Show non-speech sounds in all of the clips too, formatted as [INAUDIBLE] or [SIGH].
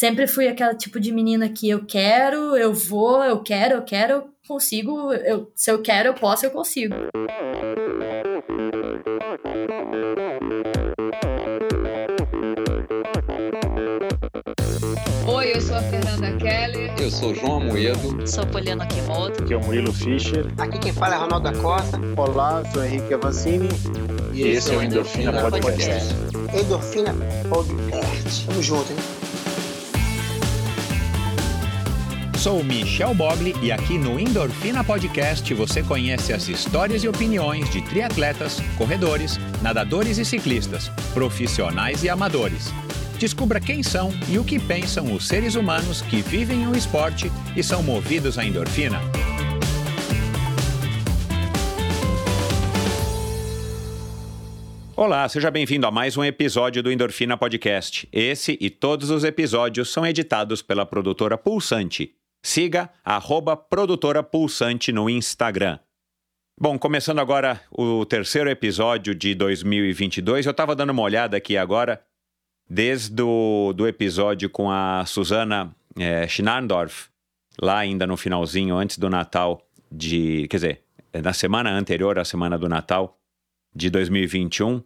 sempre fui aquela tipo de menina que eu quero, eu vou, eu quero, eu quero, eu consigo, eu, se eu quero, eu posso, eu consigo. Oi, eu sou a Fernanda Keller. Eu sou João Amoedo. Sou Poliana Kimoto. Aqui é o Murilo Fischer. Aqui quem fala é Ronaldo da Costa. Olá, sou Henrique Avancini. E, e esse é o Endorfina, Endorfina Podcast. Podcast. Endorfina Podcast. Tamo junto, hein? Sou Michel Bogli e aqui no Endorfina Podcast você conhece as histórias e opiniões de triatletas, corredores, nadadores e ciclistas, profissionais e amadores. Descubra quem são e o que pensam os seres humanos que vivem o esporte e são movidos à endorfina. Olá, seja bem-vindo a mais um episódio do Endorfina Podcast. Esse e todos os episódios são editados pela produtora Pulsante. Siga arroba produtora Pulsante no Instagram. Bom, começando agora o terceiro episódio de 2022, eu estava dando uma olhada aqui agora desde o do episódio com a Susana é, Schnarndorf, lá ainda no finalzinho, antes do Natal de. Quer dizer, na semana anterior à semana do Natal de 2021,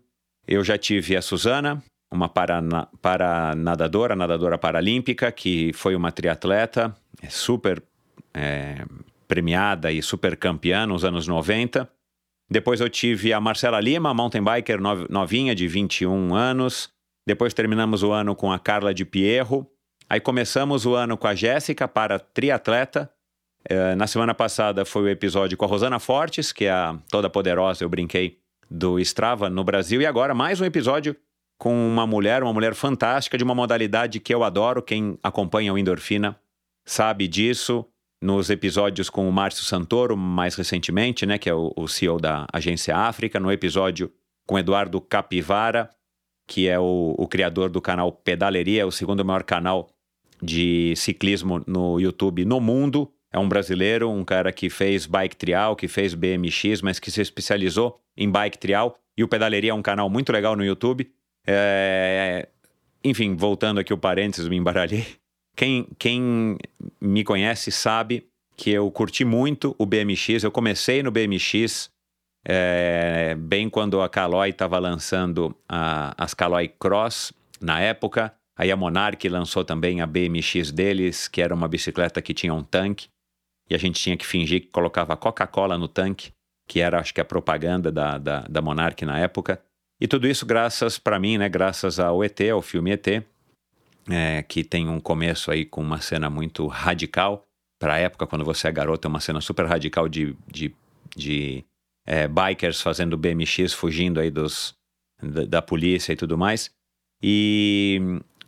eu já tive a Susana, uma para, para nadadora, paralímpica, que foi uma triatleta super é, premiada e super campeã nos anos 90. Depois eu tive a Marcela Lima, mountain biker novinha, de 21 anos, depois terminamos o ano com a Carla de Pierro. Aí começamos o ano com a Jéssica para triatleta. É, na semana passada foi o episódio com a Rosana Fortes, que é a toda poderosa, eu brinquei, do Strava no Brasil. E agora mais um episódio com uma mulher, uma mulher fantástica, de uma modalidade que eu adoro. Quem acompanha o Endorfina sabe disso. Nos episódios com o Márcio Santoro, mais recentemente, né, que é o, o CEO da Agência África. No episódio com Eduardo Capivara, que é o, o criador do canal Pedaleria, o segundo maior canal de ciclismo no YouTube no mundo. É um brasileiro, um cara que fez bike trial, que fez BMX, mas que se especializou em bike trial. E o Pedaleria é um canal muito legal no YouTube. É... Enfim, voltando aqui o parênteses, me embaralhei. Quem, quem me conhece sabe que eu curti muito o BMX. Eu comecei no BMX é, bem quando a Caloi estava lançando a, as Caloi Cross na época. Aí a Monarch lançou também a BMX deles, que era uma bicicleta que tinha um tanque. E a gente tinha que fingir que colocava Coca-Cola no tanque, que era, acho que, a propaganda da, da, da Monarch na época. E tudo isso graças, para mim, né, graças ao ET, ao filme ET, é, que tem um começo aí com uma cena muito radical. Para a época, quando você é garoto, é uma cena super radical de, de, de é, bikers fazendo BMX, fugindo aí dos, da, da, polícia e tudo mais. E,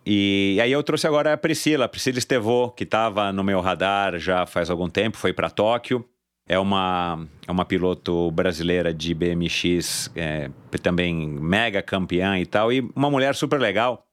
e aí eu trouxe agora a Priscila, Priscila Estevô, que estava no meu radar já faz algum tempo, foi para Tóquio. É uma, é uma piloto brasileira de BMX, é, também mega campeã e tal, e uma mulher super legal.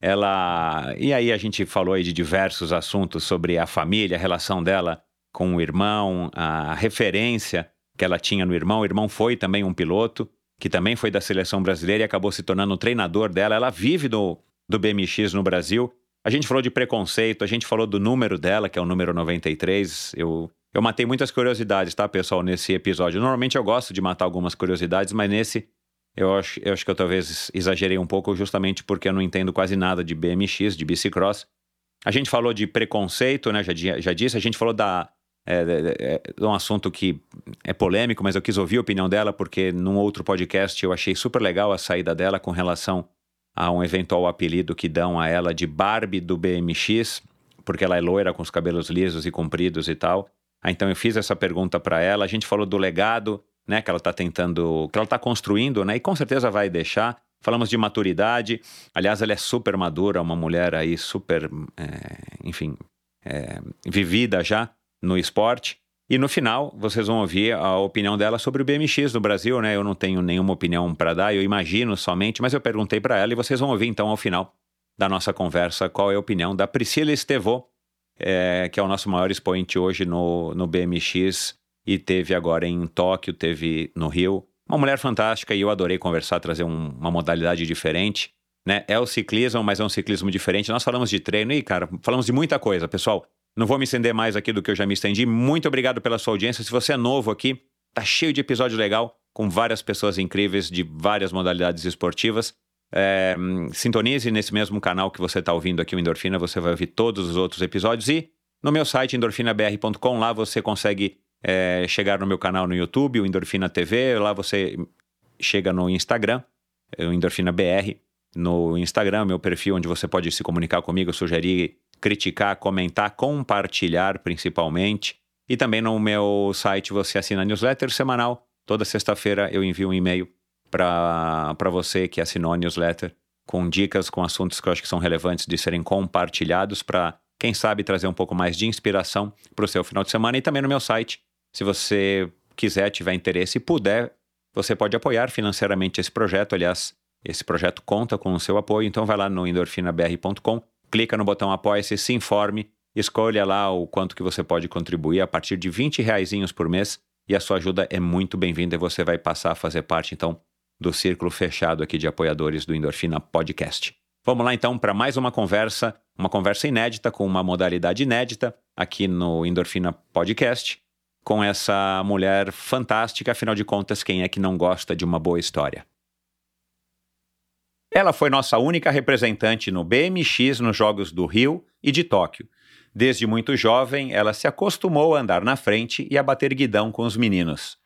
Ela. E aí a gente falou aí de diversos assuntos sobre a família, a relação dela com o irmão, a referência que ela tinha no irmão. O irmão foi também um piloto, que também foi da seleção brasileira e acabou se tornando um treinador dela. Ela vive do, do BMX no Brasil. A gente falou de preconceito, a gente falou do número dela, que é o número 93. Eu, eu matei muitas curiosidades, tá, pessoal, nesse episódio. Normalmente eu gosto de matar algumas curiosidades, mas nesse eu acho, eu acho que eu talvez exagerei um pouco, justamente porque eu não entendo quase nada de BMX, de bicicross. A gente falou de preconceito, né? Já, já disse, a gente falou da, é, é, é, um assunto que é polêmico, mas eu quis ouvir a opinião dela porque num outro podcast eu achei super legal a saída dela com relação a um eventual apelido que dão a ela de Barbie do BMX, porque ela é loira com os cabelos lisos e compridos e tal. Ah, então eu fiz essa pergunta para ela. A gente falou do legado, né, que ela está tentando, que ela está construindo, né, e com certeza vai deixar. Falamos de maturidade. Aliás, ela é super madura, uma mulher aí super, é, enfim, é, vivida já no esporte. E no final, vocês vão ouvir a opinião dela sobre o BMX no Brasil, né? Eu não tenho nenhuma opinião para dar, eu imagino somente, mas eu perguntei para ela e vocês vão ouvir então ao final da nossa conversa qual é a opinião da Priscila Estevô, é, que é o nosso maior expoente hoje no, no BMX e teve agora em Tóquio, teve no Rio. Uma mulher fantástica e eu adorei conversar, trazer um, uma modalidade diferente. né? É o ciclismo, mas é um ciclismo diferente. Nós falamos de treino e, cara, falamos de muita coisa, pessoal. Não vou me estender mais aqui do que eu já me estendi. Muito obrigado pela sua audiência. Se você é novo aqui, tá cheio de episódio legal com várias pessoas incríveis de várias modalidades esportivas. É, sintonize nesse mesmo canal que você está ouvindo aqui, o Endorfina, você vai ouvir todos os outros episódios e no meu site endorfinabr.com, lá você consegue é, chegar no meu canal no YouTube, o Endorfina TV, lá você chega no Instagram, o Endorfina BR, no Instagram, meu perfil onde você pode se comunicar comigo, sugerir, criticar, comentar, compartilhar principalmente. E também no meu site você assina a newsletter semanal. Toda sexta-feira eu envio um e-mail para você que assinou a newsletter com dicas, com assuntos que eu acho que são relevantes de serem compartilhados para, quem sabe, trazer um pouco mais de inspiração para o seu final de semana. E também no meu site, se você quiser, tiver interesse e puder, você pode apoiar financeiramente esse projeto. Aliás, esse projeto conta com o seu apoio, então vai lá no endorfinabr.com, clica no botão Apoia-se, se informe, escolha lá o quanto que você pode contribuir a partir de 20 reais por mês e a sua ajuda é muito bem-vinda e você vai passar a fazer parte, então, do círculo fechado aqui de apoiadores do Endorfina Podcast. Vamos lá então para mais uma conversa, uma conversa inédita com uma modalidade inédita aqui no Endorfina Podcast, com essa mulher fantástica, afinal de contas, quem é que não gosta de uma boa história? Ela foi nossa única representante no BMX nos Jogos do Rio e de Tóquio. Desde muito jovem, ela se acostumou a andar na frente e a bater guidão com os meninos.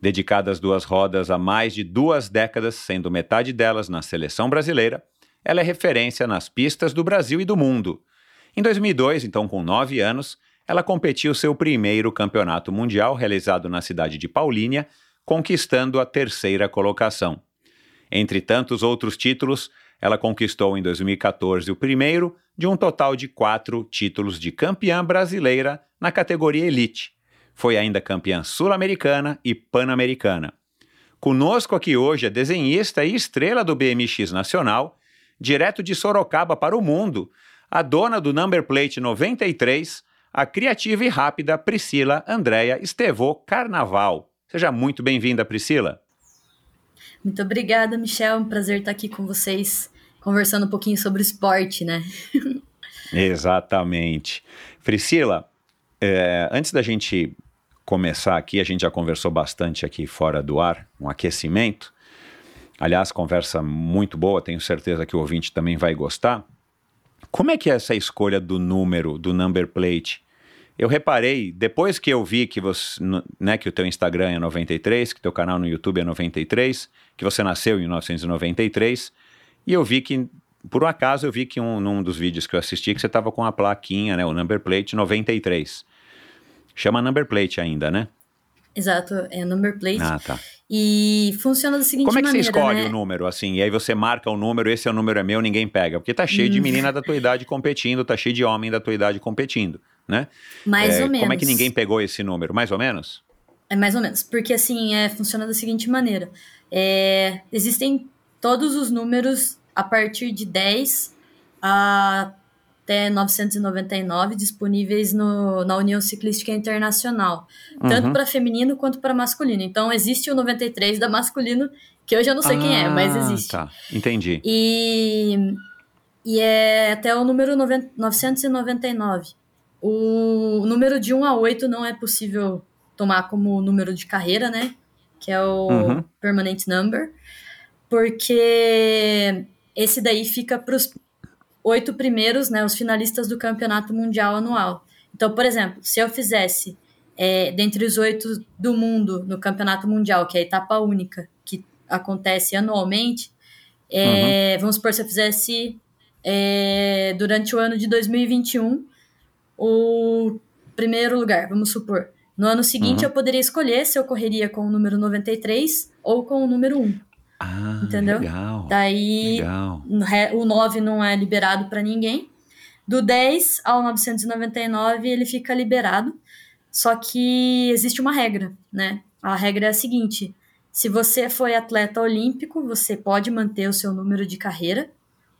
Dedicada às duas rodas há mais de duas décadas, sendo metade delas na seleção brasileira, ela é referência nas pistas do Brasil e do mundo. Em 2002, então com nove anos, ela competiu seu primeiro campeonato mundial realizado na cidade de Paulínia, conquistando a terceira colocação. Entre tantos outros títulos, ela conquistou em 2014 o primeiro de um total de quatro títulos de campeã brasileira na categoria Elite. Foi ainda campeã sul-americana e pan-americana. Conosco aqui hoje a desenhista e estrela do BMX Nacional, direto de Sorocaba para o mundo, a dona do number plate 93, a criativa e rápida Priscila Andréia Estevô Carnaval. Seja muito bem-vinda, Priscila. Muito obrigada, Michel. Um prazer estar aqui com vocês, conversando um pouquinho sobre esporte, né? [LAUGHS] Exatamente. Priscila, é, antes da gente começar aqui, a gente já conversou bastante aqui fora do ar, um aquecimento. Aliás, conversa muito boa, tenho certeza que o ouvinte também vai gostar. Como é que é essa escolha do número, do number plate? Eu reparei, depois que eu vi que você, né, que o teu Instagram é 93, que teu canal no YouTube é 93, que você nasceu em 1993, e eu vi que, por um acaso, eu vi que um, num dos vídeos que eu assisti, que você estava com a plaquinha, né, o number plate 93. Chama number plate ainda, né? Exato, é number plate. Ah, tá. E funciona da seguinte Como é que maneira, você escolhe né? o número, assim? E aí você marca o número, esse é o número é meu, ninguém pega. Porque tá cheio de Hum. menina da tua idade competindo, tá cheio de homem da tua idade competindo, né? Mais É, ou menos. Como é que ninguém pegou esse número? Mais ou menos? É mais ou menos, porque assim, é, funciona da seguinte maneira. É, existem todos os números a partir de 10 até 999 disponíveis no, na União Ciclística Internacional, tanto Uhum. para feminino quanto para masculino. Então existe o 93 da masculino, que eu não sei quem é, mas Ah, existe. Tá, entendi. E, e é até o número 90 999. O número de 1 a 8 não é possível tomar como número de carreira, né? Que é o Uhum. permanent number. Porque esse daí fica para os oito primeiros, né? Os finalistas do campeonato mundial anual. Então, por exemplo, se eu fizesse é, dentre os oito do mundo no campeonato mundial, que é a etapa única, que acontece anualmente, é, vamos supor, se eu fizesse é, durante o ano de 2021 o primeiro lugar, vamos supor. No ano seguinte, Uhum. eu poderia escolher se eu correria com o número 93 ou com o número 1. Ah, Entendeu? legal. Daí, Legal. o 9 não é liberado para ninguém. Do 10 ao 999, ele fica liberado. Só que existe uma regra, né? A regra é a seguinte: se você foi atleta olímpico, você pode manter o seu número de carreira,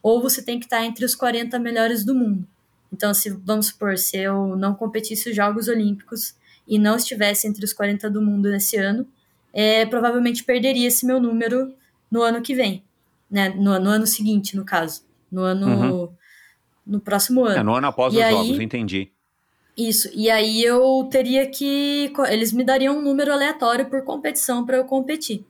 ou você tem que estar entre os 40 melhores do mundo. Então, se vamos supor, se eu não competisse os Jogos Olímpicos e não estivesse entre os 40 do mundo nesse ano, é, provavelmente perderia esse meu número no ano que vem. né? No, no ano seguinte, no caso. No ano. Uhum. No próximo ano. É, no ano após E os aí- jogos, entendi. Isso. E aí eu teria que. Eles me dariam um número aleatório por competição para eu competir.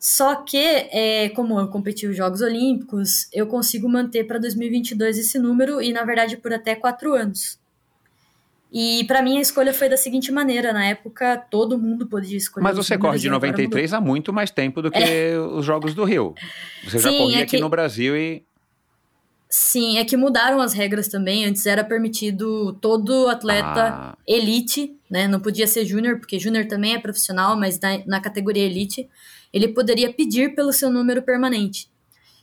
Só que, é, como eu competi os Jogos Olímpicos, eu consigo manter para 2022 esse número e, na verdade, por até quatro anos. E para mim a escolha foi da seguinte maneira: na época todo mundo podia escolher. Mas você corre de e agora mudou. 93 há muito mais tempo do que os Jogos do Rio. Você já Sim, corria é aqui que- no Brasil e. Sim, é que mudaram as regras também. Antes era permitido todo atleta Ah, elite, né? Não podia ser júnior, porque júnior também é profissional, mas na, na categoria elite, ele poderia pedir pelo seu número permanente.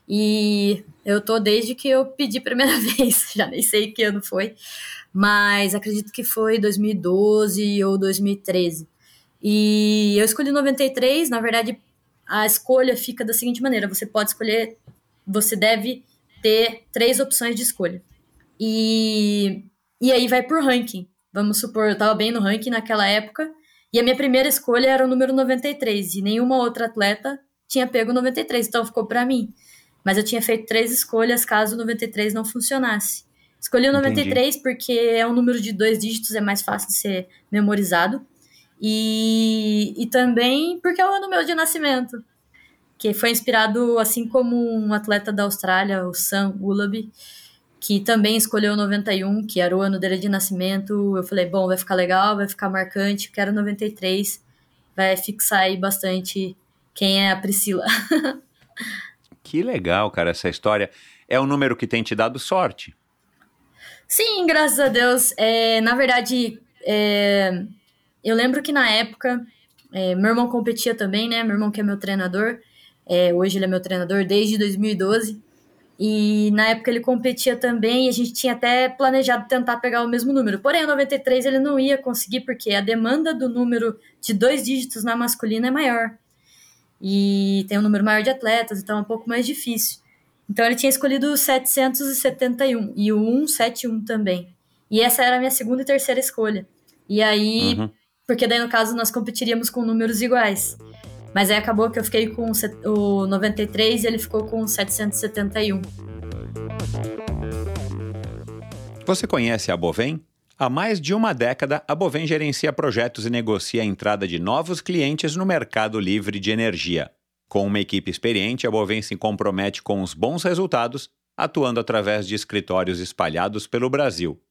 E eu tô desde que eu pedi a primeira [LAUGHS] vez, já nem sei que ano foi, mas acredito que foi 2012 ou 2013. E eu escolhi 93, na verdade, a escolha fica da seguinte maneira: você pode escolher, você deve ter três opções de escolha. E, e aí vai por ranking. Vamos supor, eu tava bem no ranking naquela época, e a minha primeira escolha era o número 93, e nenhuma outra atleta tinha pego o 93, então ficou pra mim. Mas eu tinha feito três escolhas caso o 93 não funcionasse. Escolhi o Entendi. 93 porque é um número de dois dígitos, é mais fácil de ser memorizado. E, e também porque é o ano meu de nascimento, que foi inspirado, assim como um atleta da Austrália, o Sam Ullaby, que também escolheu o 91, que era o ano dele de nascimento. Eu falei, bom, vai ficar legal, vai ficar marcante, quero 93, vai fixar aí bastante quem é a Priscila. [LAUGHS] que legal, cara, essa história. É um número que tem te dado sorte. Sim, graças a Deus. É, na verdade, é, eu lembro que na época, é, meu irmão competia também, né? Meu irmão que é meu treinador. É, hoje ele é meu treinador desde 2012. E na época ele competia também e a gente tinha até planejado tentar pegar o mesmo número. Porém, o 93 ele não ia conseguir porque a demanda do número de dois dígitos na masculina é maior. E tem um número maior de atletas, então é um pouco mais difícil. Então ele tinha escolhido o 771 e o 171 também. E essa era a minha segunda e terceira escolha. E aí, Uhum. porque daí no caso nós competiríamos com números iguais. Mas aí acabou que eu fiquei com o set- o 93 e ele ficou com o 771. Você conhece a Bovem? Há mais de uma década, a Bovem gerencia projetos e negocia a entrada de novos clientes no mercado livre de energia. Com uma equipe experiente, a Bovem se compromete com os bons resultados, atuando através de escritórios espalhados pelo Brasil.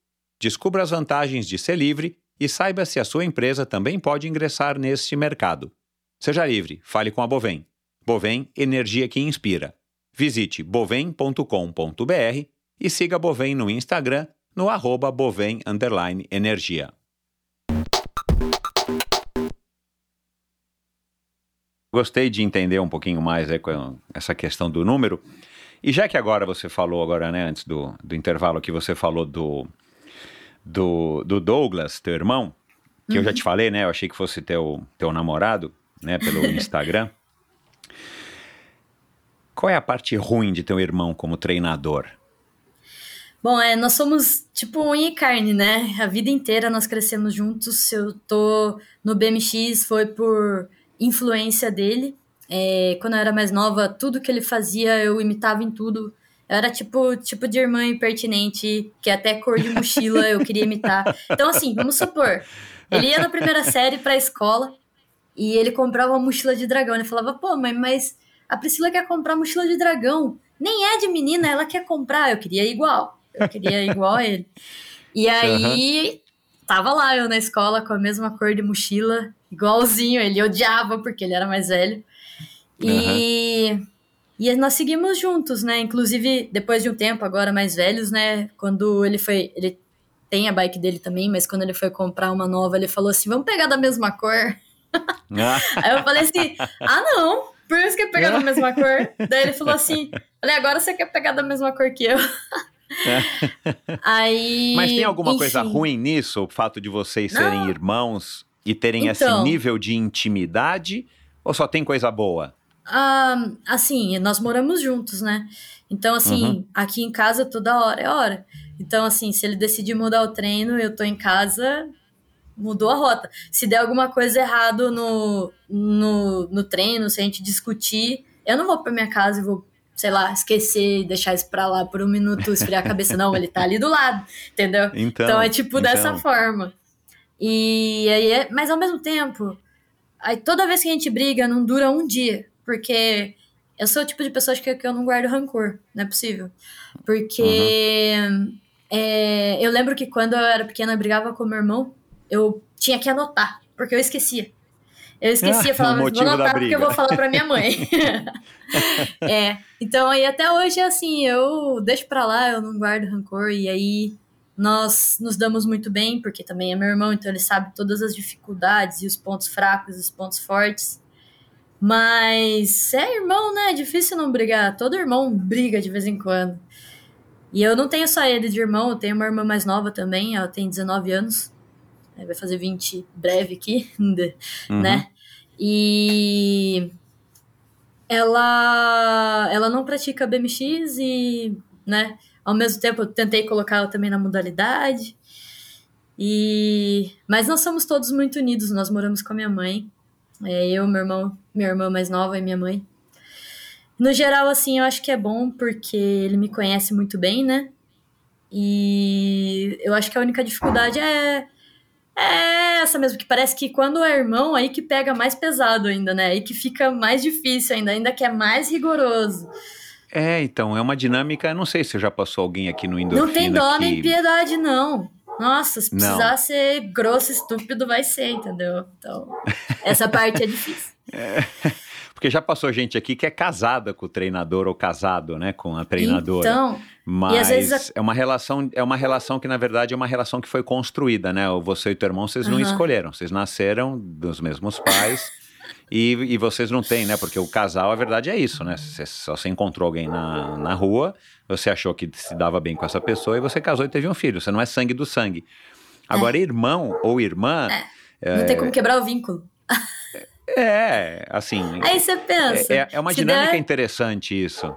Descubra as vantagens de ser livre e saiba se a sua empresa também pode ingressar neste mercado. Seja livre, fale com a Bovem. Bovem, energia que inspira. Visite bovem.com.br e siga a Bovem no Instagram no arroba Bovem underline energia. Gostei de entender um pouquinho mais com essa questão do número. E já que agora você falou, agora, né, antes do, do intervalo aqui, você falou do, do, do Douglas, teu irmão, que eu já te falei, né? Eu achei que fosse teu, teu namorado, né, pelo Instagram. Qual é a parte ruim de teu irmão como treinador? Bom, é, nós somos tipo unha e carne, né? A vida inteira nós crescemos juntos. Eu tô no BMX foi por influência dele. É, quando eu era mais nova, tudo que ele fazia eu imitava em tudo. Eu era tipo, tipo de irmã impertinente, que até cor de mochila eu queria imitar. Então, assim, vamos supor, ele ia na primeira série pra escola e ele comprava uma mochila de dragão. Ele falava, pô, mãe, mas a Priscila quer comprar mochila de dragão. Nem é de menina, ela quer comprar. Eu queria igual. Eu queria igual a ele. E [LAUGHS] aí, tava lá eu na escola com a mesma cor de mochila, igualzinho. Ele odiava porque ele era mais velho. E, e nós seguimos juntos, né? Inclusive, depois de um tempo, agora mais velhos, né? Quando ele foi. Ele tem a bike dele também, mas quando ele foi comprar uma nova, ele falou assim: vamos pegar da mesma cor. Ah, [LAUGHS] Aí eu falei assim: ah, não, por isso que quer pegar da mesma cor. Daí ele falou assim: falei, agora você quer pegar da mesma cor que eu. [LAUGHS] Aí. Mas tem alguma coisa enfim. ruim nisso, o fato de vocês Não. serem irmãos e terem esse Então. nível de intimidade? Ou só tem coisa boa? Ah, assim, nós moramos juntos, né? Então, assim, Uhum. aqui em casa toda hora é hora. Então, assim, se ele decidir mudar o treino, eu tô em casa, mudou a rota. Se der alguma coisa errado no, no, no treino, se a gente discutir, eu não vou pra minha casa e vou sei lá, esquecer, deixar isso pra lá por um minuto, esfriar a cabeça. Não, ele tá ali do lado, entendeu? Então, é tipo então. dessa forma. E aí, é, mas ao mesmo tempo, aí toda vez que a gente briga, não dura um dia, porque eu sou o tipo de pessoa que, que eu não guardo rancor, não é possível. Porque é, eu lembro que quando eu era pequena, eu brigava com meu irmão, eu tinha que anotar, porque eu esquecia. Eu esquecia, Ah, falava, o vou anotar porque eu briga." vou falar pra minha mãe. [LAUGHS] é, então aí até hoje, assim, eu deixo pra lá, eu não guardo rancor, e aí nós nos damos muito bem, porque também é meu irmão, então ele sabe todas as dificuldades e os pontos fracos, os pontos fortes. Mas é irmão, né? É difícil não brigar. Todo irmão briga de vez em quando. E eu não tenho só ele de irmão, eu tenho uma irmã mais nova também, ela tem 19 anos. Vai fazer 20 breve aqui, [LAUGHS] Uhum. né? E ela ela não pratica BMX e, né, ao mesmo tempo eu tentei colocá-la também na modalidade. E mas nós somos todos muito unidos, nós moramos com a minha mãe. É, eu, meu irmão, minha irmã mais nova e minha mãe. No geral, assim, eu acho que é bom porque ele me conhece muito bem, né? E eu acho que a única dificuldade é, é essa mesmo, que parece que quando é irmão, aí que pega mais pesado ainda, né? Aí que fica mais difícil ainda, ainda que é mais rigoroso. É, então, é uma dinâmica, não sei se já passou alguém aqui no Endorfina Não tem dó que... nem piedade, não. Nossa, se Não. precisar ser grosso, estúpido, vai ser, entendeu? Então, essa parte é difícil. [LAUGHS] Porque já passou gente aqui que é casada com o treinador ou casado, né, com a treinadora. Então, Mas vezes é uma relação, é uma relação que na verdade é uma relação que foi construída, né? Você e teu irmão, vocês não escolheram, vocês nasceram dos mesmos pais. E, e vocês não têm, né? Porque o casal, a verdade é isso, né? Você só se encontrou alguém na, na rua, você achou que se dava bem com essa pessoa e você casou e teve um filho. Você não é sangue do sangue. Agora, irmão ou irmã, não tem como quebrar o vínculo. é, assim. Aí você pensa. É, é uma dinâmica der- interessante isso.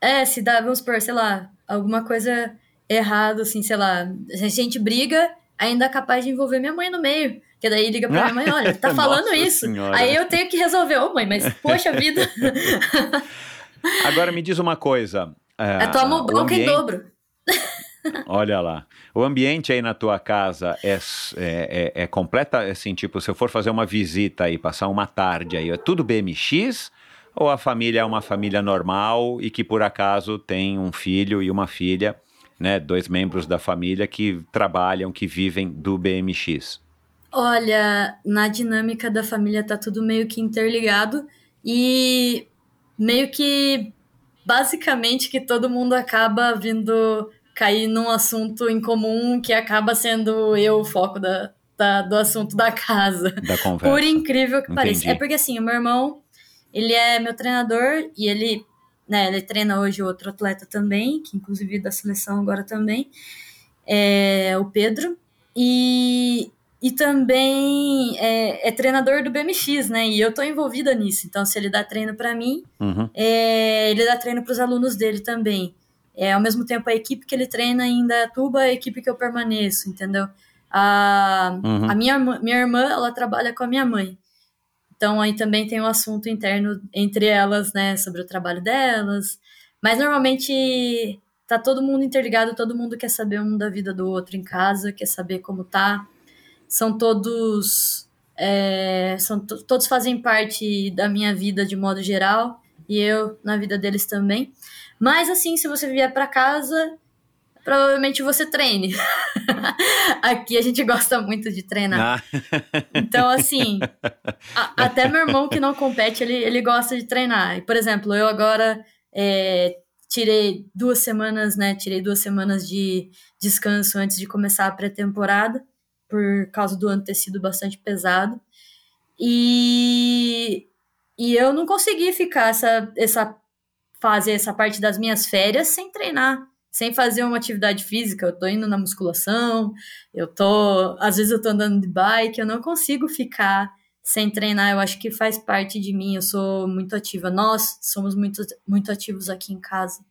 É, se dá, vamos supor, sei lá, alguma coisa errada, assim, sei lá, se a gente briga, ainda é capaz de envolver minha mãe no meio. Que daí liga pra minha mãe, olha, tá [LAUGHS] falando Nossa isso. Senhora. Aí eu tenho que resolver, ô mãe, mas poxa vida, [LAUGHS] Agora me diz uma coisa. é tua mão bronca em dobro. [LAUGHS] Olha lá. O ambiente aí na tua casa é, é, é, é completa, assim, tipo, se eu for fazer uma visita aí, passar uma tarde aí, é tudo BMX? Ou a família é uma família normal e que por acaso tem um filho e uma filha, né? Dois membros da família que trabalham, que vivem do BMX? Olha, na dinâmica da família tá tudo meio que interligado e meio que basicamente que todo mundo acaba vindo cair num assunto em comum que acaba sendo eu o foco da, da- do assunto da casa. Da conversa. Por incrível que pareça. Entendi. É porque assim, o meu irmão, ele é meu treinador e ele, né, ele treina hoje outro atleta também, que inclusive da seleção agora também, é o Pedro. E, e também é, é treinador do BMX, né? E eu tô envolvida nisso. Então, se ele dá treino pra mim, Uhum. é, ele dá treino para os alunos dele também. É, ao mesmo tempo, a equipe que ele treina em Indaiatuba é a equipe que eu permaneço, entendeu? A, Uhum. a minha, irmã- minha irmã, ela trabalha com a minha mãe. Então, aí também tem um assunto interno entre elas, né, sobre o trabalho delas. Mas, normalmente, tá todo mundo interligado, todo mundo quer saber um da vida do outro em casa, quer saber como tá. São todos... é, são to- todos fazem parte da minha vida de modo geral e eu na vida deles também. Mas assim, se você vier para casa, provavelmente você treine. [LAUGHS] Aqui a gente gosta muito de treinar. Ah, Então, assim, a- [LAUGHS] até meu irmão que não compete, ele, ele gosta de treinar. E, por exemplo, eu agora é, tirei duas semanas, né? Tirei duas semanas de descanso antes de começar a pré-temporada, por causa do ano ter sido bastante pesado. E, e eu não consegui ficar essa, essa fase, essa parte das minhas férias sem treinar, sem fazer uma atividade física. Eu tô indo na musculação, eu tô. Às vezes eu tô andando de bike, eu não consigo ficar sem treinar. Eu acho que faz parte de mim. Eu sou muito ativa. Nós somos muito, muito ativos aqui em casa.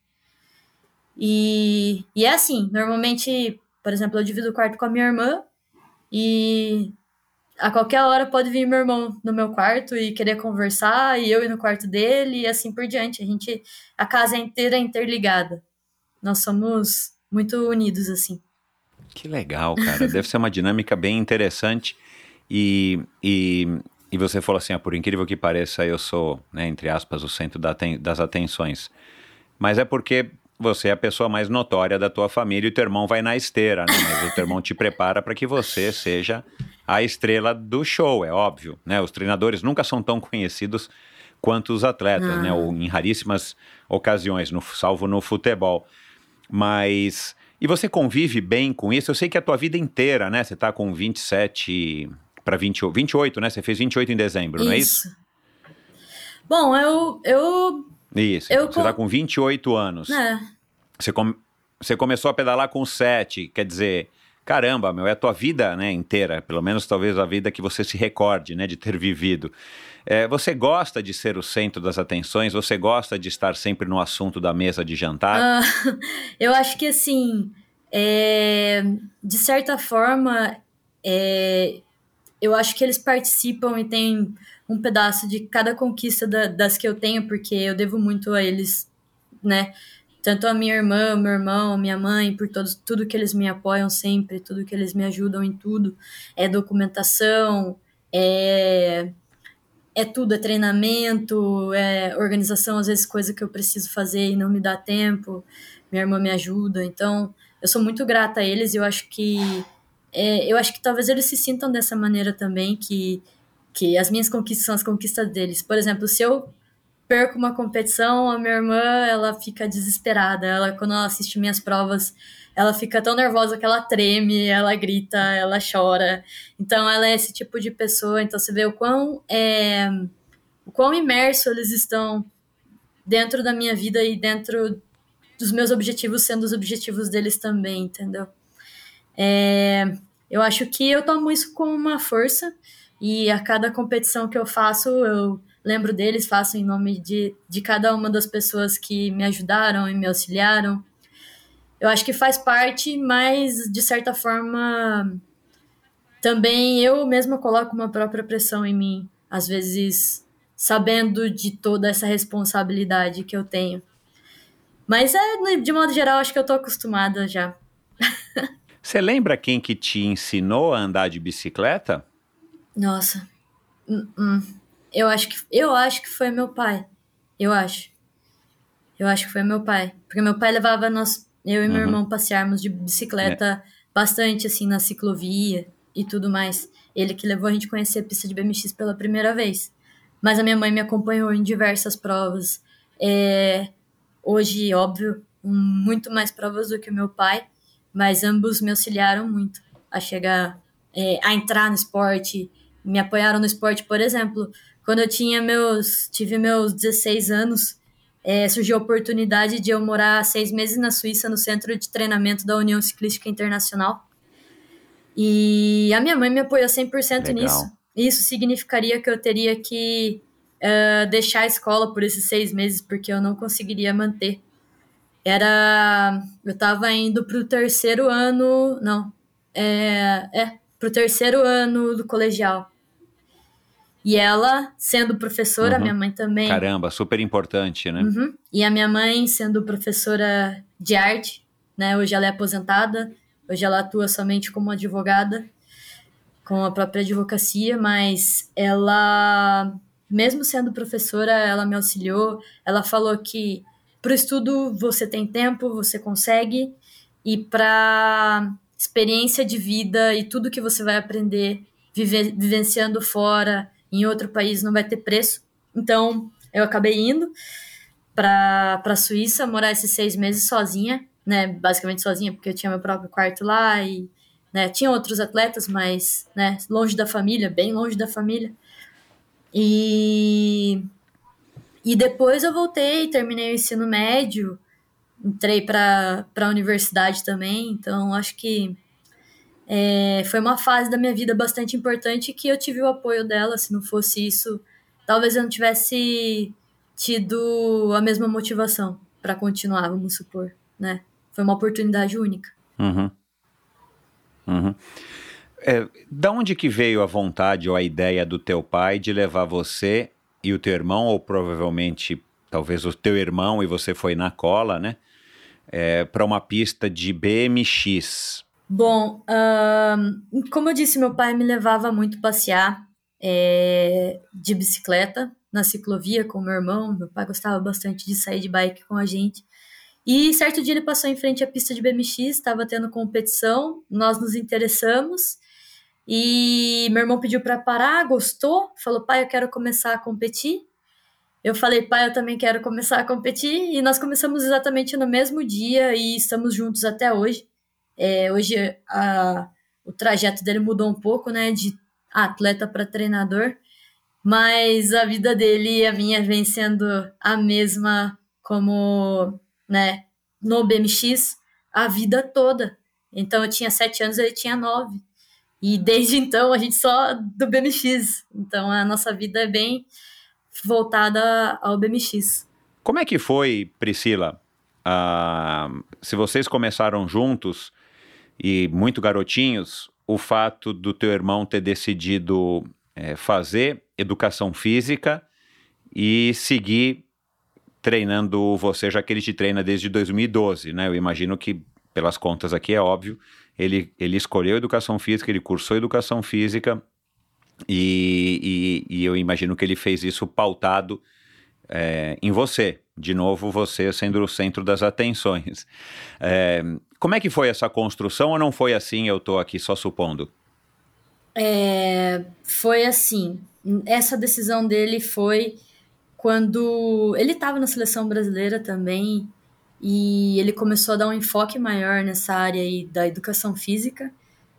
E, e é assim, normalmente, por exemplo, eu divido o quarto com a minha irmã e a qualquer hora pode vir meu irmão no meu quarto e querer conversar, e eu ir no quarto dele, e assim por diante. A gente, a casa inteira é interligada. Nós somos muito unidos, assim. Que legal, cara. [LAUGHS] Deve ser uma dinâmica bem interessante. E, e, e você falou assim, ah, por incrível que pareça, eu sou, né, entre aspas, o centro da das atenções. Mas é porque você é a pessoa mais notória da tua família e o teu irmão vai na esteira, né? Mas o teu irmão te prepara para que você seja a estrela do show, é óbvio, né? Os treinadores nunca são tão conhecidos quanto os atletas, ah. né? Ou em raríssimas ocasiões, no, salvo no futebol. Mas e você convive bem com isso? Eu sei que a tua vida inteira, né? Você está com 27 para 28, né? Você fez 28 em dezembro, isso. não é isso? Bom, eu eu isso. Eu você está com 28 anos. É. Você, com... você começou a pedalar com 7, quer dizer, caramba, meu, é a tua vida né, inteira, pelo menos talvez a vida que você se recorde, né, de ter vivido. É, você gosta de ser o centro das atenções? Você gosta de estar sempre no assunto da mesa de jantar? Uh, [LAUGHS] eu acho que assim, é, de certa forma, é, eu acho que eles participam e têm um pedaço de cada conquista da, das que eu tenho, porque eu devo muito a eles, né? Tanto a minha irmã, meu irmão, minha mãe, por todos, tudo que eles me apoiam sempre, tudo que eles me ajudam em tudo. É documentação, é, é tudo, é treinamento, é organização, às vezes coisa que eu preciso fazer e não me dá tempo. Minha irmã me ajuda, então eu sou muito grata a eles e eu acho que é, eu acho que talvez eles se sintam dessa maneira também, que que as minhas conquistas são as conquistas deles. Por exemplo, se eu perco uma competição, a minha irmã, ela fica desesperada. Ela quando ela assiste minhas provas, ela fica tão nervosa que ela treme, ela grita, ela chora. Então ela é esse tipo de pessoa, então você vê o quão é, o quão imerso eles estão dentro da minha vida e dentro dos meus objetivos sendo os objetivos deles também, entendeu? É, eu acho que eu tomo isso como uma força e a cada competição que eu faço, eu lembro deles, faço em nome de, de cada uma das pessoas que me ajudaram e me auxiliaram. Eu acho que faz parte, mas de certa forma também eu mesma coloco uma própria pressão em mim, às vezes sabendo de toda essa responsabilidade que eu tenho. Mas é, de modo geral, acho que eu tô acostumada já. [LAUGHS] Você lembra quem que te ensinou a andar de bicicleta? Nossa. Uh -uh. Eu acho que eu acho que foi meu pai. Eu acho. Eu acho que foi meu pai, porque meu pai levava nós, eu e meu uhum. irmão passearmos de bicicleta é. bastante assim na ciclovia e tudo mais. Ele que levou a gente a conhecer a pista de BMX pela primeira vez. Mas a minha mãe me acompanhou em diversas provas. É, hoje, óbvio, muito mais provas do que o meu pai, mas ambos me auxiliaram muito a chegar, é, a entrar no esporte, me apoiaram no esporte, por exemplo, quando eu tinha meus, tive meus 16 anos, é, surgiu a oportunidade de eu morar seis meses na Suíça, no centro de treinamento da União Ciclística Internacional. E a minha mãe me apoiou 100% Legal. nisso. Isso significaria que eu teria que uh, deixar a escola por esses seis meses, porque eu não conseguiria manter. Era. Eu estava indo para o terceiro ano. Não. É, é para o terceiro ano do colegial. E ela, sendo professora, uhum. minha mãe também. Caramba, super importante, né? Uhum. E a minha mãe, sendo professora de arte, né? Hoje ela é aposentada, hoje ela atua somente como advogada, com a própria advocacia, mas ela, mesmo sendo professora, ela me auxiliou. Ela falou que para o estudo você tem tempo, você consegue, e para experiência de vida e tudo que você vai aprender vive, vivenciando fora em outro país não vai ter preço. Então, eu acabei indo para a Suíça, morar esses seis meses sozinha, né? Basicamente sozinha, porque eu tinha meu próprio quarto lá e né, tinha outros atletas, mas né, longe da família, bem longe da família. E, e depois eu voltei, terminei o ensino médio, entrei para a universidade também, então acho que é, foi uma fase da minha vida bastante importante que eu tive o apoio dela. Se não fosse isso, talvez eu não tivesse tido a mesma motivação para continuar, vamos supor, né? Foi uma oportunidade única. Uhum. Uhum. É, da onde que veio a vontade ou a ideia do teu pai de levar você e o teu irmão, ou provavelmente talvez o teu irmão e você foi na cola, né? É, para uma pista de BMX? Bom, como eu disse, meu pai me levava muito passear é, de bicicleta na ciclovia com meu irmão. Meu pai gostava bastante de sair de bike com a gente. E certo dia ele passou em frente à pista de BMX, estava tendo competição, nós nos interessamos e meu irmão pediu para parar, gostou, falou: pai, eu quero começar a competir. Eu falei, pai, eu também quero começar a competir. E nós começamos exatamente no mesmo dia e estamos juntos até hoje. É, hoje a, o trajeto dele mudou um pouco, né? De atleta para treinador. Mas a vida dele e a minha vem sendo a mesma como, né, no BMX a vida toda. Então eu tinha sete anos, ele tinha nove. E desde então a gente só do BMX. Então a nossa vida é bem voltada ao BMX. Como é que foi, Priscila? Se vocês começaram juntos e muito garotinhos, o fato do teu irmão ter decidido é, fazer educação física e seguir treinando você, já que ele te treina desde 2012, né? Eu imagino que, pelas contas aqui, é óbvio, ele, ele escolheu educação física, ele cursou educação física e, e, e eu imagino que ele fez isso pautado é, em você. De novo, você sendo o centro das atenções. [LAUGHS] É, como é que foi essa construção ou não foi assim? Eu estou aqui só supondo. É, foi assim. Essa decisão dele foi quando ele estava na seleção brasileira também e ele começou a dar um enfoque maior nessa área aí da educação física,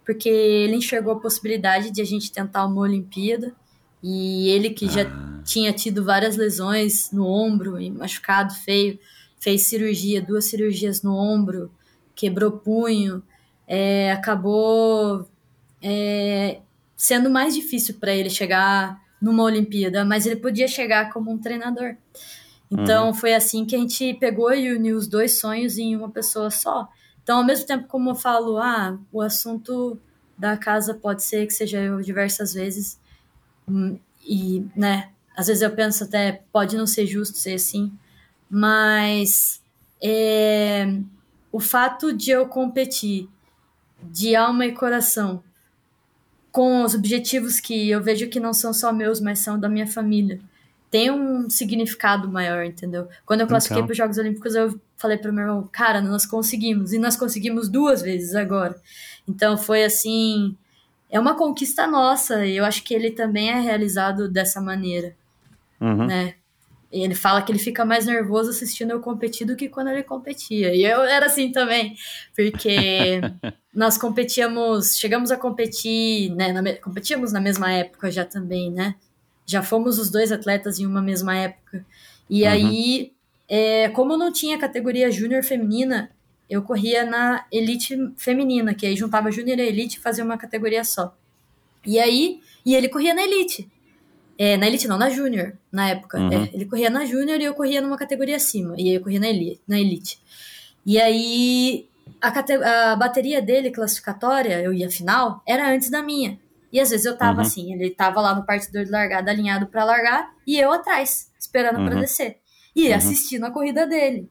porque ele enxergou a possibilidade de a gente tentar uma Olimpíada e ele que já ah. tinha tido várias lesões no ombro e machucado feio, fez cirurgia, duas cirurgias no ombro, quebrou punho, é, acabou é, sendo mais difícil para ele chegar numa Olimpíada, mas ele podia chegar como um treinador. Então uhum. foi assim que a gente pegou e uniu os dois sonhos em uma pessoa só. Então, ao mesmo tempo como eu falo, ah, o assunto da casa pode ser que seja eu diversas vezes, hum, e, né, às vezes eu penso até, pode não ser justo ser assim, mas é, o fato de eu competir de alma e coração com os objetivos que eu vejo que não são só meus, mas são da minha família, tem um significado maior, entendeu? Quando eu classifiquei então. para os Jogos Olímpicos, eu falei para o meu irmão, cara, nós conseguimos, e nós conseguimos duas vezes agora. Então foi assim, é uma conquista nossa, e eu acho que ele também é realizado dessa maneira, uhum. né? Ele fala que ele fica mais nervoso assistindo eu competir do que quando ele competia. E eu era assim também, porque [LAUGHS] nós competíamos, chegamos a competir, né, na, competíamos na mesma época já também, né? Já fomos os dois atletas em uma mesma época. E uhum. aí, é, como não tinha categoria júnior feminina, eu corria na elite feminina, que aí juntava júnior e elite e fazia uma categoria só. E aí, e ele corria na elite. É, na Elite não, na Júnior, na época. Uhum. É, ele corria na Júnior e eu corria numa categoria acima. E aí eu corria na Elite. Na elite. E aí a, a bateria dele, classificatória, eu ia final, era antes da minha. E às vezes eu tava uhum. assim, ele tava lá no partidor de largada, alinhado para largar, e eu atrás, esperando uhum. para descer. E uhum. assistindo a corrida dele.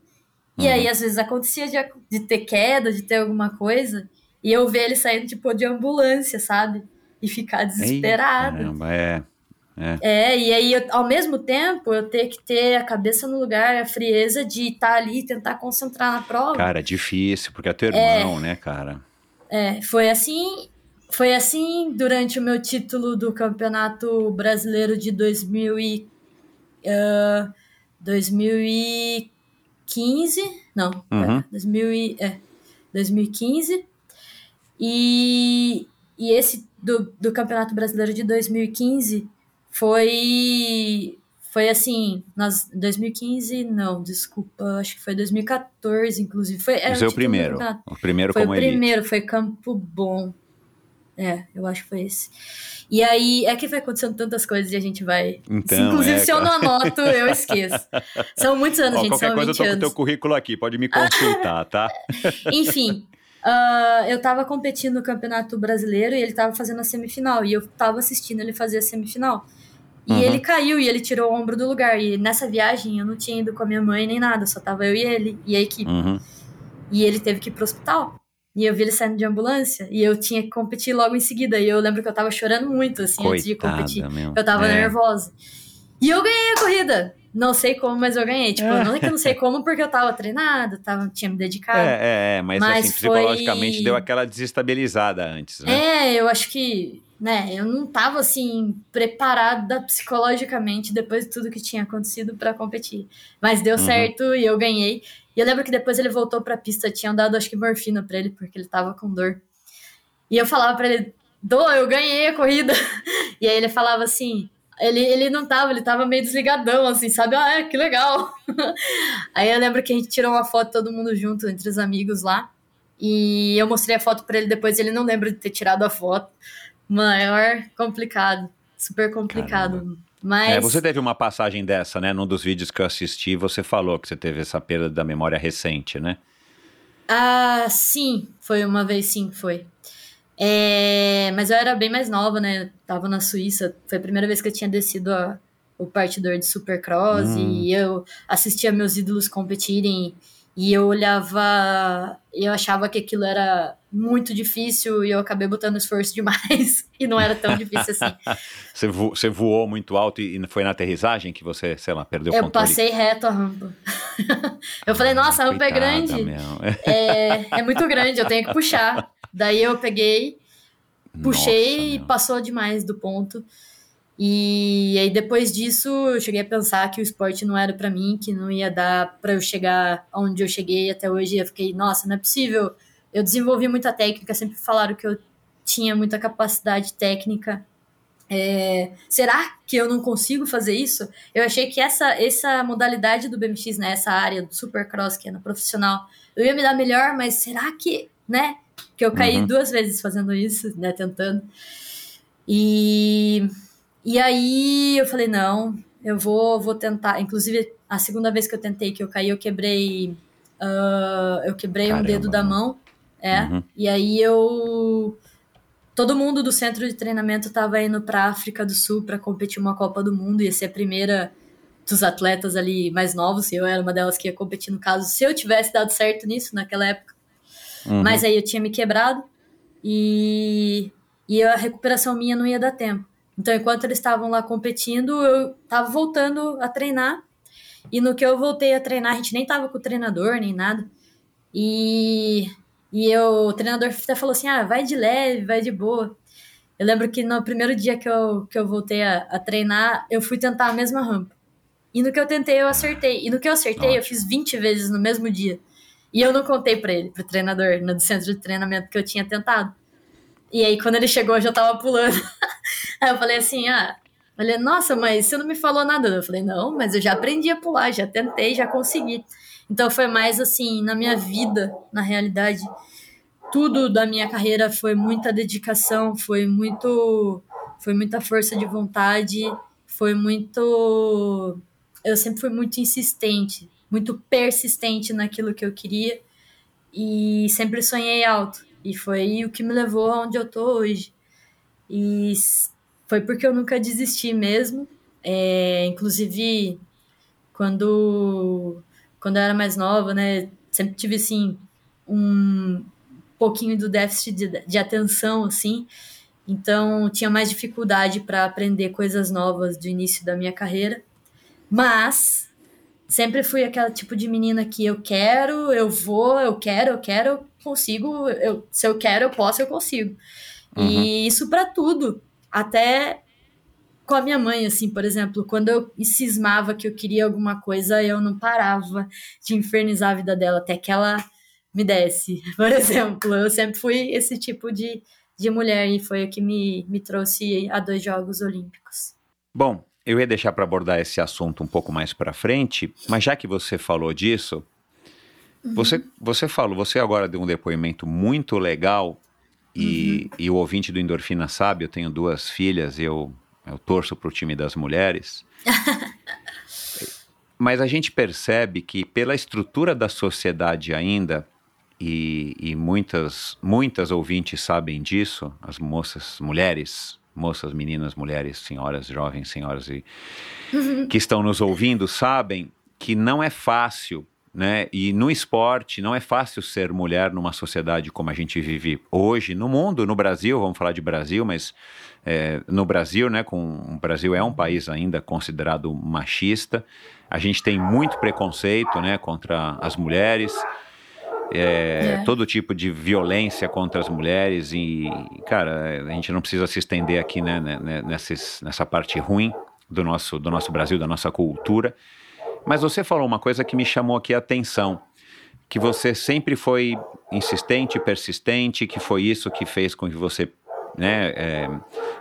E aí, uhum. às vezes, acontecia de, de ter queda, de ter alguma coisa, e eu ver ele saindo, tipo, de ambulância, sabe? E ficar desesperado. Ei, caramba, é. É. é, e aí, eu, ao mesmo tempo, eu ter que ter a cabeça no lugar, a frieza de estar tá ali e tentar concentrar na prova. Cara, é difícil, porque é teu irmão, é, né, cara? É, foi assim. Foi assim durante o meu título do Campeonato Brasileiro de 2000 e, uh, 2015. Não, uhum. é, 2000 e, é, 2015. E, e esse do, do Campeonato Brasileiro de 2015 foi foi assim, nós 2015, não, desculpa, acho que foi 2014, inclusive. Foi, era o primeiro. O primeiro foi como o primeiro, foi Campo Bom. É, eu acho que foi esse. E aí é que vai acontecendo tantas coisas e a gente vai. Então, Inclusive, é, se eu não anoto, eu esqueço. São muitos anos, Ó, gente. Qualquer são coisa 20 eu tô com o teu currículo aqui, pode me consultar, tá? [LAUGHS] Enfim. ah, eu tava competindo no Campeonato Brasileiro e ele tava fazendo a semifinal. E eu tava assistindo ele fazer a semifinal. E Uhum. ele caiu e ele tirou o ombro do lugar. E nessa viagem eu não tinha ido com a minha mãe nem nada, só tava eu e ele e a equipe. Uhum. E ele teve que ir pro hospital. E eu vi ele saindo de ambulância e eu tinha que competir logo em seguida. E eu lembro que eu tava chorando muito, assim, antes de competir. Coitada, meu. Eu tava É. nervosa. E eu ganhei a corrida. Não sei como, mas eu ganhei. Tipo, não é que eu não sei como, porque eu tava treinada, tava, tinha me dedicado. É, é, é, mas, Mas assim, foi- psicologicamente deu aquela desestabilizada antes, né? É, eu acho que, né, eu não tava assim preparada psicologicamente depois de tudo que tinha acontecido pra competir. Mas deu Uhum. certo e eu ganhei. E eu lembro que depois ele voltou pra pista, tinham dado acho que morfina pra ele porque ele tava com dor. E eu falava pra ele: "Dô, eu ganhei a corrida". [LAUGHS] E aí ele falava assim, ele, ele não tava, ele tava meio desligadão, assim, sabe? Ah, é, que legal. [LAUGHS] Aí eu lembro que a gente tirou uma foto todo mundo junto, entre os amigos lá. E eu mostrei a foto pra ele depois, ele não lembra de ter tirado a foto. Maior complicado, super complicado. Mas É, você teve uma passagem dessa, né? Num dos vídeos que eu assisti, você falou que você teve essa perda da memória recente, né? Ah, sim, foi uma vez sim, foi. É, mas eu era bem mais nova, né? Tava na Suíça, foi a primeira vez que eu tinha descido a- o partidor de Supercross Hum. e eu assistia meus ídolos competirem e eu olhava, eu achava que aquilo era muito difícil e eu acabei botando esforço demais [LAUGHS] e não era tão difícil assim. [LAUGHS] Você, vo- você voou muito alto e e foi na aterrissagem que você, sei lá, perdeu o Eu controle? passei reto a rampa. [LAUGHS] eu falei, nossa, a rampa é grande. É, é muito grande, eu tenho que puxar. Daí eu peguei, puxei Nossa, e meu. passou demais do ponto. E aí depois disso eu cheguei a pensar que o esporte não era pra mim, que não ia dar pra eu chegar onde eu cheguei até hoje. Eu fiquei, nossa, não é possível. Eu desenvolvi muita técnica, sempre falaram que eu tinha muita capacidade técnica. É, será que eu não consigo fazer isso? Eu achei que essa, essa modalidade do BMX, né, essa área do Supercross, que é no profissional, eu ia me dar melhor, mas será que, né? Que eu caí Uhum. duas vezes fazendo isso, né, tentando. E, e aí eu falei, não, eu vou, vou tentar. Inclusive, a segunda vez que eu tentei que eu caí, eu quebrei. ah, eu quebrei um Caramba, dedo da mão. É. Uhum. E aí eu. Todo mundo do centro de treinamento estava indo para África do Sul para competir uma Copa do Mundo, ia ser a primeira dos atletas ali mais novos, eu era uma delas que ia competir no caso, se eu tivesse dado certo nisso naquela época. Uhum. Mas aí eu tinha me quebrado e, e a recuperação minha não ia dar tempo. Então, enquanto eles estavam lá competindo, eu tava voltando a treinar. E no que eu voltei a treinar, a gente nem tava com o treinador, nem nada. E, e eu, o treinador até falou assim: ah, vai de leve, vai de boa. Eu lembro que no primeiro dia que eu, que eu voltei a, a treinar, eu fui tentar a mesma rampa. E no que eu tentei, eu acertei. E no que eu acertei, eu fiz 20 vezes no mesmo dia. E eu não contei pra ele, pro treinador, no centro de treinamento que eu tinha tentado. E aí, quando ele chegou, eu já tava pulando. [LAUGHS] aí eu falei assim, ah... Ele, nossa, mas você não me falou nada. Eu falei, não, mas eu já aprendi a pular, já tentei, já consegui. Então foi mais assim, na minha vida, na realidade, tudo da minha carreira foi muita dedicação, foi muito foi muita força de vontade, foi muito eu sempre fui muito insistente, muito persistente naquilo que eu queria e sempre sonhei alto. E foi o que me levou aonde eu tô hoje. E foi porque eu nunca desisti mesmo. É, inclusive, quando, quando eu era mais nova, né? Sempre tive, assim, um pouquinho do déficit de, de atenção, assim. Então, tinha mais dificuldade para aprender coisas novas do início da minha carreira. Mas sempre fui aquela tipo de menina que eu quero, eu vou, eu quero, eu quero, consigo, eu, se eu quero, eu posso, eu consigo. E isso para tudo, até com a minha mãe, assim, por exemplo, quando eu cismava que eu queria alguma coisa, eu não parava de infernizar a vida dela até que ela me desse. [LAUGHS] Por exemplo, eu sempre fui esse tipo de, de mulher e foi o que me, me trouxe a dois Jogos Olímpicos. Bom, eu ia deixar para abordar esse assunto um pouco mais para frente, mas já que você falou disso, você, você falou, você agora deu um depoimento muito legal e, e o ouvinte do Endorfina sabe, eu tenho duas filhas, eu, eu torço para o time das mulheres. [LAUGHS] mas a gente percebe que pela estrutura da sociedade ainda, e, e muitas, muitas ouvintes sabem disso, as moças, mulheres, moças, meninas, mulheres, senhoras, jovens, senhoras e, que estão nos ouvindo sabem que não é fácil, né? E no esporte não é fácil ser mulher numa sociedade como a gente vive hoje no mundo, no Brasil, vamos falar de Brasil, mas é, no Brasil, né? Com o Brasil é um país ainda considerado machista. A gente tem muito preconceito, né? Contra as mulheres. É, É. todo tipo de violência contra as mulheres e, cara, a gente não precisa se estender aqui, né, né, né, nesses- nessa parte ruim do nosso, do nosso Brasil, da nossa cultura. Mas você falou uma coisa que me chamou aqui a atenção, que você sempre foi insistente, persistente, que foi isso que fez com que você, né, é,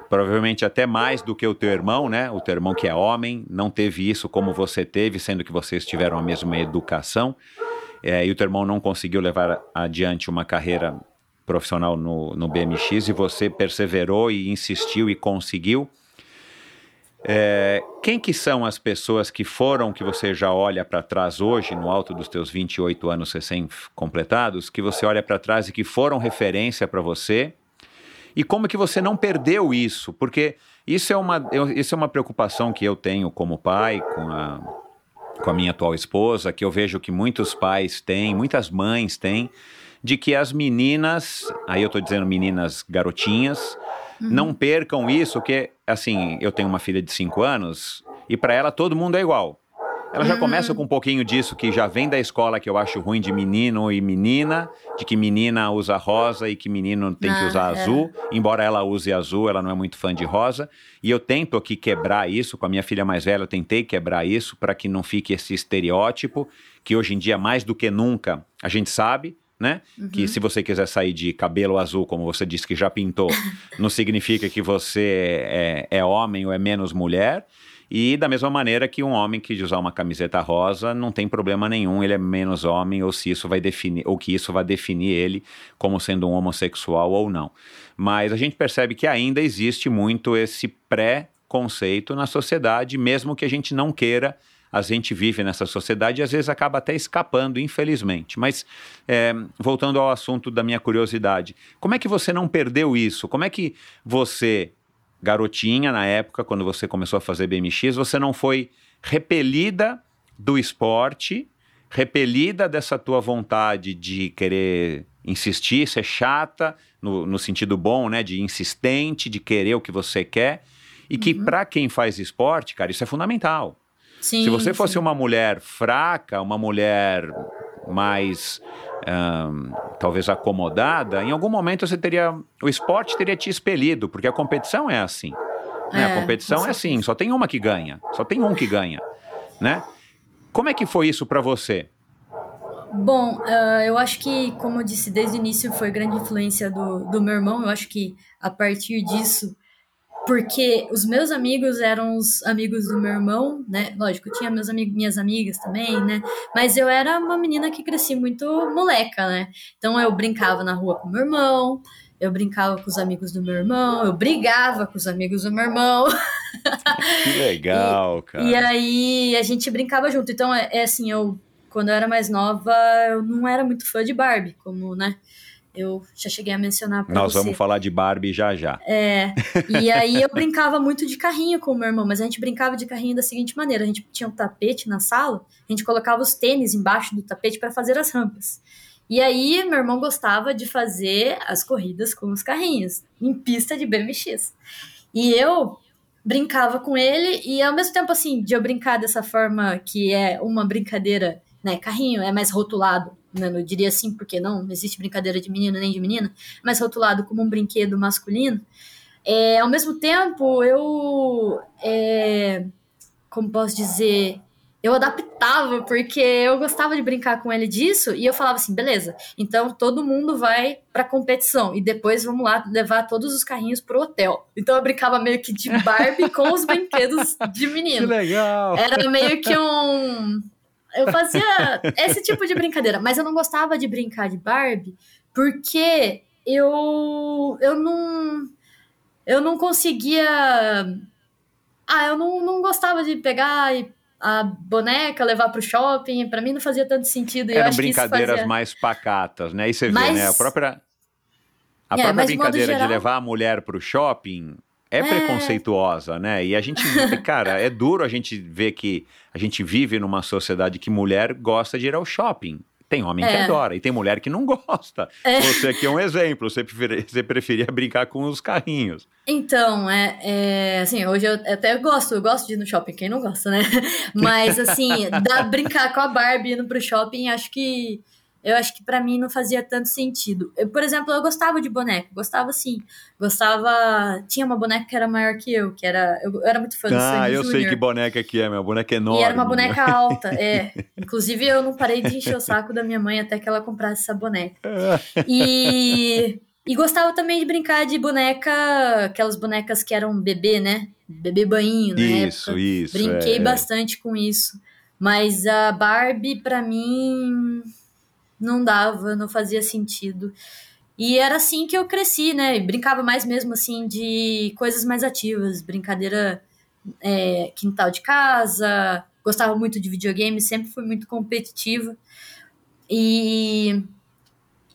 provavelmente até mais do que o teu irmão, né, o teu irmão que é homem, não teve isso como você teve, sendo que vocês tiveram a mesma educação, é, e o teu irmão não conseguiu levar adiante uma carreira profissional no, no BMX e você perseverou e insistiu e conseguiu. É, quem que são as pessoas que foram, que você já olha para trás hoje, no alto dos teus 28 anos recém-completados, que você olha para trás e que foram referência para você? E como que você não perdeu isso? Porque isso é uma, eu, isso é uma preocupação que eu tenho como pai, com a, com a minha atual esposa, que eu vejo que muitos pais têm, muitas mães têm, de que as meninas, aí eu estou dizendo meninas garotinhas, não percam isso, que assim, eu tenho uma filha de 5 anos e para ela todo mundo é igual. Ela já começa com um pouquinho disso que já vem da escola que eu acho ruim de menino e menina, de que menina usa rosa e que menino tem que Ah, usar é. azul. Embora ela use azul, ela não é muito fã de rosa. E eu tento aqui quebrar isso com a minha filha mais velha, eu tentei quebrar isso para que não fique esse estereótipo que hoje em dia mais do que nunca a gente sabe, né? Que se você quiser sair de cabelo azul, como você disse que já pintou, [LAUGHS] não significa que você é, é homem ou é menos mulher. E da mesma maneira que um homem que usar uma camiseta rosa não tem problema nenhum, ele é menos homem ou se isso vai definir ou que isso vai definir ele como sendo um homossexual ou não. Mas a gente percebe que ainda existe muito esse pré-conceito na sociedade, mesmo que a gente não queira a gente vive nessa sociedade e às vezes acaba até escapando, infelizmente. Mas é, voltando ao assunto da minha curiosidade, como é que você não perdeu isso? Como é que você, garotinha na época, quando você começou a fazer BMX, você não foi repelida do esporte, repelida dessa tua vontade de querer insistir, ser chata, no, no sentido bom, né? De insistente, de querer o que você quer. E que para quem faz esporte, cara, isso é fundamental. Sim, Se você fosse sim. uma mulher fraca, uma mulher mais ahn, talvez acomodada, em algum momento você teria. O esporte teria te expelido, porque a competição é assim. né? É, a competição com é assim, só tem uma que ganha, só tem um que ganha. Né? Como é que foi isso para você? Bom, ah, eu acho que, como eu disse desde o início, foi grande influência do, do meu irmão. Eu acho que a partir disso, porque os meus amigos eram os amigos do meu irmão, né? Lógico, tinha meus amigos, minhas amigas também, né? Mas eu era uma menina que cresci muito moleca, né? Então eu brincava na rua com meu irmão, eu brincava com os amigos do meu irmão, eu brigava com os amigos do meu irmão. [LAUGHS] Que legal, cara. E aí a gente brincava junto. Então, é, é assim, eu, quando eu era mais nova, eu não era muito fã de Barbie, como, né? Eu já cheguei a mencionar pra Nós você. vamos falar de Barbie já já. É, e aí eu brincava muito de carrinho com o meu irmão, mas a gente brincava de carrinho da seguinte maneira: a gente tinha um tapete na sala, a gente colocava os tênis embaixo do tapete para fazer as rampas. E aí meu irmão gostava de fazer as corridas com os carrinhos, em pista de BMX. E eu brincava com ele, e ao mesmo tempo, assim, de eu brincar dessa forma que é uma brincadeira, né? Carrinho é mais rotulado? Eu diria assim, porque não, não existe brincadeira de menino nem de menina, mais rotulado como um brinquedo masculino. É, ao mesmo tempo, eu. é, como posso dizer? Eu adaptava, porque eu gostava de brincar com ele disso, e eu falava assim: beleza, então todo mundo vai pra competição, e depois vamos lá levar todos os carrinhos pro hotel. Então eu brincava meio que de Barbie com os [LAUGHS] brinquedos de menino. legal! Era meio que um. Eu fazia esse tipo de brincadeira, mas eu não gostava de brincar de Barbie porque eu eu não eu não conseguia ah eu não, não gostava de pegar a boneca, levar pro shopping, para mim não fazia tanto sentido. Eram brincadeiras fazia... mais pacatas, né? E você mas... vê, né? A própria, a é, própria brincadeira geral... de levar a mulher pro shopping é, é, preconceituosa, né? E a gente, [LAUGHS] cara, é duro a gente ver que a gente vive numa sociedade que mulher gosta de ir ao shopping. Tem homem é. que adora e tem mulher que não gosta. É. Você aqui é um exemplo, você, preferia, você preferia brincar com os carrinhos. Então, é, é, assim, hoje eu até gosto, eu gosto de ir no shopping, quem não gosta, né? [LAUGHS] Mas assim, dá brincar com a Barbie indo pro shopping, acho que eu acho que para mim não fazia tanto sentido. Eu, por exemplo, eu gostava de boneco, gostava sim. Gostava. Tinha uma boneca que era maior que eu, que era. Eu, eu era muito fã do Ah, eu Junior. sei que boneca que é, minha boneca é enorme. E era uma boneca alta, é. [LAUGHS] Inclusive, eu não parei de encher o saco da minha mãe até que ela comprasse essa boneca. [LAUGHS] E. E gostava também de brincar de boneca, aquelas bonecas que eram bebê, né? Bebê banho, né? Isso, época. isso. Brinquei é. bastante com isso. Mas a Barbie, para mim, não dava, não fazia sentido. E era assim que eu cresci, né? brincava mais mesmo assim de coisas mais ativas, brincadeira é, quintal de casa, gostava muito de videogame, sempre fui muito competitiva. E,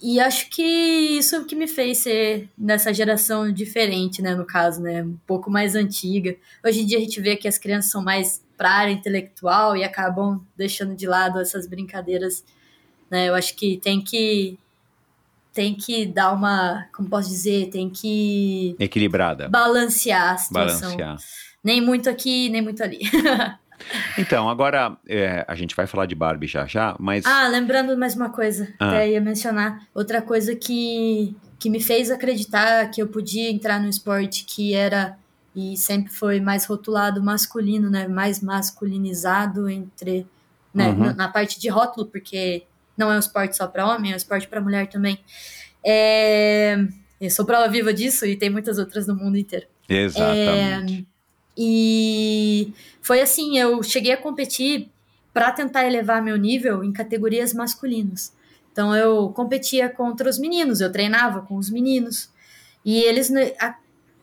e acho que isso que me fez ser nessa geração diferente, né? No caso, né? Um pouco mais antiga. Hoje em dia a gente vê que as crianças são mais para área intelectual e acabam deixando de lado essas brincadeiras né? Eu acho que tem que tem que dar uma, como posso dizer, tem que equilibrada, balancear a situação. Balancear. Nem muito aqui, nem muito ali. [LAUGHS] então, agora é, a gente vai falar de Barbie já já, mas ah, lembrando mais uma coisa, Ah. até ia mencionar outra coisa que que me fez acreditar que eu podia entrar no esporte que era e sempre foi mais rotulado masculino, né? Mais masculinizado entre né? Uhum. na, na parte de rótulo, porque não é um esporte só para homem, é um esporte para mulher também. É, eu sou prova viva disso e tem muitas outras no mundo inteiro. exatamente. E foi assim, eu cheguei a competir para tentar elevar meu nível em categorias masculinas. Então eu competia contra os meninos, eu treinava com os meninos. E eles a-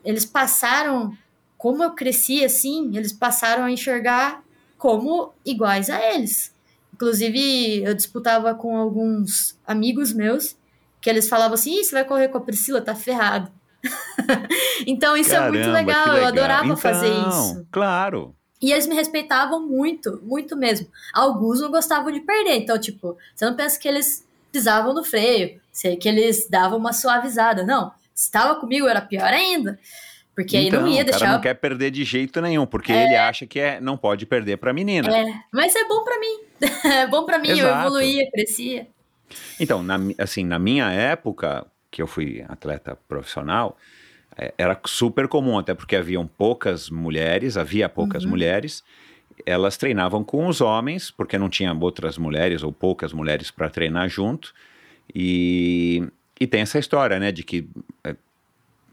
eles passaram como eu cresci assim, eles passaram a enxergar como iguais a eles. Inclusive, eu disputava com alguns amigos meus que eles falavam assim: Ih, você vai correr com a Priscila, tá ferrado. [LAUGHS] então, isso é muito Caramba, legal, que eu adorava Então, fazer isso. Claro. E eles me respeitavam muito, muito mesmo. Alguns não gostavam de perder. Então, tipo, você não pensa que eles pisavam no freio, que eles davam uma suavizada. Não. Se estava comigo, era pior ainda. Porque aí então, não ia o cara deixar. não quer perder de jeito nenhum, porque ele acha que é, não pode perder pra menina. É, mas é bom pra mim. [LAUGHS] é bom pra mim, eu Exato. evoluía, crescia. Então, na, assim, na minha época, que eu fui atleta profissional, é, era super comum, até porque haviam poucas mulheres, havia poucas Uhum. mulheres, elas treinavam com os homens, porque não tinha outras mulheres ou poucas mulheres para treinar junto, e, e tem essa história, né, de que é,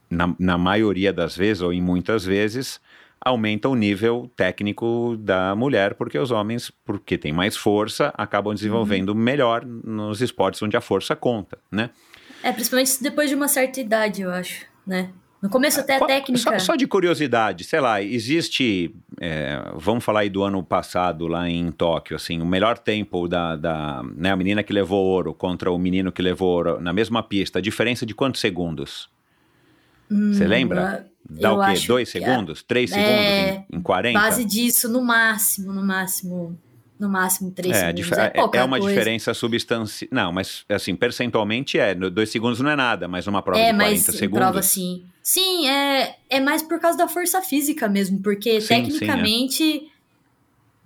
na, na maioria das vezes, ou em muitas vezes, aumenta o nível técnico da mulher, porque os homens, porque têm mais força, acabam desenvolvendo Uhum. melhor nos esportes onde a força conta, né? É, principalmente depois de uma certa idade, eu acho, né? No começo até a Qual- técnica. Só, só de curiosidade, sei lá, existe, é, vamos falar aí do ano passado lá em Tóquio, assim, o melhor tempo da, da né, a menina que levou ouro contra o menino que levou ouro na mesma pista, a diferença de quantos segundos? Você lembra? Dá Hum, eu o quê? acho Dois é- segundos? Três é, segundos em, em 40? Base disso, no máximo, no máximo, no máximo três É, segundos. É, é- é uma coisa. diferença substancial. Não, mas assim, percentualmente é. No- Dois segundos não é nada, mas numa prova É, de 40 mas segundos. prova sim. Sim, é, é mais por causa da força física mesmo, porque Sim, sim, é. tecnicamente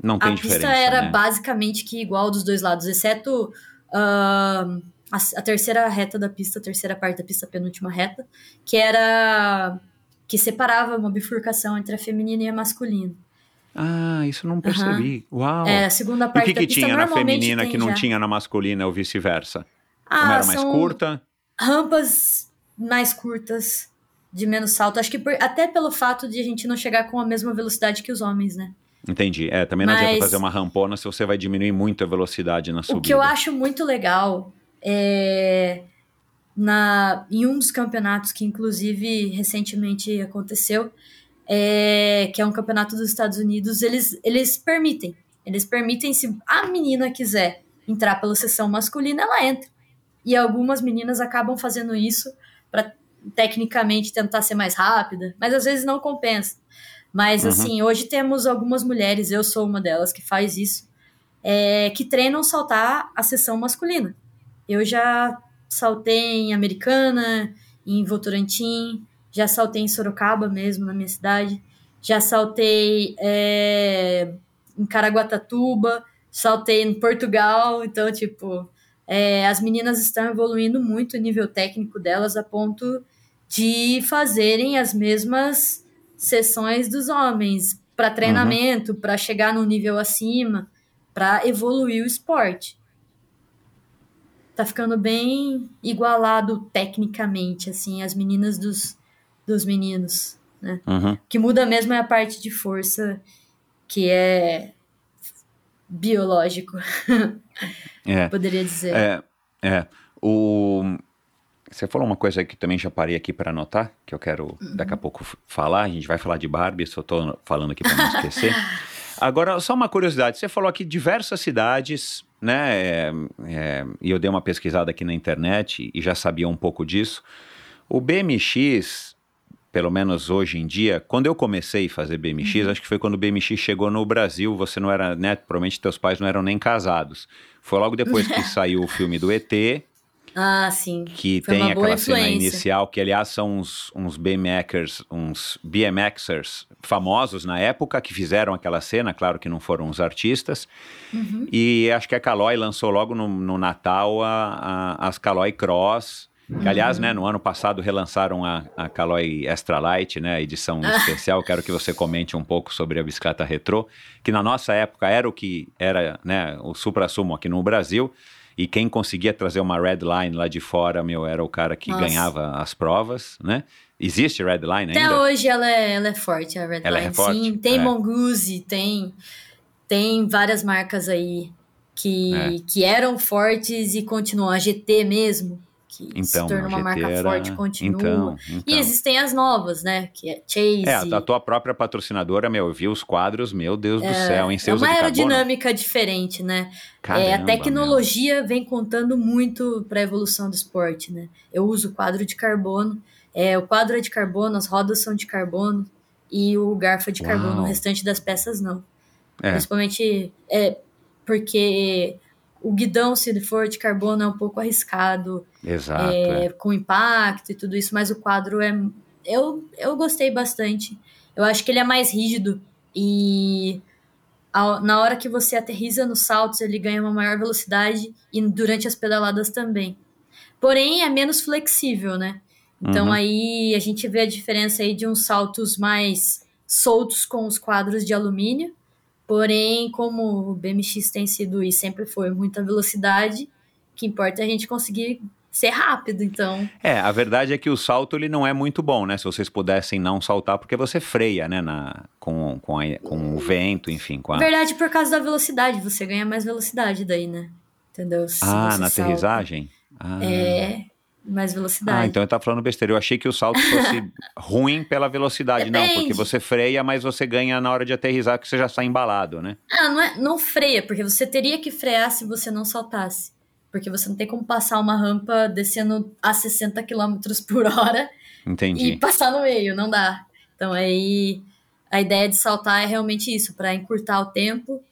Não tem a diferença. pista era né? basicamente que igual dos dois lados, exceto ahn, a, a terceira reta da pista, a terceira parte da pista, a penúltima reta, que era que separava uma bifurcação entre a feminina e a masculina. Ah, isso não percebi. Uau! É, a segunda e o parte que, tinha na feminina que não já. tinha na masculina ou vice-versa? Ah, Uma era mais curta? rampas mais curtas, de menos salto. Acho que por- até pelo fato de a gente não chegar com a mesma velocidade que os homens, né? Entendi. É, também não adianta Mas- fazer uma rampona se você vai diminuir muito a velocidade na subida. O que eu acho muito legal é na em um dos campeonatos que inclusive recentemente aconteceu, é, que é um campeonato dos Estados Unidos, eles eles permitem Eles permitem, se a menina quiser entrar pela sessão masculina, ela entra. E algumas meninas acabam fazendo isso para tecnicamente tentar ser mais rápida, mas às vezes não compensa. Mas Uhum. assim, hoje temos algumas mulheres, eu sou uma delas que faz isso, é, que treinam saltar a sessão masculina. Eu já saltei em Americana, em Votorantim, já saltei em Sorocaba mesmo, na minha cidade, já saltei é, em Caraguatatuba, saltei em Portugal, então, tipo, é, as meninas estão evoluindo muito o nível técnico delas a ponto de fazerem as mesmas sessões dos homens para treinamento, para chegar num nível acima, para evoluir o esporte. Tá ficando bem igualado tecnicamente, assim, as meninas dos, dos meninos, né? Uhum. O que muda mesmo é a parte de força, que é biológico, [LAUGHS] É. poderia dizer. É, é. O... Você falou uma coisa que também já parei aqui para anotar, que eu quero daqui a pouco f- falar. A gente vai falar de Barbie, só tô falando aqui para não esquecer. [LAUGHS] Agora, só uma curiosidade. Você falou aqui diversas cidades, né? é, é, e eu dei uma pesquisada aqui na internet e já sabia um pouco disso. O BMX, pelo menos hoje em dia, quando eu comecei a fazer BMX, acho que foi quando o BMX chegou no Brasil, você não era, né? Provavelmente teus pais não eram nem casados. Foi logo depois que [LAUGHS] saiu o filme do ET, Ah, sim. que Foi tem aquela cena inicial, que aliás são uns, uns BMXers, uns BMXers famosos na época que fizeram aquela cena, claro que não foram os artistas. Uhum. E acho que a Caloi lançou logo no, no Natal a, a- as Caloi Cross. Que, aliás, né, no ano passado relançaram a, a Caloi Extra Light, né, a edição Ah. [LAUGHS] especial. Quero que você comente um pouco sobre a bicicleta retrô, que na nossa época era o que era né, o supra-sumo aqui no Brasil. E quem conseguia trazer uma red line lá de fora, meu, era o cara que Nossa. ganhava as provas, né? Existe red line Até ainda? hoje ela é, ela é forte, a Red Ela é Line. forte? Sim, tem É. Mongoose, tem, tem várias marcas aí que, É. que eram fortes e continuam. A GT mesmo, que se Então, tornou a uma marca era- forte, continua. Então, E então. existem as novas, né? Que é Chase. É, a, tua própria patrocinadora, meu, eu vi os quadros, meu Deus do céu, em É seus uma de carbono. aerodinâmica diferente, né? é, Caramba, a tecnologia vem contando muito para a evolução do esporte, né? Eu uso quadro de carbono, é, o quadro é de carbono, as rodas são de carbono e o garfo é de Uau. carbono, o restante das peças não. É. Principalmente é, porque o guidão, se ele for de carbono, é um pouco arriscado. Exato. é, é. com impacto e tudo isso, mas o quadro é. Eu, eu gostei bastante. Eu acho que ele é mais rígido e ao- na hora que você aterriza nos saltos, ele ganha uma maior velocidade e durante as pedaladas também. Porém, é menos flexível, né? Então Uhum. aí a gente vê a diferença aí de uns saltos mais soltos com os quadros de alumínio. Porém, como o BMX tem sido e sempre foi muita velocidade, o que importa é a gente conseguir ser rápido. Então, É, a verdade é que o salto ele não é muito bom, né? Se vocês pudessem não saltar, porque você freia, né? Na, com, com, a- com o vento, enfim, com a... na verdade, por causa da velocidade, você ganha mais velocidade daí, né? Entendeu? Se Ah, na salta, aterrissagem? Ah. É, mais velocidade. Ah, então eu tava falando besteira. Eu achei que o salto fosse [LAUGHS] ruim pela velocidade. Não, porque Depende. você freia, mas você ganha na hora de aterrissar, que você já sai embalado, né? Ah, não, é, não freia, porque você teria que frear se você não saltasse. Porque você não tem como passar uma rampa descendo a 60 km por hora Entendi. e passar no meio, não dá. Então aí a ideia de saltar é realmente isso, para encurtar o tempo.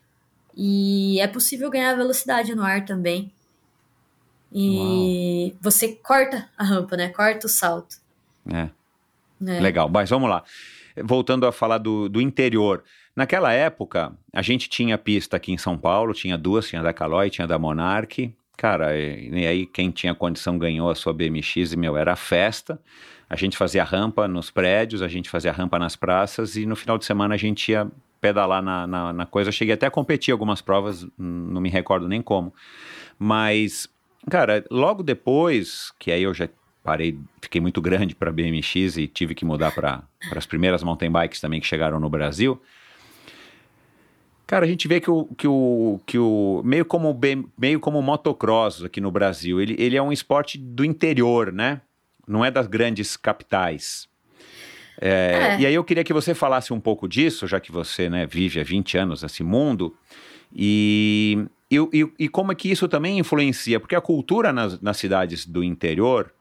E é possível ganhar velocidade no ar também. E você corta a rampa, né? Corta o salto. É. né? Legal, mas vamos lá. Voltando a falar do, do interior. Naquela época, a gente tinha pista aqui em São Paulo, tinha duas, tinha da Caloi, tinha da Monarch. Cara, e, e aí quem tinha condição ganhou a sua BMX e, meu, era festa. A gente fazia rampa nos prédios, a gente fazia rampa nas praças e no final de semana a gente ia pedalar na, na, na coisa. Eu cheguei até a competir algumas provas, não me recordo nem como. Mas, cara, logo depois, que aí eu já parei, fiquei muito grande para BMX e tive que mudar para as primeiras mountain bikes também que chegaram no Brasil. Cara, a gente vê que o, que o, que o meio como o meio como o motocross aqui no Brasil, ele, ele é um esporte do interior, né? Não é das grandes capitais. É, É. E aí eu queria que você falasse um pouco disso, já que você né, vive há 20 anos nesse mundo, E, e, e, e como é que isso também influencia? Porque a cultura nas, nas cidades do interior,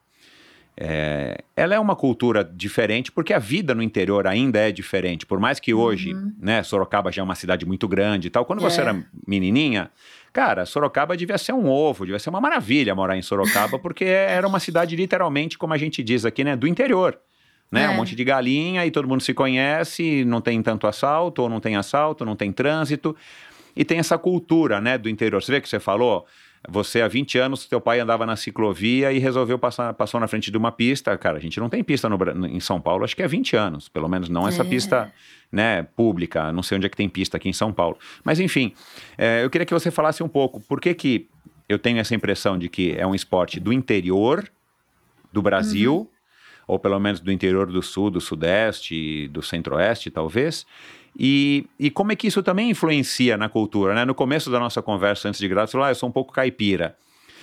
é, ela é uma cultura diferente, porque a vida no interior ainda é diferente. Por mais que hoje, Uhum. né, Sorocaba já é uma cidade muito grande e tal. Quando você É. era menininha, cara, Sorocaba devia ser um ovo, devia ser uma maravilha morar em Sorocaba, [LAUGHS] porque era uma cidade literalmente, como a gente diz aqui, né, do interior. Né? É. Um monte de galinha e todo mundo se conhece, não tem tanto assalto, ou não tem assalto, não tem trânsito. E tem essa cultura, né, do interior. Você vê que você falou, você há 20 anos, teu pai andava na ciclovia e resolveu passar, passou na frente de uma pista. Cara, a gente não tem pista no, em São Paulo, acho que é 20 anos, pelo menos não essa É. pista, né, pública. Não sei onde é que tem pista aqui em São Paulo. Mas enfim, é, eu queria que você falasse um pouco, por que que eu tenho essa impressão de que é um esporte do interior do Brasil, ou pelo menos do interior do sul, do sudeste, do centro-oeste, talvez. E, e como é que isso também influencia na cultura, né? No começo da nossa conversa, antes de graça, falou, ah, eu sou um pouco caipira.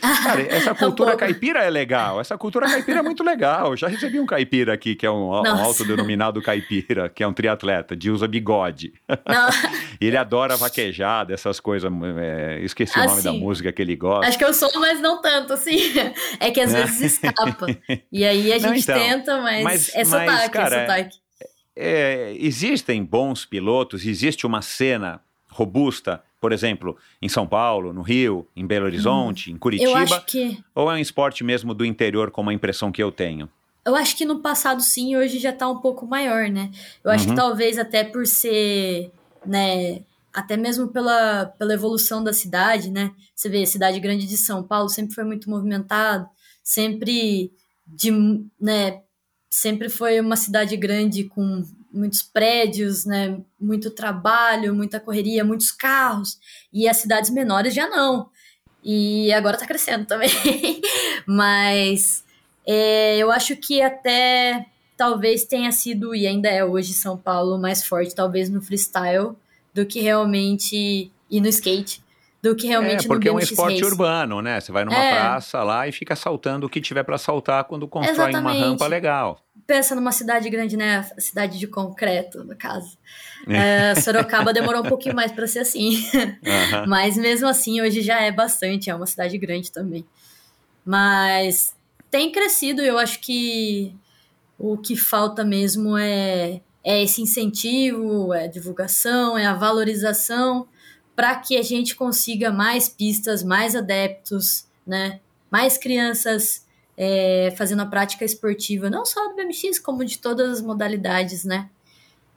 [LAUGHS] Cara, essa cultura pouco. caipira é legal, essa cultura caipira é muito legal. Eu já recebi um caipira aqui, que é um, um autodenominado caipira, que é um triatleta, de usa bigode. Não, [LAUGHS] ele adora vaquejada, essas coisas. é, esqueci o nome da Assim, música que ele gosta. acho que eu sou, mas não tanto, assim. [LAUGHS] É que às vezes escapa. E aí a Não, gente então, tenta, mas, mas- é mas, sotaque, cara, é sotaque. É, existem bons pilotos, existe uma cena robusta, por exemplo, em São Paulo, no Rio, em Belo Horizonte, em Eu Curitiba, acho que ou é um esporte mesmo do interior, como a impressão que eu tenho? Eu acho que no passado sim, hoje já tá um pouco maior, né? Eu acho Uhum. que talvez até por ser, né, até mesmo pela, pela evolução da cidade, né? Você vê, a cidade grande de São Paulo sempre foi muito movimentado, sempre de, né, sempre foi uma cidade grande com muitos prédios, né, muito trabalho, muita correria, muitos carros, e as cidades menores já não. E agora tá crescendo também. [LAUGHS] Mas é, eu acho que até talvez tenha sido, e ainda é hoje, São Paulo mais forte, talvez no freestyle, do que realmente. e no skate, do que realmente é, porque é no um BMX esporte Race. urbano, né? Você vai numa É. praça lá e fica saltando o que tiver para saltar quando constrói uma Exatamente. rampa legal. Pensa numa cidade grande, né? Cidade de concreto, no caso. É, Sorocaba demorou um pouquinho mais para ser assim. Aham. Mas mesmo assim, hoje já é bastante, é uma cidade grande também. Mas tem crescido, eu acho que o que falta mesmo é, é esse incentivo, é a divulgação, é a valorização para que a gente consiga mais pistas, mais adeptos, né? Mais crianças é, fazendo a prática esportiva, não só do BMX, como de todas as modalidades, né?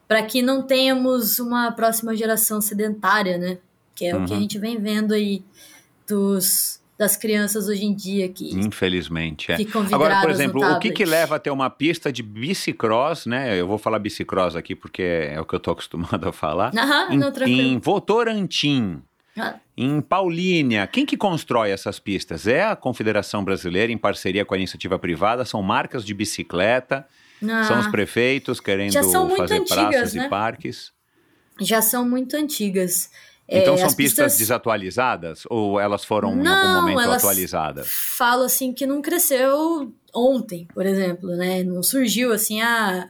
Para que não tenhamos uma próxima geração sedentária, né? Que é o que a Uhum. gente vem vendo aí dos, das crianças hoje em dia que Infelizmente, é. ficam Agora, por exemplo, o que, que leva a ter uma pista de bicicross, né? Eu vou falar bicicross aqui porque é o que eu tô acostumado a falar. Aham, em, não, em Votorantim, Ah, em Paulínia. Quem que constrói essas pistas? É a Confederação Brasileira, em parceria com a iniciativa privada, são marcas de bicicleta, são os ah, prefeitos querendo fazer antigas, praças né? e parques. já são muito antigas. Então É, são as pistas, desatualizadas ou elas foram em algum Não, momento elas- atualizadas? Falo assim que não cresceu ontem, por exemplo, né? Não surgiu assim a.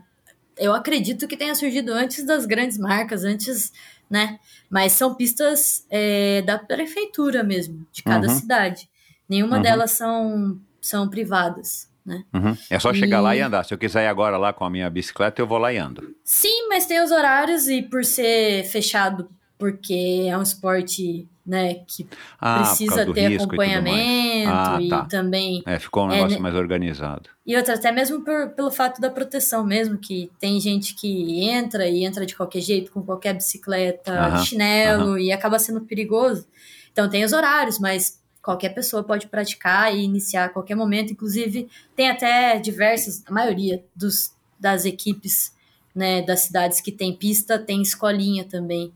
Eu acredito que tenha surgido antes das grandes marcas, antes, né? Mas são pistas é, da prefeitura mesmo, de cada Uhum. cidade. Nenhuma Uhum. delas são, são privadas, né? Uhum. É só chegar E- lá e andar. Se eu quiser ir agora lá com a minha bicicleta, eu vou lá e ando. Sim, mas tem os horários e por ser fechado, porque é um esporte, né, que Ah, precisa ter risco e acompanhamento Ah, e tá. também É, ficou um É, negócio né? mais organizado. E outra, até mesmo por- pelo fato da proteção mesmo, que tem gente que entra e entra de qualquer jeito, com qualquer bicicleta, Aham, chinelo, e acaba sendo perigoso. Então tem os horários, mas qualquer pessoa pode praticar e iniciar a qualquer momento. Inclusive, tem até diversas, a maioria dos, das equipes né, das cidades que tem pista, tem escolinha também,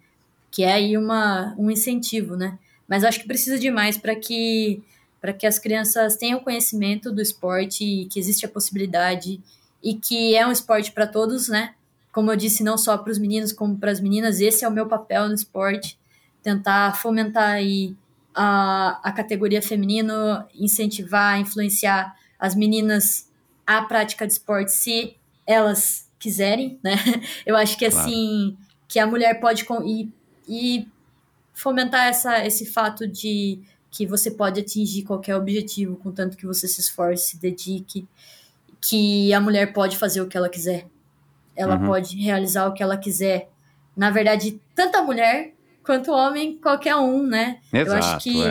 que é aí uma, um incentivo, né? Mas acho que precisa de mais para que para que as crianças tenham conhecimento do esporte e que existe a possibilidade e que é um esporte para todos, né? Como eu disse, não só para os meninos como para as meninas, esse é o meu papel no esporte, tentar fomentar aí a, a categoria feminino, incentivar, influenciar as meninas à prática de esporte se elas quiserem, né? [LAUGHS] Eu acho que Claro. assim, que a mulher pode com- ir fomentar essa, esse fato de que você pode atingir qualquer objetivo, contanto que você se esforce, se dedique, que a mulher pode fazer o que ela quiser. Ela Uhum. pode realizar o que ela quiser. Na verdade, tanto a mulher quanto o homem, qualquer um, né? Eu Exato, acho que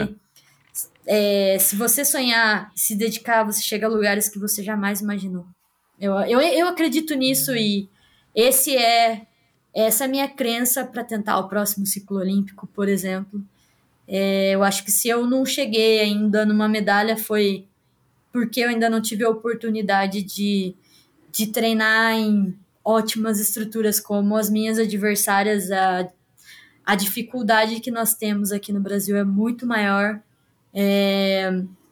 é. é, se você sonhar, se dedicar, você chega a lugares que você jamais imaginou. Eu, eu, eu acredito nisso e esse é essa é a minha crença para tentar o próximo ciclo olímpico, por exemplo. É, eu acho que se eu não cheguei ainda numa medalha foi porque eu ainda não tive a oportunidade de, de treinar em ótimas estruturas como as minhas adversárias. A, a dificuldade que nós temos aqui no Brasil é muito maior. É,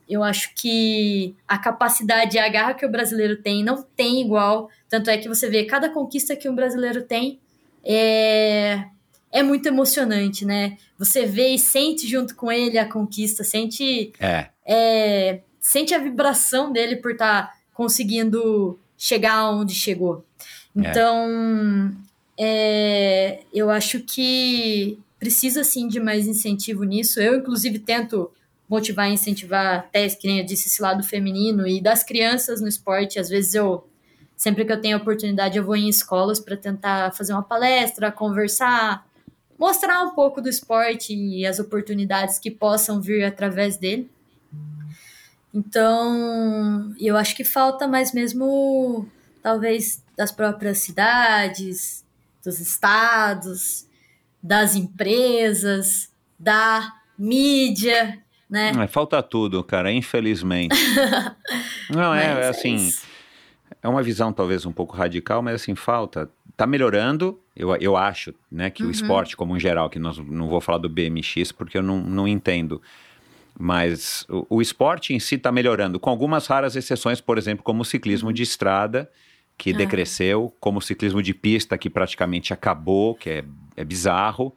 eu acho que a capacidade e a garra que o brasileiro tem não tem igual. Tanto é que você vê cada conquista que um brasileiro tem é, é muito emocionante, né? Você vê e sente junto com ele a conquista, sente É, é, sente a vibração dele por estar conseguindo chegar onde chegou. Então, é, eu acho que precisa sim de mais incentivo nisso. Eu, inclusive, tento motivar e incentivar até, que nem eu disse, esse lado feminino e das crianças no esporte. Às vezes eu, sempre que eu tenho oportunidade, eu vou em escolas para tentar fazer uma palestra, conversar, mostrar um pouco do esporte e as oportunidades que possam vir através dele. Então, eu acho que falta mais mesmo, talvez, das próprias cidades, dos estados, das empresas, da mídia, né? é, falta tudo, cara, infelizmente. [LAUGHS] Não, é, é assim, isso. É uma visão talvez um pouco radical, mas assim, falta. Tá melhorando, eu, eu acho, né, que o esporte como um geral, que nós não vou falar do BMX porque eu não, não entendo, mas o, o esporte em si está melhorando, com algumas raras exceções, por exemplo, como o ciclismo de estrada, que Ah. decresceu, como o ciclismo de pista, que praticamente acabou, que é, é bizarro.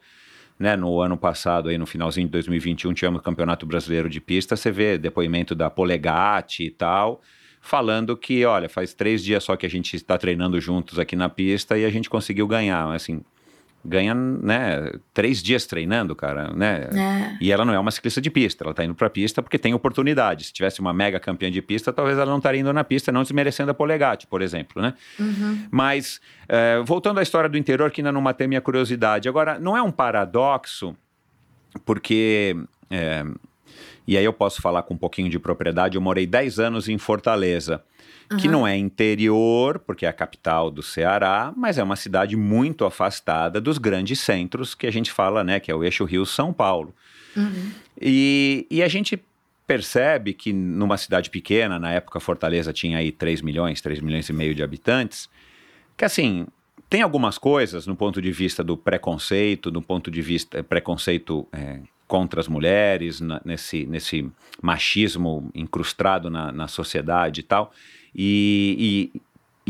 Né, no ano passado, aí no finalzinho de 2021, tivemos o Campeonato Brasileiro de Pista. Você vê depoimento da Polegatti e tal, falando que, olha, faz três dias só que a gente está treinando juntos aqui na pista e a gente conseguiu ganhar. Assim, ganha, né, três dias treinando, cara, né? É. E ela não é uma ciclista de pista, ela tá indo pra pista porque tem oportunidade. Se tivesse uma mega campeã de pista, talvez ela não estaria indo na pista, não desmerecendo a Polegatti, por exemplo, né? Uhum. Mas, eh, voltando à história do interior, que ainda não matei minha curiosidade. Agora, não é um paradoxo, porque. eh, e aí eu posso falar com um pouquinho de propriedade. Eu morei 10 anos em Fortaleza, que Aham. não é interior, porque é a capital do Ceará, mas é uma cidade muito afastada dos grandes centros que a gente fala, né? Que é o eixo Rio-São Paulo. Uhum. E, e a gente percebe que numa cidade pequena, na época Fortaleza tinha aí 3 milhões, 3 milhões e meio de habitantes, que assim, tem algumas coisas no ponto de vista do preconceito, do ponto de vista preconceito eh, contra as mulheres, na- nesse, nesse machismo incrustado na, na sociedade e tal, e, e,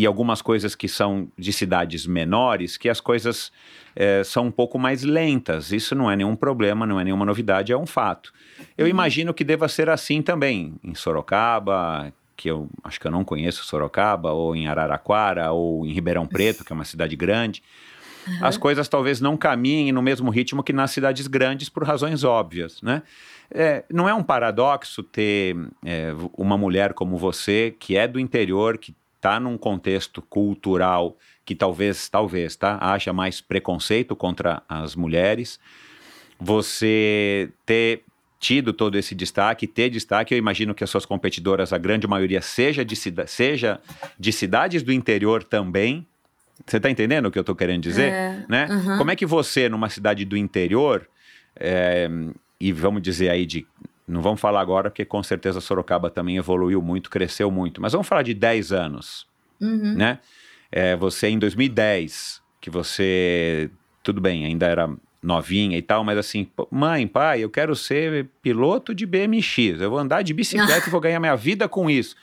e algumas coisas que são de cidades menores, que as coisas eh, são um pouco mais lentas. Isso não é nenhum problema, não é nenhuma novidade, é um fato. Eu imagino que deva ser assim também em Sorocaba, que eu acho que eu não conheço Sorocaba, ou em Araraquara, ou em Ribeirão Preto, que é uma cidade grande. As coisas talvez não caminhem no mesmo ritmo que nas cidades grandes por razões óbvias, né? É, não é um paradoxo ter é, uma mulher como você, que é do interior, que está num contexto cultural que talvez, talvez, tá, haja mais preconceito contra as mulheres, você ter tido todo esse destaque, ter destaque, eu imagino que as suas competidoras, a grande maioria, seja de, seja de cidades do interior também. Você está entendendo o que eu estou querendo dizer? É, né? aham. Como é que você, numa cidade do interior, é, e vamos dizer aí de. Não vamos falar agora, porque com certeza Sorocaba também evoluiu muito, cresceu muito, mas vamos falar de 10 anos Uhum. né? É, você em 2010, que você, tudo bem, ainda era novinha e tal, mas assim, mãe, pai, eu quero ser piloto de BMX, eu vou andar de bicicleta e vou ganhar minha vida com isso.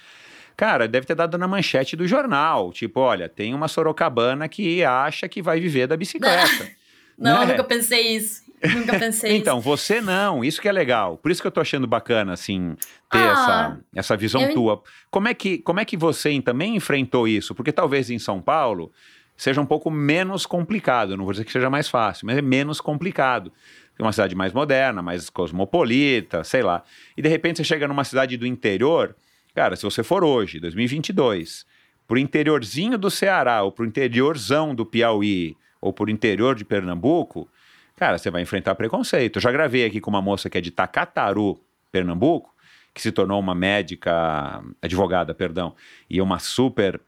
Cara, deve ter dado na manchete do jornal, tipo, olha, tem uma sorocabana que acha que vai viver da bicicleta. [LAUGHS] Não, né? nunca pensei isso. Nunca pensei [LAUGHS] Então, você não, isso que é legal. Por isso que eu tô achando bacana, assim, ter Ah, essa, essa visão eu tua. Como é, que, como é que você também enfrentou isso? Porque talvez em São Paulo seja um pouco menos complicado. Não vou dizer que seja mais fácil, mas é menos complicado. uma cidade mais moderna, mais cosmopolita, sei lá. E de repente você chega numa cidade do interior, cara, se você for hoje, 2022, pro interiorzinho do Ceará, ou pro interiorzão do Piauí, ou pro interior de Pernambuco, cara, você vai enfrentar preconceito. Eu já gravei aqui com uma moça que é de Takataru, Pernambuco, que se tornou uma médica, advogada, perdão, e uma super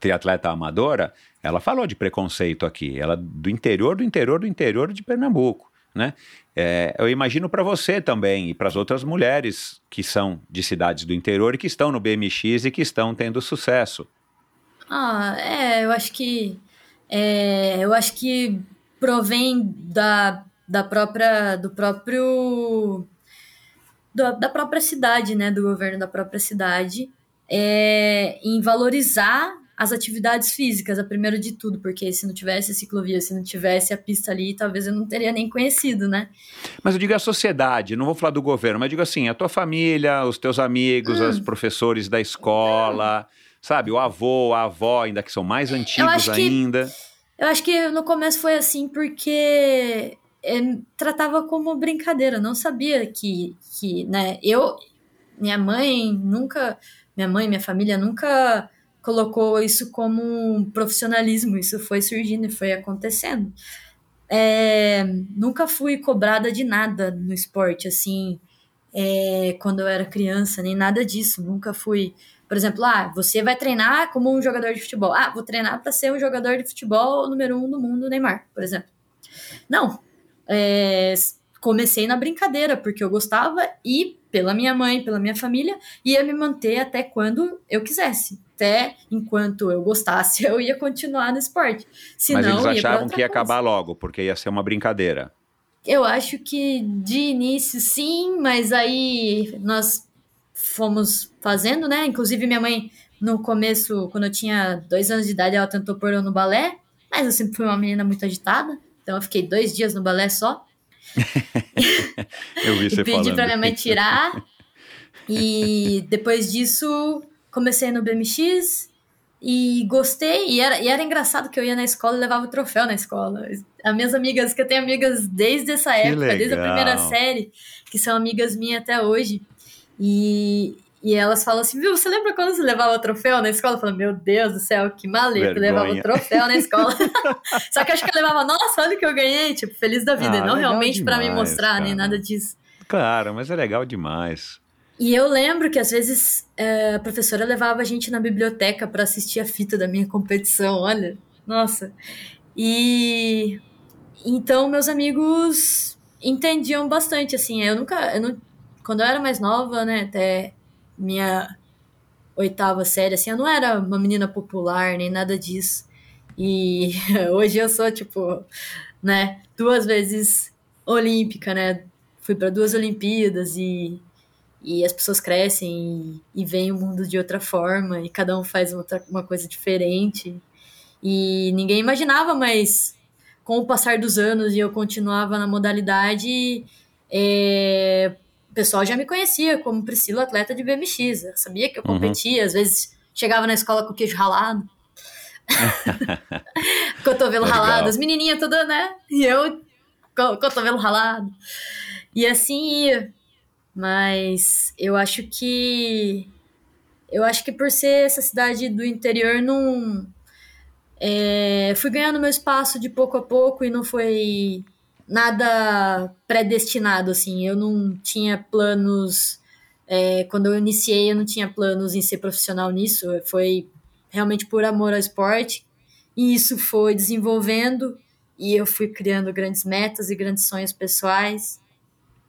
triatleta amadora, ela falou de preconceito aqui. Ela do interior, do interior, do interior de Pernambuco, né? É, eu imagino para você também e para as outras mulheres que são de cidades do interior e que estão no BMX e que estão tendo sucesso. Ah, é, eu acho que é, eu acho que provém da, da própria do próprio do, da própria cidade, né, do governo da própria cidade, é, em valorizar as atividades físicas, a primeiro de tudo, porque se não tivesse a ciclovia, se não tivesse a pista ali, talvez eu não teria nem conhecido, né? Mas eu digo a sociedade, não vou falar do governo, mas digo assim, a tua família, os teus amigos, hum. os professores da escola, sabe, o avô, a avó, ainda que são mais antigos ainda. Que, eu acho que no começo foi assim porque é, tratava como brincadeira, não sabia que, que, né, eu, minha mãe nunca, minha mãe, minha família nunca colocou isso como um profissionalismo, isso foi surgindo e foi acontecendo. É, nunca fui cobrada de nada no esporte, assim, é, quando eu era criança, nem nada disso. Nunca fui, por exemplo, ah, você vai treinar como um jogador de futebol. Ah, vou treinar para ser um jogador de futebol número um do mundo, Neymar, por exemplo. Não. É, comecei na brincadeira, porque eu gostava e, pela minha mãe, pela minha família, ia me manter até quando eu quisesse até enquanto eu gostasse, [LAUGHS] eu ia continuar no esporte. Senão, Mas eles achavam que ia coisa. acabar logo, porque ia ser uma brincadeira. Eu acho que de início sim, mas aí nós fomos fazendo, né? Inclusive minha mãe, no começo, quando eu tinha dois anos de idade, ela tentou pôr eu no balé, mas eu sempre fui uma menina muito agitada, então eu fiquei dois dias no balé só. [LAUGHS] eu vi você e pedi para minha mãe tirar. [LAUGHS] E depois disso, comecei no BMX e gostei. E era, e era engraçado que eu ia na escola e levava o troféu na escola. As minhas amigas, que eu tenho amigas desde essa época, desde a primeira série, que são amigas minhas até hoje. E, e elas falam assim, viu, você lembra quando você levava o troféu na escola? Eu falo, meu Deus do céu, que maleta, levava o troféu na escola. [LAUGHS] Só que acho que eu levava, nossa, olha o que eu ganhei, tipo, feliz da vida. Ah, e não realmente para me mostrar, cara. nem nada disso. Claro, mas é legal demais. E eu lembro que às vezes é, a professora levava a gente na biblioteca para assistir a fita da minha competição, olha, nossa. E então meus amigos entendiam bastante, assim, eu nunca, eu não, quando eu era mais nova, né, até minha oitava série, assim, eu não era uma menina popular nem nada disso. E [LAUGHS] hoje eu sou, tipo, né, duas vezes olímpica, né, fui para duas Olimpíadas e e as pessoas crescem e, e veem o mundo de outra forma e cada um faz outra, uma coisa diferente e ninguém imaginava, mas com o passar dos anos e eu continuava na modalidade, é, o pessoal já me conhecia como Priscila, atleta de BMX. Eu sabia que eu uhum. competia, uhum. às vezes chegava na escola com queijo ralado. [LAUGHS] cotovelo é ralado, as menininhas todas, né? E eu, cotovelo ralado. E assim ia. Mas eu acho que. Eu acho que por ser essa cidade do interior, não. É, fui ganhando meu espaço de pouco a pouco e não foi nada predestinado, assim. Eu não tinha planos. É, quando eu iniciei, eu não tinha planos em ser profissional nisso. Foi realmente por amor ao esporte. E isso foi desenvolvendo e eu fui criando grandes metas e grandes sonhos pessoais.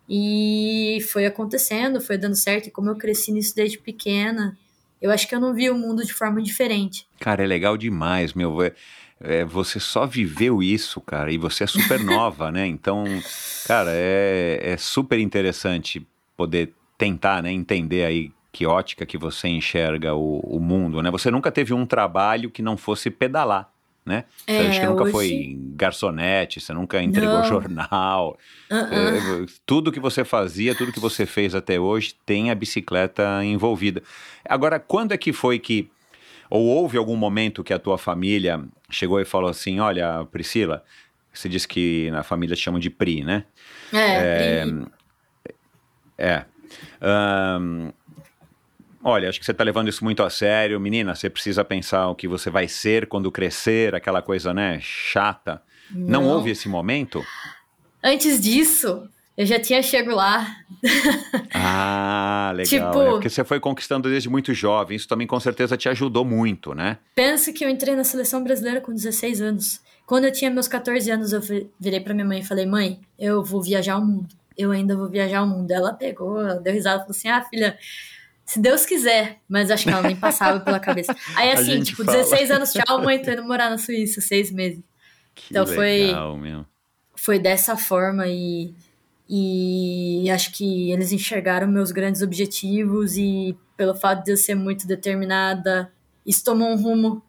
E foi acontecendo, foi dando certo. E como eu cresci nisso desde pequena, eu acho que eu não vi o mundo de forma diferente. Cara, é legal demais, meu. É, é, você só viveu isso, cara, e você é super nova, né? Então, cara, é, é super interessante poder tentar, né, entender aí que ótica que você enxerga o, o mundo, né? Você nunca teve um trabalho que não fosse pedalar né? É, você nunca hoje... foi garçonete, você nunca entregou Não. jornal. Uh -uh. tudo que você fazia, tudo que você fez até hoje tem a bicicleta envolvida. Agora, quando é que foi que ou houve algum momento que a tua família chegou e falou assim: Olha, Priscila, Você disse que na família chamam de PRI, né? É, Pri, É. Ahn, olha, acho que você está levando isso muito a sério. Menina, você precisa pensar o que você vai ser quando crescer, aquela coisa, né, chata. Não, Não. houve esse momento? antes disso, eu já tinha chego lá. Ah, [LAUGHS] legal. Tipo- é porque você foi conquistando desde muito jovem. Isso também com certeza te ajudou muito, né? Penso que eu entrei na seleção brasileira com 16 anos. Quando eu tinha meus 14 anos, eu vi- virei pra minha mãe e falei: Mãe, eu vou viajar o mundo. Eu ainda vou viajar o mundo. Ela pegou, ela deu risada e falou assim: Ah, filha, se Deus quiser. Mas acho que ela nem passava pela cabeça. Aí, [LAUGHS] assim, tipo, fala. 16 anos, tchau, mãe, tô indo morar na Suíça, seis meses. Que Então foi- legal, meu. Foi dessa forma e, e acho que eles enxergaram meus grandes objetivos e pelo fato de eu ser muito determinada, isso tomou um rumo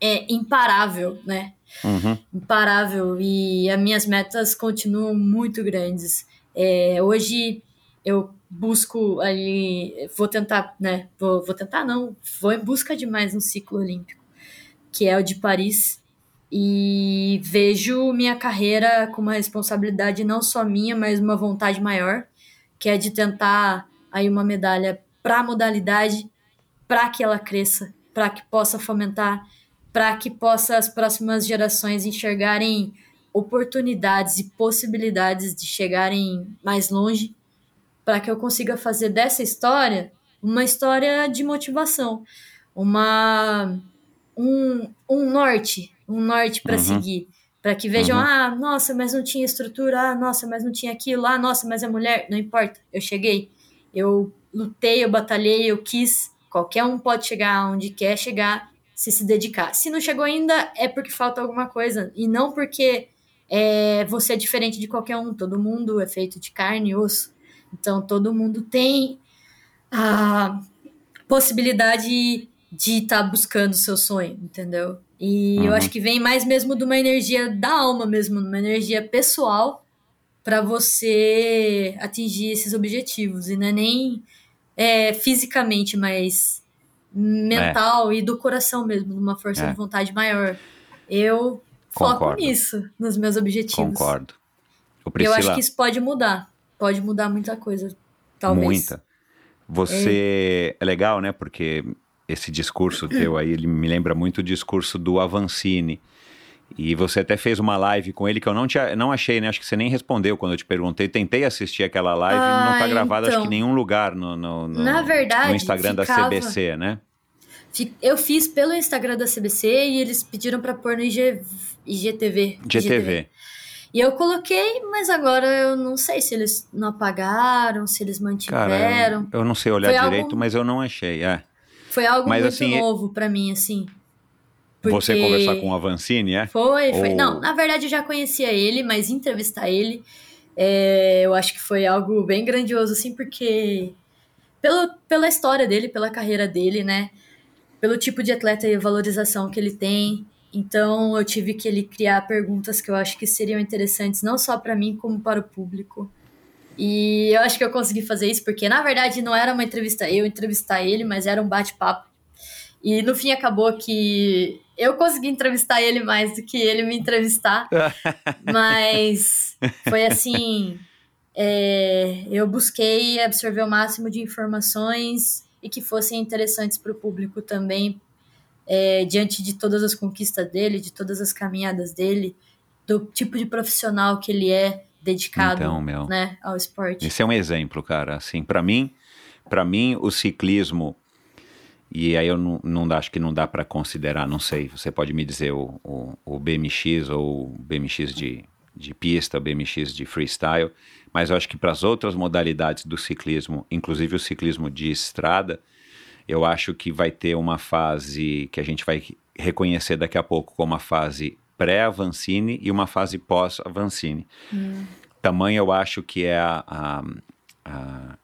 é, imparável, né? Uhum. imparável e as minhas metas continuam muito grandes. É, hoje eu busco ali, vou tentar, né? Vou, vou tentar, não, vou em busca de mais um ciclo olímpico, que é o de Paris. E vejo minha carreira com uma responsabilidade não só minha, mas uma vontade maior, que é de tentar aí uma medalha para a modalidade, para que ela cresça, para que possa fomentar para que possa as próximas gerações enxergarem oportunidades e possibilidades de chegarem mais longe, para que eu consiga fazer dessa história uma história de motivação, uma um, um norte, um norte para Uhum. seguir, para que vejam, Uhum. ah, nossa, mas não tinha estrutura, ah, nossa, mas não tinha aquilo, ah, nossa, mas é mulher, não importa, eu cheguei, eu lutei, eu batalhei, eu quis, qualquer um pode chegar onde quer chegar se se dedicar. Se não chegou ainda, é porque falta alguma coisa. E não porque é, você é diferente de qualquer um. Todo mundo é feito de carne e osso. Então, todo mundo tem a possibilidade de estar buscando o seu sonho, entendeu? E eu Uhum. acho que vem mais mesmo de uma energia da alma mesmo, uma energia pessoal para você atingir esses objetivos. E não é nem é, fisicamente, mas mental e do coração mesmo, uma força É. de vontade maior. Eu foco Concordo. nisso, nos meus objetivos. Concordo. O Eu Priscila, acho que isso pode mudar. Pode mudar muita coisa. Talvez. muita. Você é. legal, né? Porque esse discurso [CLEARS THROAT] teu aí, ele me lembra muito o discurso do Avancini. E você até fez uma live com ele que eu não, te, não achei, né? Acho que você nem respondeu quando eu te perguntei. Tentei assistir aquela live não tá Ah, gravada, acho então. que em nenhum lugar no, no, no- Na verdade, no Instagram da ficava- CBC, né? Eu fiz pelo Instagram da CBC e eles pediram pra pôr no IG, IGTV. GTV. E eu coloquei, mas agora eu não sei se eles não apagaram, se eles Cara, mantiveram. eu, eu não sei olhar Foi direito, algo- mas eu não achei. É. Foi algo Mas, muito assim, novo pra mim, assim. Você Porque- conversar com o Avancini, é? Foi, foi. Ou- Não, na verdade eu já conhecia ele, mas entrevistar ele, é, eu acho que foi algo bem grandioso, assim, porque pelo, pela história dele, pela carreira dele, né? Pelo tipo de atleta e valorização que ele tem. Então eu tive que ele criar perguntas que eu acho que seriam interessantes, não só para mim, como para o público. E eu acho que eu consegui fazer isso, porque na verdade não era uma entrevista eu entrevistar ele, mas era um bate-papo. E no fim acabou que eu consegui entrevistar ele mais do que ele me entrevistar. [LAUGHS] Mas foi assim. é, eu busquei absorver o máximo de informações e que fossem interessantes para o público também, é, diante de todas as conquistas dele, de todas as caminhadas dele, do tipo de profissional que ele é dedicado Então, meu. né, ao esporte. Esse é um exemplo, cara. Assim, para mim, para mim o ciclismo e aí eu não, não acho que não dá para considerar, não sei. Você pode me dizer o, o, o BMX ou o BMX de, de pista, BMX de freestyle, mas eu acho que para as outras modalidades do ciclismo, inclusive o ciclismo de estrada, eu acho que vai ter uma fase que a gente vai reconhecer daqui a pouco como a fase pré-Avancini e uma fase pós-Avancini. Tamanho eu acho que é a, a, a,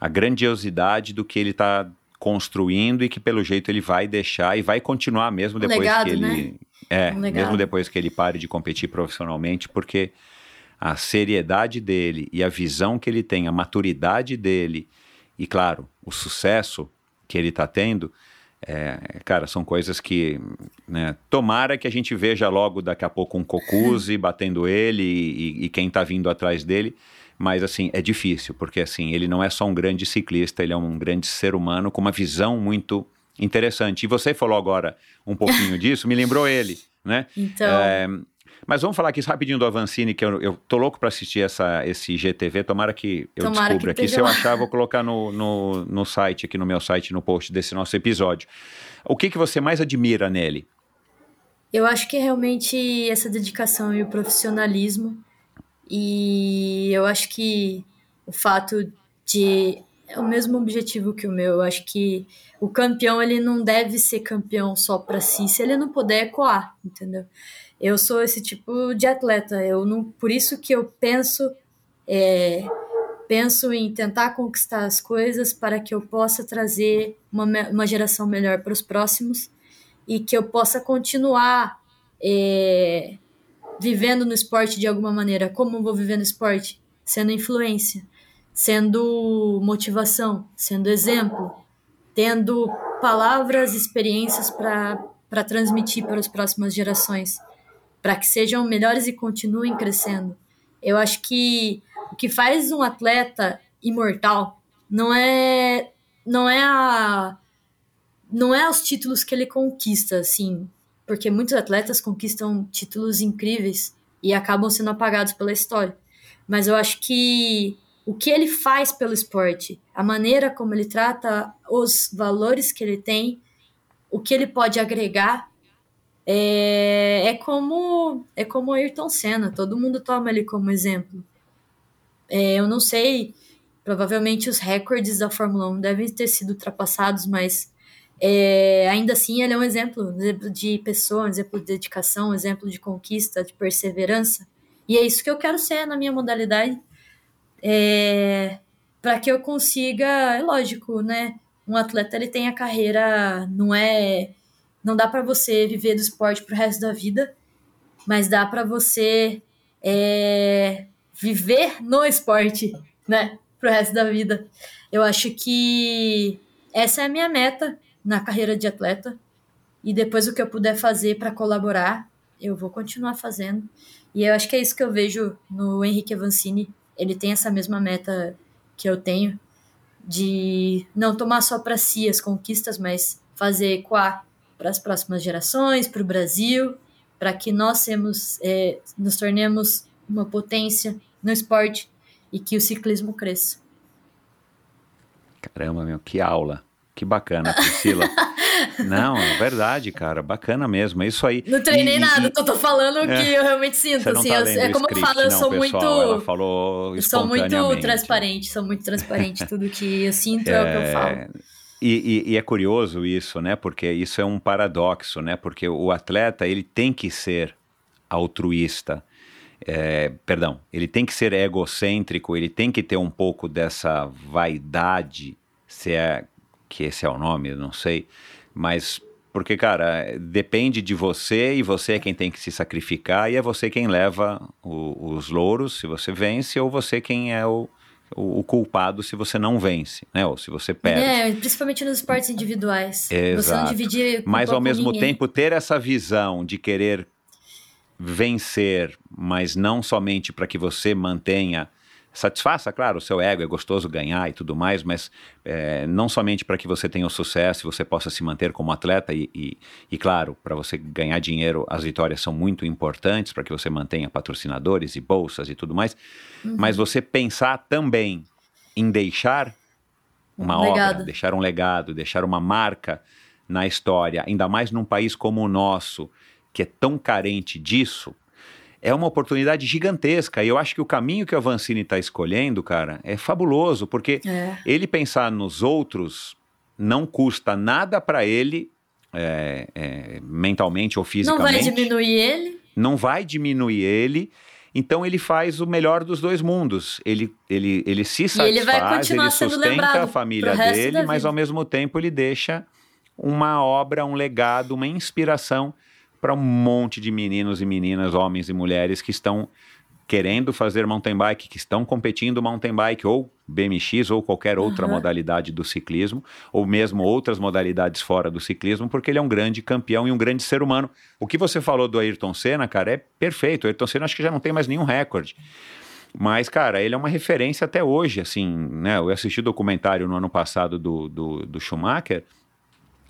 a grandiosidade do que ele está construindo e que pelo jeito ele vai deixar e vai continuar mesmo Um depois legado, que ele né? é Um mesmo depois que ele pare de competir profissionalmente porque a seriedade dele e a visão que ele tem a maturidade dele e claro o sucesso que ele está tendo É, cara, são coisas que, né, tomara que a gente veja logo daqui a pouco um Cocuzzi [LAUGHS] batendo ele e, e quem está vindo atrás dele, mas assim, é difícil, porque assim, ele não é só um grande ciclista, ele é um grande ser humano com uma visão muito interessante. E você falou agora um pouquinho disso, me lembrou ele, né? Então, É, mas vamos falar aqui rapidinho do Avancini, que eu, eu tô louco para assistir essa, esse GTV. Tomara que eu Tomara descubra que aqui. Se eu achar, eu vou colocar no, no, no site, aqui no meu site, no post desse nosso episódio. O que, que você mais admira nele? eu acho que é realmente essa dedicação e o profissionalismo. E eu acho que o fato de. É o mesmo objetivo que o meu. Eu acho que o campeão ele não deve ser campeão só para si, se ele não puder ecoar, entendeu? Eu sou esse tipo de atleta. Eu não, por isso que eu penso é, penso em tentar conquistar as coisas para que eu possa trazer uma, uma geração melhor para os próximos e que eu possa continuar é, vivendo no esporte de alguma maneira. Como vou viver no esporte? Sendo influência, sendo motivação, sendo exemplo, tendo palavras, experiências para transmitir para as próximas gerações, para que sejam melhores e continuem crescendo. Eu acho que o que faz um atleta imortal não é não é a não é os títulos que ele conquista, assim, porque muitos atletas conquistam títulos incríveis e acabam sendo apagados pela história. Mas eu acho que o que ele faz pelo esporte, a maneira como ele trata os valores que ele tem, o que ele pode agregar, é, é como é como Ayrton Senna. Todo mundo toma ele como exemplo. É, eu não sei, provavelmente os recordes da Fórmula 1 devem ter sido ultrapassados, mas é, ainda assim ele é um exemplo, um exemplo de pessoa, um exemplo de dedicação, um exemplo de conquista, de perseverança. E é isso que eu quero ser na minha modalidade. É, para que eu consiga, é lógico, né? Um atleta ele tem a carreira, não é, não dá para você viver do esporte pro resto da vida, mas dá para você é, viver no esporte, né? Pro resto da vida. Eu acho que essa é a minha meta na carreira de atleta. E depois o que eu puder fazer para colaborar, eu vou continuar fazendo. E eu acho que é isso que eu vejo no Henrique Avancini. Ele tem essa mesma meta que eu tenho de não tomar só para si as conquistas, mas fazer ecoar para as próximas gerações, para o Brasil, para que nós temos, é, nos tornemos uma potência no esporte e que o ciclismo cresça. Caramba, meu, que aula. Que bacana, Priscila. [LAUGHS] Não, é verdade, cara. Bacana mesmo. É isso aí. Não treinei E- nada, e- tô, tô falando o É. que eu realmente sinto. Assim, tá eu- é como eu script, falo, eu não, sou pessoal. muito. Ela falou Eu sou muito transparente, sou muito transparente. Tudo que eu sinto é, o que eu falo. E, e- e é curioso isso, né? Porque isso é um paradoxo, né? Porque o atleta ele tem que ser altruísta. É, perdão, ele tem que ser egocêntrico, ele tem que ter um pouco dessa vaidade, se é que esse é o nome, não sei, mas porque, cara, depende de você e você é quem tem que se sacrificar e é você quem leva o- os louros se você vence ou você quem é o, o, o culpado se você não vence, né? Ou se você perde. É, principalmente nos esportes individuais. Você não Exato. dividir Mas ao mesmo ninguém. tempo ter essa visão de querer vencer, mas não somente para que você mantenha satisfaça, claro, o seu ego é gostoso ganhar e tudo mais, mas é, não somente para que você tenha o sucesso e você possa se manter como atleta e, e, e claro, para você ganhar dinheiro, as vitórias são muito importantes para que você mantenha patrocinadores e bolsas e tudo mais, Uhum. mas você pensar também em deixar uma Um obra, legado. deixar um legado, deixar uma marca na história, ainda mais num país como o nosso, que é tão carente disso, é uma oportunidade gigantesca. E eu acho que o caminho que o Avancini está escolhendo, cara, é fabuloso, porque É. ele pensar nos outros não custa nada para ele, é, é, mentalmente ou Não fisicamente. vai diminuir ele. não vai diminuir ele. Então ele faz o melhor dos dois mundos. Ele, ele, ele se E ele vai satisfaz, continuar ele sustenta a família dele, mas ao mesmo tempo ele deixa uma obra, um legado, uma inspiração para um monte de meninos e meninas, homens e mulheres que estão querendo fazer mountain bike, que estão competindo mountain bike ou BMX ou qualquer outra Aham. modalidade do ciclismo, ou mesmo outras modalidades fora do ciclismo, porque ele é um grande campeão e um grande ser humano. O que você falou do Ayrton Senna, cara, é perfeito. O Ayrton Senna acho que já não tem mais nenhum recorde. Mas, cara, ele é uma referência até hoje, assim, né? Eu assisti o documentário no ano passado do, do, do Schumacher.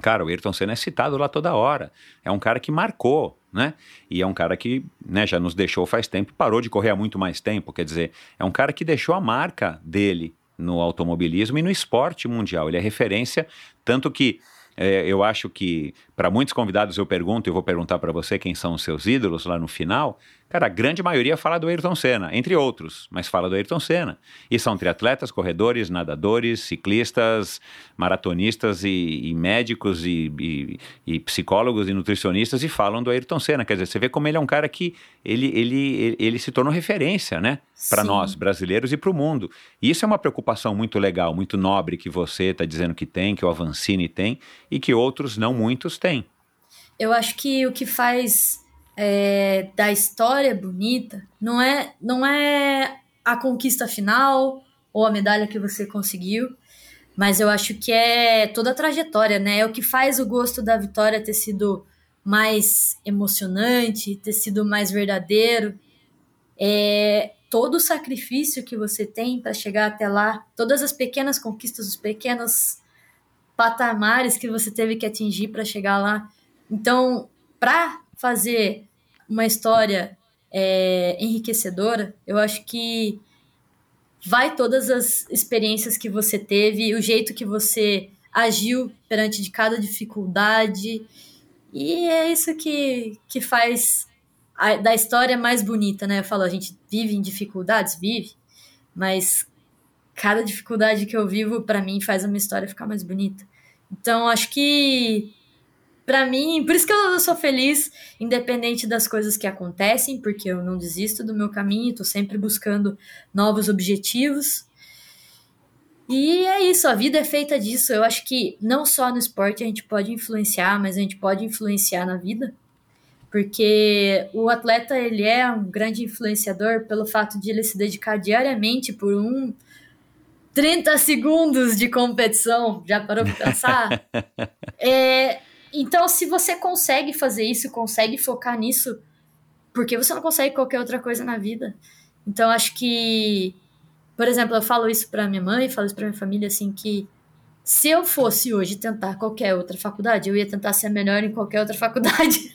Cara, o Ayrton Senna é citado lá toda hora. É um cara que marcou, né? E é um cara que né, já nos deixou faz tempo, parou de correr há muito mais tempo. Quer dizer, é um cara que deixou a marca dele no automobilismo e no esporte mundial. Ele é referência, tanto que é, eu acho que para muitos convidados eu pergunto, e vou perguntar para você quem são os seus ídolos lá no final. Cara, a grande maioria fala do Ayrton Senna, entre outros, mas fala do Ayrton Senna. E são triatletas, corredores, nadadores, ciclistas, maratonistas e, e médicos e, e- e psicólogos e nutricionistas e falam do Ayrton Senna. Quer dizer, você vê como ele é um cara que ele, ele, ele, ele se tornou referência, né? Para nós, brasileiros e para o mundo. E isso é uma preocupação muito legal, muito nobre que você está dizendo que tem, que o Avancini tem e que outros, não muitos, têm. Eu acho que o que faz é, da história bonita não é, não é a conquista final ou a medalha que você conseguiu, mas eu acho que é toda a trajetória, né? É o que faz o gosto da vitória ter sido mais emocionante, ter sido mais verdadeiro. É todo o sacrifício que você tem para chegar até lá, todas as pequenas conquistas, os pequenos patamares que você teve que atingir para chegar lá. Então, para fazer uma história é, enriquecedora, eu acho que vai todas as experiências que você teve, o jeito que você agiu perante de cada dificuldade. E é isso que, que faz a, da história mais bonita, né? Eu falo, a gente vive em dificuldades, vive, mas cada dificuldade que eu vivo, para mim, faz a minha história ficar mais bonita. Então, acho que para mim, por isso que eu sou feliz, independente das coisas que acontecem, porque eu não desisto do meu caminho, tô sempre buscando novos objetivos. E é isso, a vida é feita disso. Eu acho que não só no esporte a gente pode influenciar, mas a gente pode influenciar na vida. Porque o atleta, ele é um grande influenciador pelo fato de ele se dedicar diariamente por um 30 segundos de competição. Já parou pra pensar? [LAUGHS] é, então, se você consegue fazer isso, consegue focar nisso, porque você não consegue qualquer outra coisa na vida. Então, acho que, por exemplo, eu falo isso pra minha mãe, falo isso pra minha família, assim, que se eu fosse hoje tentar qualquer outra faculdade, eu ia tentar ser melhor em qualquer outra [LAUGHS] faculdade.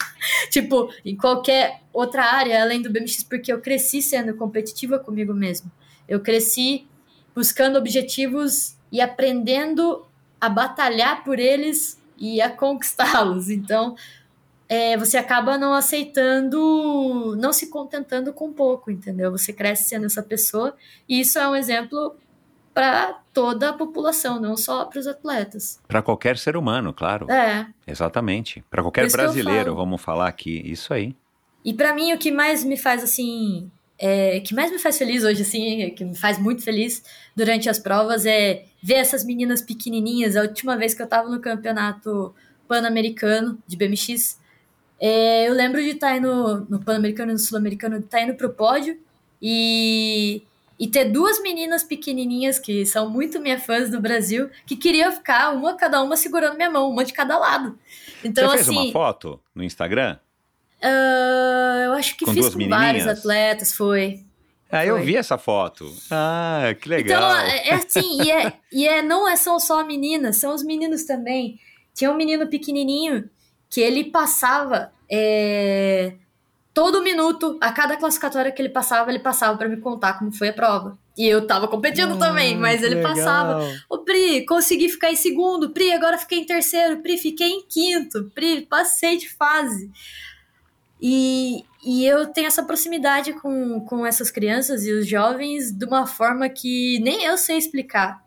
tipo, em qualquer outra área além do BMX, porque eu cresci sendo competitiva comigo mesmo. Eu cresci buscando objetivos e aprendendo a batalhar por eles e a conquistá-los. Então, é, você acaba não aceitando, não se contentando com pouco, entendeu? Você cresce sendo essa pessoa e isso é um exemplo para toda a população, não só para os atletas. Para qualquer ser humano, claro. É. Exatamente. Para qualquer isso brasileiro, vamos falar aqui. Isso aí. E para mim o que mais me faz assim, é, que mais me faz feliz hoje assim, que me faz muito feliz durante as provas é ver essas meninas pequenininhas. A última vez que eu tava no campeonato pan-americano de BMX, é, eu lembro de estar indo no pan-americano e no sul-americano, de estar indo pro pódio e e ter duas meninas pequenininhas que são muito minhas fãs do Brasil que queriam ficar uma cada uma segurando minha mão, uma de cada lado. Então Você fez assim, uma foto no Instagram? Ah, eu acho que Com fiz com menininhas? vários atletas, foi. Ah, eu Foi. vi essa foto. Ah, que legal. Então, é assim, e, é, e é, não é, são só meninas, são os meninos também. Tinha um menino pequenininho que ele passava é, todo minuto, a cada classificatória que ele passava, ele passava pra me contar como foi a prova. E eu tava competindo também, mas ele passava. Ô, Pri, consegui ficar em segundo. Pri, agora fiquei em terceiro. Pri, fiquei em quinto. Pri, passei de fase. E, e eu tenho essa proximidade com, com essas crianças e os jovens de uma forma que nem eu sei explicar.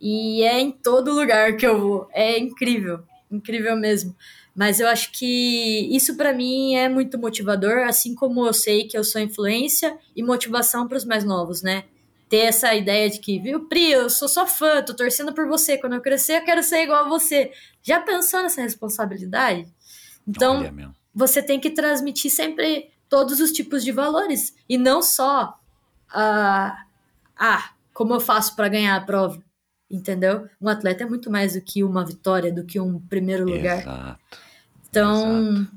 E é em todo lugar que eu vou. É incrível. Incrível mesmo. Mas eu acho que isso para mim é muito motivador, assim como eu sei que eu sou influência e motivação para os mais novos, né? Ter essa ideia de que, viu, Pri, eu sou sua fã, tô torcendo por você. Quando eu crescer, eu quero ser igual a você. Já pensou nessa responsabilidade? Então. Você tem que transmitir sempre todos os tipos de valores e não só a ah, como eu faço para ganhar a prova, entendeu? Um atleta é muito mais do que uma vitória, do que um primeiro lugar. Exato. Então, Exato.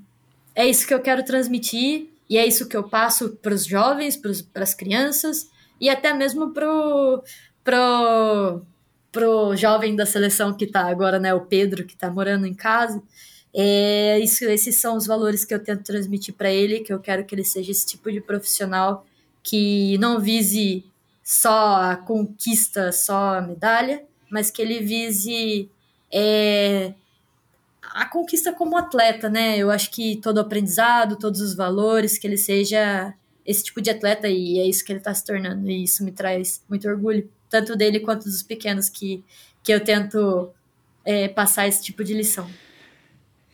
é isso que eu quero transmitir e é isso que eu passo para os jovens, para as crianças e até mesmo pro pro pro jovem da seleção que está agora, né, o Pedro, que está morando em casa. É, isso, esses são os valores que eu tento transmitir para ele, que eu quero que ele seja esse tipo de profissional que não vise só a conquista, só a medalha, mas que ele vise é, a conquista como atleta, né? Eu acho que todo aprendizado, todos os valores, que ele seja esse tipo de atleta e é isso que ele está se tornando, e isso me traz muito orgulho tanto dele quanto dos pequenos, que, que eu tento é, passar esse tipo de lição.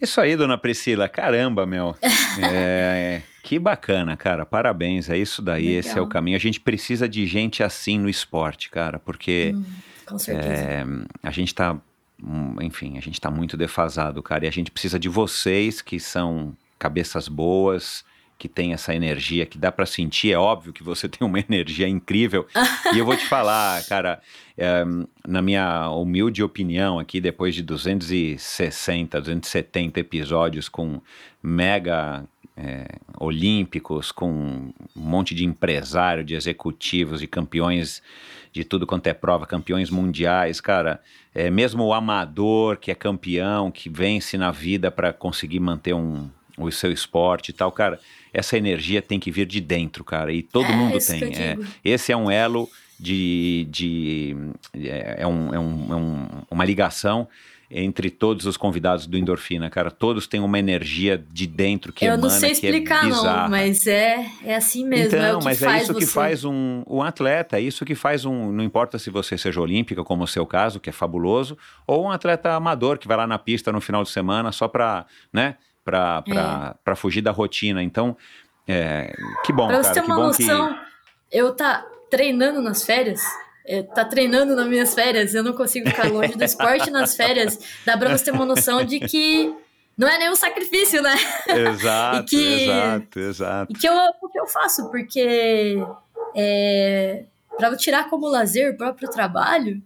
Isso aí, dona Priscila, caramba, meu. [LAUGHS] É, que bacana, cara. Parabéns. É isso daí, Legal. esse é o caminho. A gente precisa de gente assim no esporte, cara, porque Hum, com certeza. é, a gente tá, hum, enfim, a gente tá muito defasado, cara, e a gente precisa de vocês que são cabeças boas, que tem essa energia que dá pra sentir. É óbvio que você [LAUGHS] tem uma energia incrível. e eu vou te falar, [LAUGHS] cara, é, na minha humilde opinião aqui, depois de 260, 270 episódios com mega é, olímpicos, com um monte de empresário, de executivos, de campeões de tudo quanto é prova, campeões mundiais, cara. É, mesmo o amador que é campeão, que vence na vida para conseguir manter um, o seu esporte e tal, cara, essa energia tem que vir de dentro, cara, e todo É, mundo que tem. é. esse é um elo de. de é, é um- é um- é um- uma ligação entre todos os convidados do Endorfina, cara. Todos têm uma energia de dentro que eu emana, não sei que é explicar, bizarra. não, mas é, é assim mesmo. é Então, que mas é isso que você. faz um, um atleta, é isso que faz um. Não importa se você seja olímpica, como o seu caso, que é fabuloso, ou um atleta amador que vai lá na pista no final de semana só para, né, pra, pra fugir da rotina. Então, é, que bom, Pra você cara, ter que uma bom noção, eu tá treinando nas férias, é, tá treinando nas minhas férias, eu não consigo ficar longe do esporte nas [LAUGHS] férias, dá pra você ter uma noção de que não é nenhum sacrifício, né? que. Exato, [LAUGHS] E que- exato, exato. E que eu o que eu faço, porque é, para eu tirar como lazer o próprio trabalho,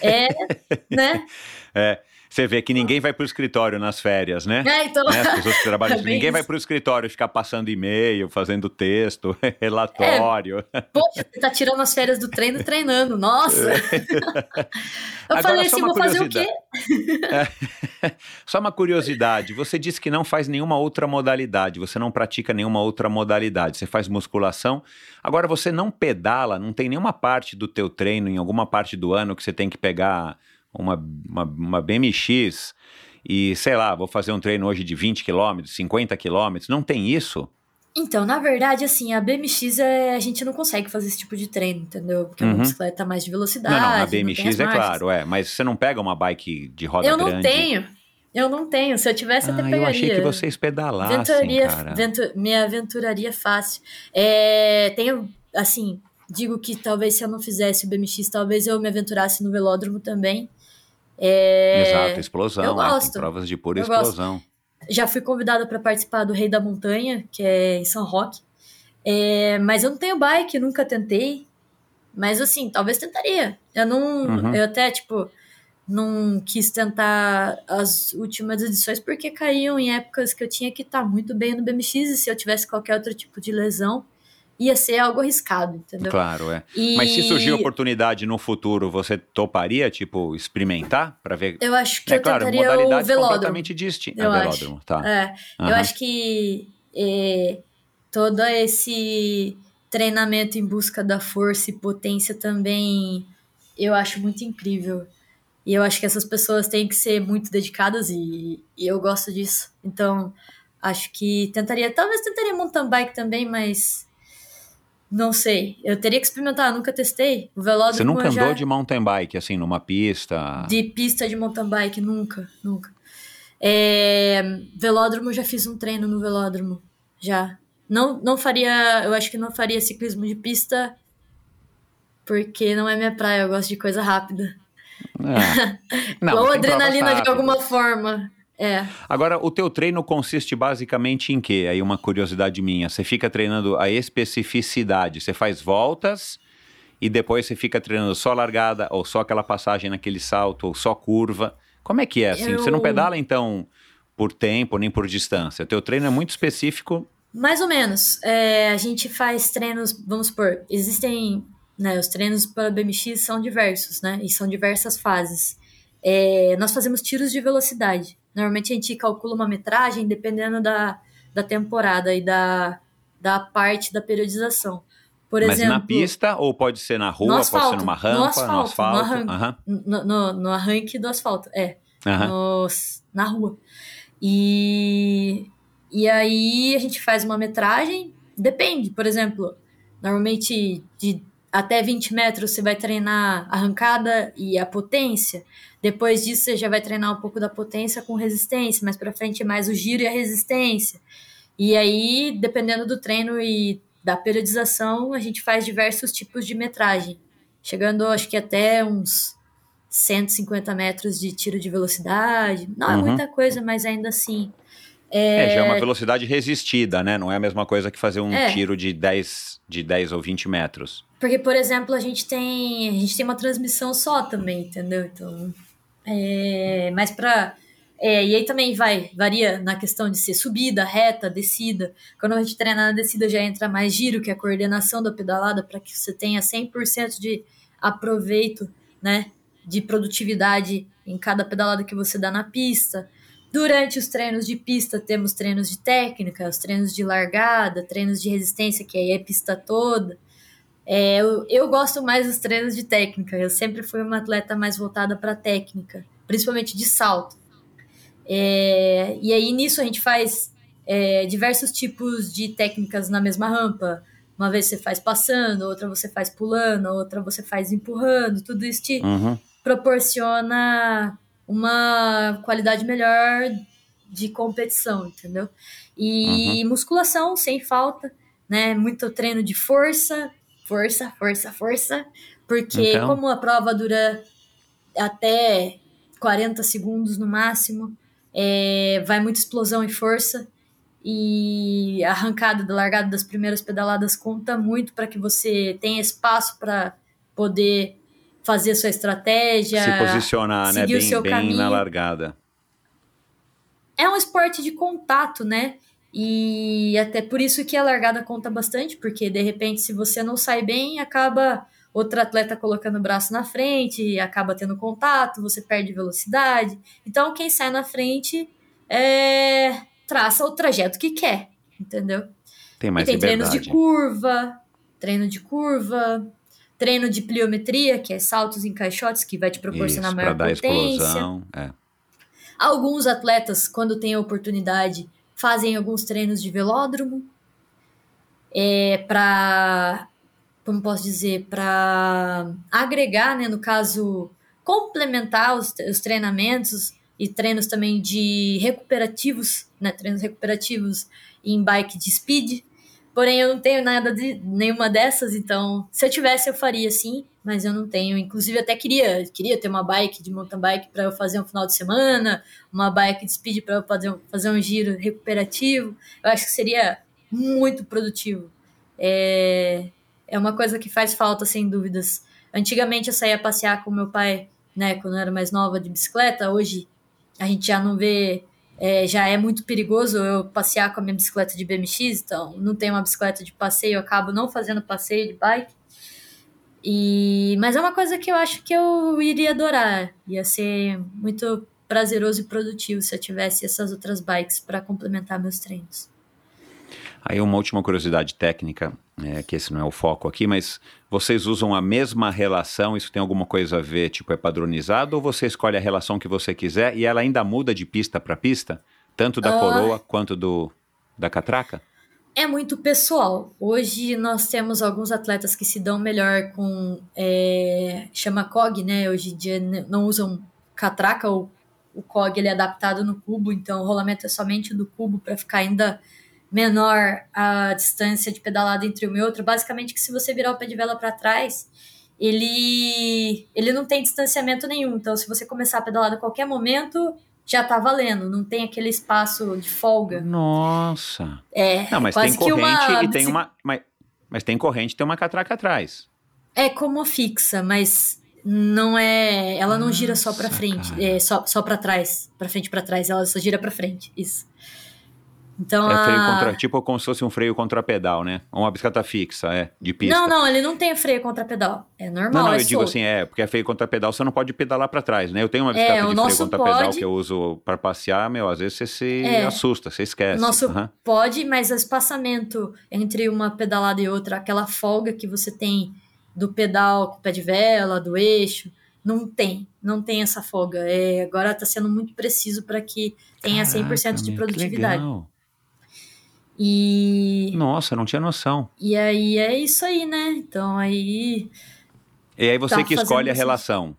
é, [LAUGHS] né? É, você vê que ninguém vai pro escritório nas férias, né? É, então, né, as pessoas que trabalham, [LAUGHS] É bem ninguém vai isso. pro escritório ficar passando e-mail, fazendo texto, [LAUGHS] relatório. poxa, você tá tirando as férias do treino treinando, nossa! [LAUGHS] Eu Agora, falei assim, vou fazer o quê? Só uma curiosidade, você disse que não faz nenhuma outra modalidade, você não pratica nenhuma outra modalidade, você faz musculação, agora você não pedala, não tem nenhuma parte do teu treino, em alguma parte do ano que você tem que pegar uma, uma, uma BMX e, sei lá, vou fazer um treino hoje de 20 km, 50 km, não tem isso? Então, na verdade, assim, a BMX é, a gente não consegue fazer esse tipo de treino, entendeu? Porque é Uhum. uma bicicleta mais de velocidade. não, não, na não BMX as é claro, é, mas você não pega uma bike de roda Eu não grande? tenho. Eu não tenho. Se eu tivesse, eu até Ah, pegaria. eu achei que vocês pedalassem, Aventuraria, cara. ventu- me aventuraria fácil. É, tenho, assim, digo que talvez se eu não fizesse o BMX, talvez eu me aventurasse no velódromo também. É, Exato, explosão, eu é, tem gosto. provas de pura Eu gosto. explosão. Já fui convidada para participar do Rei da Montanha, que é em São Roque. É, mas eu não tenho bike, nunca tentei. Mas assim, talvez tentaria. Eu não. Uhum. Eu até, tipo, não quis tentar as últimas edições porque caíam em épocas que eu tinha que estar muito bem no BMX e se eu tivesse qualquer outro tipo de lesão, ia ser algo arriscado, entendeu? Claro, é. E Mas se surgir oportunidade no futuro, você toparia, tipo, experimentar para ver? Eu acho que é eu claro, tentaria o modalidade velódromo. completamente distinta. Eu Ah, acho. velódromo, tá. É, eu Aham. acho que é, todo esse treinamento em busca da força e potência também eu acho muito incrível. E eu acho que essas pessoas têm que ser muito dedicadas e, e eu gosto disso. Então, acho que tentaria, talvez tentaria mountain bike também, mas não sei. Eu teria que experimentar, nunca testei. O velódromo Você nunca eu já... andou de mountain bike, assim, numa pista? De pista de mountain bike, nunca, nunca. É, velódromo, já fiz um treino no velódromo, já. Não, não faria, eu acho que não faria ciclismo de pista, porque não é minha praia, eu gosto de coisa rápida. É. [LAUGHS] Não, Ou adrenalina de alguma forma. É. Agora, o teu treino consiste basicamente em quê? Aí uma curiosidade minha. Você fica treinando a especificidade. Você faz voltas e depois você fica treinando só largada, ou só aquela passagem naquele salto, ou só curva. Como é que é assim? Você não Eu- pedala, então, por tempo, nem por distância. O teu treino é muito específico. Mais ou menos. É, a gente faz treinos, vamos supor, existem, né, os treinos para BMX são diversos, né, e são diversas fases. É, nós fazemos tiros de velocidade. Normalmente a gente calcula uma metragem dependendo da, da temporada e da, da parte da periodização. Por Mas exemplo, na pista, ou pode ser na rua, no pode ser asfalto, numa no rampa, asfalto, no no asfalto. arranque. Aham, no, no, no arranque do asfalto, é. nos- na rua. E, e aí a gente faz uma metragem, depende, por exemplo, normalmente de até 20 metros você vai treinar a arrancada e a potência. Depois disso você já vai treinar um pouco da potência com resistência, mais para frente é mais o giro e a resistência. E aí, dependendo do treino e da periodização, a gente faz diversos tipos de metragem, chegando acho que até uns 150 metros de tiro de velocidade. Não é Uhum. muita coisa, mas ainda assim. É, já é uma velocidade resistida, né? Não é a mesma coisa que fazer um É. tiro de 10, de 10 ou 20 metros. Porque, por exemplo, a gente tem a gente tem uma transmissão só também, entendeu? Então, é, mas para é, e aí também vai varia na questão de ser subida, reta, descida. Quando a gente treina na descida já entra mais giro, que é a coordenação da pedalada para que você tenha 100% de aproveito, né, de produtividade em cada pedalada que você dá na pista. Durante os treinos de pista, temos treinos de técnica, os treinos de largada, treinos de resistência, que aí é pista toda. É, eu, eu gosto mais dos treinos de técnica. Eu sempre fui uma atleta mais voltada para técnica, principalmente de salto. É, e aí nisso a gente faz é, diversos tipos de técnicas na mesma rampa. Uma vez você faz passando, outra você faz pulando, outra você faz empurrando. Tudo isso te Uhum. proporciona uma qualidade melhor de competição, entendeu? E musculação sem falta, né? Muito treino de força, força, força, força, porque Então. como a prova dura até 40 segundos no máximo, é, vai muita explosão e força. E a arrancada da largada das primeiras pedaladas conta muito para que você tenha espaço para poder fazer sua estratégia. Se posicionar, né? seguir o Bem, seu bem na caminho. largada. É um esporte de contato, né? E até por isso que a largada conta bastante, porque de repente, se você não sai bem, acaba outro atleta colocando o braço na frente, acaba tendo contato, você perde velocidade. Então, quem sai na frente é, traça o trajeto que quer, entendeu? Tem mais e tem treinos liberdade. de curva, treino de curva, treino de pliometria, que é saltos em caixotes, que vai te proporcionar Isso, maior dar potência. explosão. É. Alguns atletas, quando têm a oportunidade, fazem alguns treinos de velódromo é, para, como posso dizer, para agregar, né, no caso, complementar os, os treinamentos e treinos também de recuperativos, né, treinos recuperativos em bike de speed. Porém, eu não tenho nada de nenhuma dessas, então, se eu tivesse, eu faria sim, mas eu não tenho. Inclusive, até queria, queria ter uma bike de mountain bike para eu fazer um final de semana, uma bike de speed para eu fazer, um- fazer um giro recuperativo. Eu acho que seria muito produtivo. É, é uma coisa que faz falta, sem dúvidas. Antigamente eu saía passear com meu pai, né, quando eu era mais nova, de bicicleta. Hoje a gente já não vê, é, já é muito perigoso eu passear com a minha bicicleta de BMX, então não tenho uma bicicleta de passeio, eu acabo não fazendo passeio de bike. E, mas é uma coisa que eu acho que eu iria adorar. Ia ser muito prazeroso e produtivo se eu tivesse essas outras bikes para complementar meus treinos. Aí uma última curiosidade técnica, é, que esse não é o foco aqui, mas vocês usam a mesma relação, isso tem alguma coisa a ver, tipo, é padronizado, ou você escolhe a relação que você quiser e ela ainda muda de pista para pista? Tanto da Ah. coroa quanto do da catraca? É muito pessoal. Hoje nós temos alguns atletas que se dão melhor com é, chama COG, né? Hoje em dia não usam catraca, ou o COG ele é adaptado no cubo, então o rolamento é somente do cubo para ficar ainda menor a distância de pedalada entre uma e outra. Basicamente que se você virar o pé de vela para trás, ele ele não tem distanciamento nenhum. Então se você começar a pedalada a qualquer momento, já tá valendo, não tem aquele espaço de folga. Nossa. É, Não, mas tem corrente uma e tem uma. Mas, mas tem corrente e tem uma catraca atrás. É como fixa, mas não é. Ela não gira só Nossa, frente, cara. é só, só para trás, pra frente e pra trás, ela só gira pra frente. Isso. Então É a... freio contra, tipo como se fosse um freio contra pedal, né? Uma bicicleta fixa, é, de pista. Não, não, ele não tem freio contra pedal. É normal, Não, não, é eu digo solto. assim, é, porque é freio contra pedal, você não pode pedalar pra trás, né? Eu tenho uma bicicleta É, de freio contra pedal pode. que eu uso pra passear, meu, às vezes você se É. assusta, você esquece. Nosso Aham. pode, mas o espaçamento entre uma pedalada e outra, aquela folga que você tem do pedal pé de vela, do eixo, não tem. Não tem essa folga. É, agora está sendo muito preciso para que tenha 100% de Caraca, meu, que produtividade. legal. E, Nossa, não tinha noção. e aí é isso aí, né? Então aí. E aí você Tá que escolhe a relação.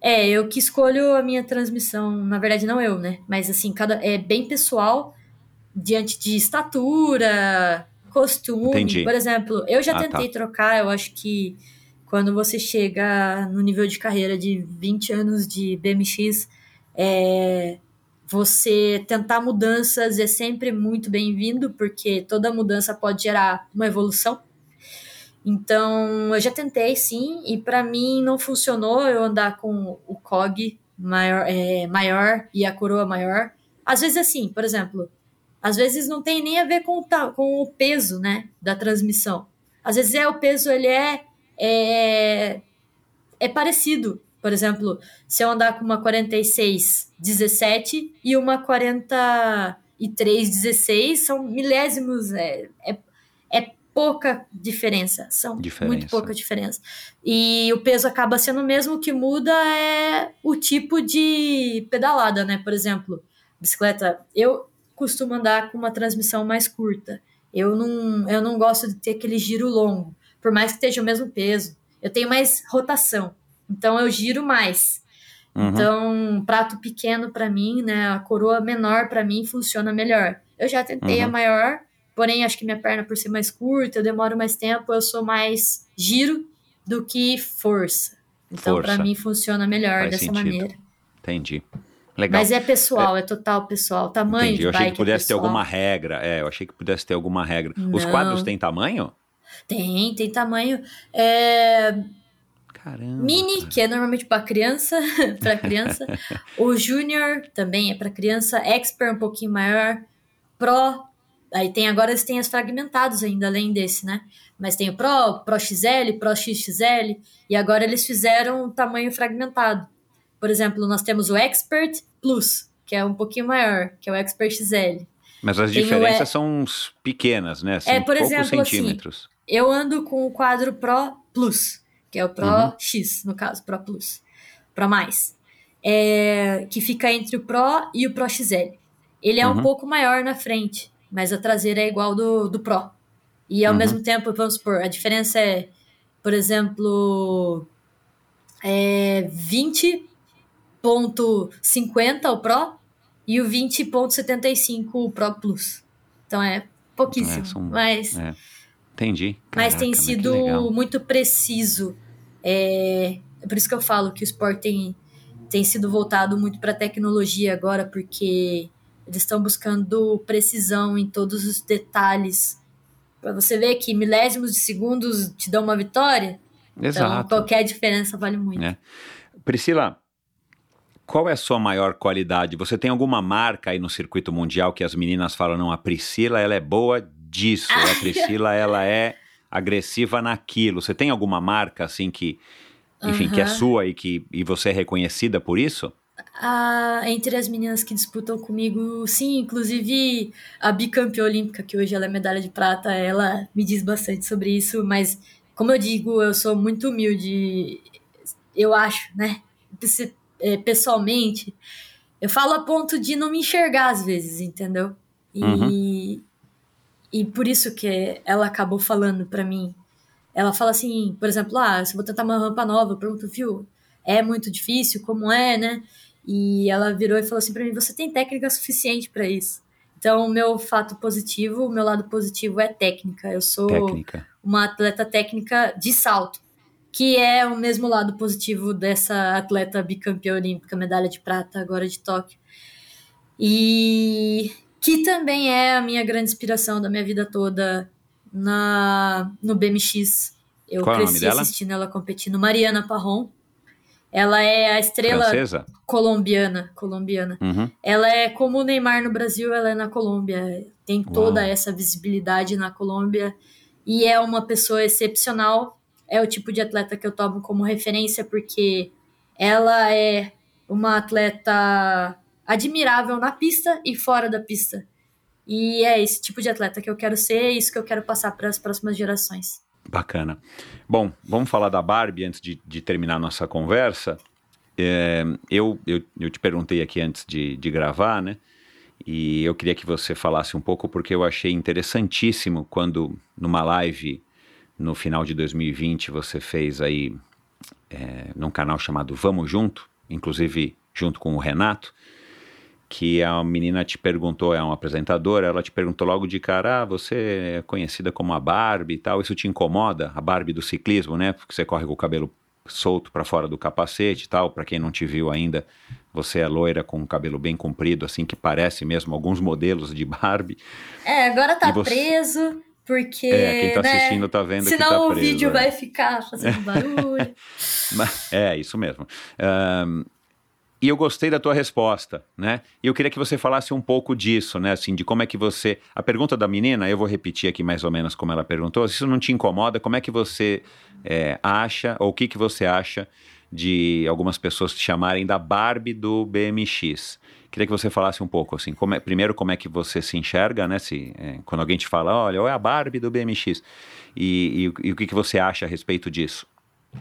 É, eu que escolho a minha transmissão. Na verdade, não eu, né? Mas assim, cada é bem pessoal diante de estatura, costume. Entendi. Por exemplo, eu já Ah, tentei trocar, eu acho que quando você chega no nível de carreira de 20 anos de BMX, é, você tentar mudanças é sempre muito bem-vindo, porque toda mudança pode gerar uma evolução. Então, eu já tentei sim, e para mim não funcionou eu andar com o COG maior, é, maior e a coroa maior. Às vezes, assim, por exemplo, às vezes não tem nem a ver com, com o peso né, da transmissão. Às vezes é o peso, ele é, é, é parecido. Por exemplo, se eu andar com uma 46 17 e uma 43 16, são milésimos, é, é, é pouca diferença. São Diferença. muito pouca diferença. E o peso acaba sendo o mesmo, o que muda é o tipo de pedalada, né? Por exemplo, bicicleta, eu costumo andar com uma transmissão mais curta. Eu não, eu não gosto de ter aquele giro longo, por mais que esteja o mesmo peso. Eu tenho mais rotação, então eu giro mais. Uhum. Então, prato pequeno para mim, né? A coroa menor para mim funciona melhor. Eu já tentei Uhum. a maior, porém acho que minha perna por ser mais curta, eu demoro mais tempo, eu sou mais giro do que força. Então, para mim funciona melhor Faz dessa sentido. maneira. Entendi. Legal. Mas é pessoal, é, total pessoal. Tamanho Entendi. Eu achei que pudesse é ter alguma regra. É, eu achei que pudesse ter alguma regra. Os Não. quadros têm tamanho? Tem, tem tamanho. É, Caramba. Mini, que é normalmente para criança, [LAUGHS] para criança. o Júnior também é para criança. Expert um pouquinho maior. Pro, aí tem agora eles têm as fragmentados ainda além desse, né? Mas tem o Pro, Pro XL, Pro XXL e agora eles fizeram um tamanho fragmentado. Por exemplo, nós temos o Expert Plus, que é um pouquinho maior, que é o Expert XL. Mas as Tem diferenças E- são pequenas, né? Assim, É, por poucos exemplo, assim, centímetros. Eu ando com o quadro Pro Plus, que é o Pro Uhum. X, no caso, Pro Plus. Pro Mais. É, que fica entre o Pro e o Pro XL. Ele é Uhum. um pouco maior na frente, mas a traseira é igual do, do Pro. E ao Uhum. mesmo tempo, vamos supor, a diferença é, por exemplo, é 20.50 o Pro e o 20.75 o Pro Plus. Então é pouquíssimo, É, são- mas... é. Entendi. Mas Caraca, tem que sido legal. muito preciso. É, é por isso que eu falo que o esporte tem, tem sido voltado muito para a tecnologia agora, porque eles estão buscando precisão em todos os detalhes. Para você ver que milésimos de segundos te dão uma vitória, então Exato. qualquer diferença vale muito. É. Priscila, qual é a sua maior qualidade? Você tem alguma marca aí no circuito mundial que as meninas falam, não, a Priscila, ela é boa disso, a Priscila, ela é agressiva naquilo. Você tem alguma marca, assim, que, enfim, que é sua e que e você é reconhecida por isso? Ah, entre as meninas que disputam comigo, sim, inclusive a bicampeã olímpica, que hoje ela é medalha de prata, ela me diz bastante sobre isso, mas como eu digo, eu sou muito humilde, eu acho, né? É, Pessoalmente, eu falo a ponto de não me enxergar às vezes, entendeu? E, e por isso que ela acabou falando pra mim. Ela fala assim, por exemplo, ah, se eu vou tentar uma rampa nova, eu pergunto, viu, é muito difícil, como é, né? E ela virou e falou assim pra mim: você tem técnica suficiente pra isso. Então, o meu fato positivo, o meu lado positivo é técnica. Eu sou Técnica. uma atleta técnica de salto, que é o mesmo lado positivo dessa atleta bicampeã olímpica, medalha de prata agora de Tóquio. E que também é a minha grande inspiração da minha vida toda na no BMX. Eu Qual é cresci dela? assistindo ela competindo. Mariana Parron. Ela é a estrela Francesa? colombiana, colombiana. Uhum. Ela é como o Neymar no Brasil, ela é na Colômbia. Tem toda Uau. essa visibilidade na Colômbia e é uma pessoa excepcional. É o tipo de atleta que eu tomo como referência porque ela é uma atleta admirável na pista e fora da pista. E é esse tipo de atleta que eu quero ser, é isso que eu quero passar para as próximas gerações. Bacana. Bom, vamos falar da Barbie antes de, de terminar nossa conversa. É, eu, eu, eu te perguntei aqui antes de, de gravar, né? E eu queria que você falasse um pouco, porque eu achei interessantíssimo quando, numa live no final de 2020, você fez aí é, num canal chamado Vamos Junto, inclusive junto com o Renato, que a menina te perguntou, é uma apresentadora, ela te perguntou logo de cara, ah, você é conhecida como a Barbie e tal, isso te incomoda? A Barbie do ciclismo, né? Porque você corre com o cabelo solto para fora do capacete e tal, para quem não te viu ainda, você é loira com o cabelo bem comprido, assim, que parece mesmo alguns modelos de Barbie. É, agora tá você- preso, porque. É, quem tá né, assistindo tá vendo que Senão tá o preso, vídeo é. vai ficar fazendo [LAUGHS] barulho. É, isso mesmo. Ahn, e eu gostei da tua resposta, né? Eu queria que você falasse um pouco disso, né? Assim, de como é que você. A pergunta da menina, eu vou repetir aqui mais ou menos como ela perguntou. Se isso não te incomoda, como é que você é, acha, ou o que, que você acha de algumas pessoas te chamarem da Barbie do BMX? Queria que você falasse um pouco, assim, como é- primeiro como é que você se enxerga, né? Se, é, quando alguém te fala, olha, é a Barbie do BMX. E, e o- e o que, que você acha a respeito disso?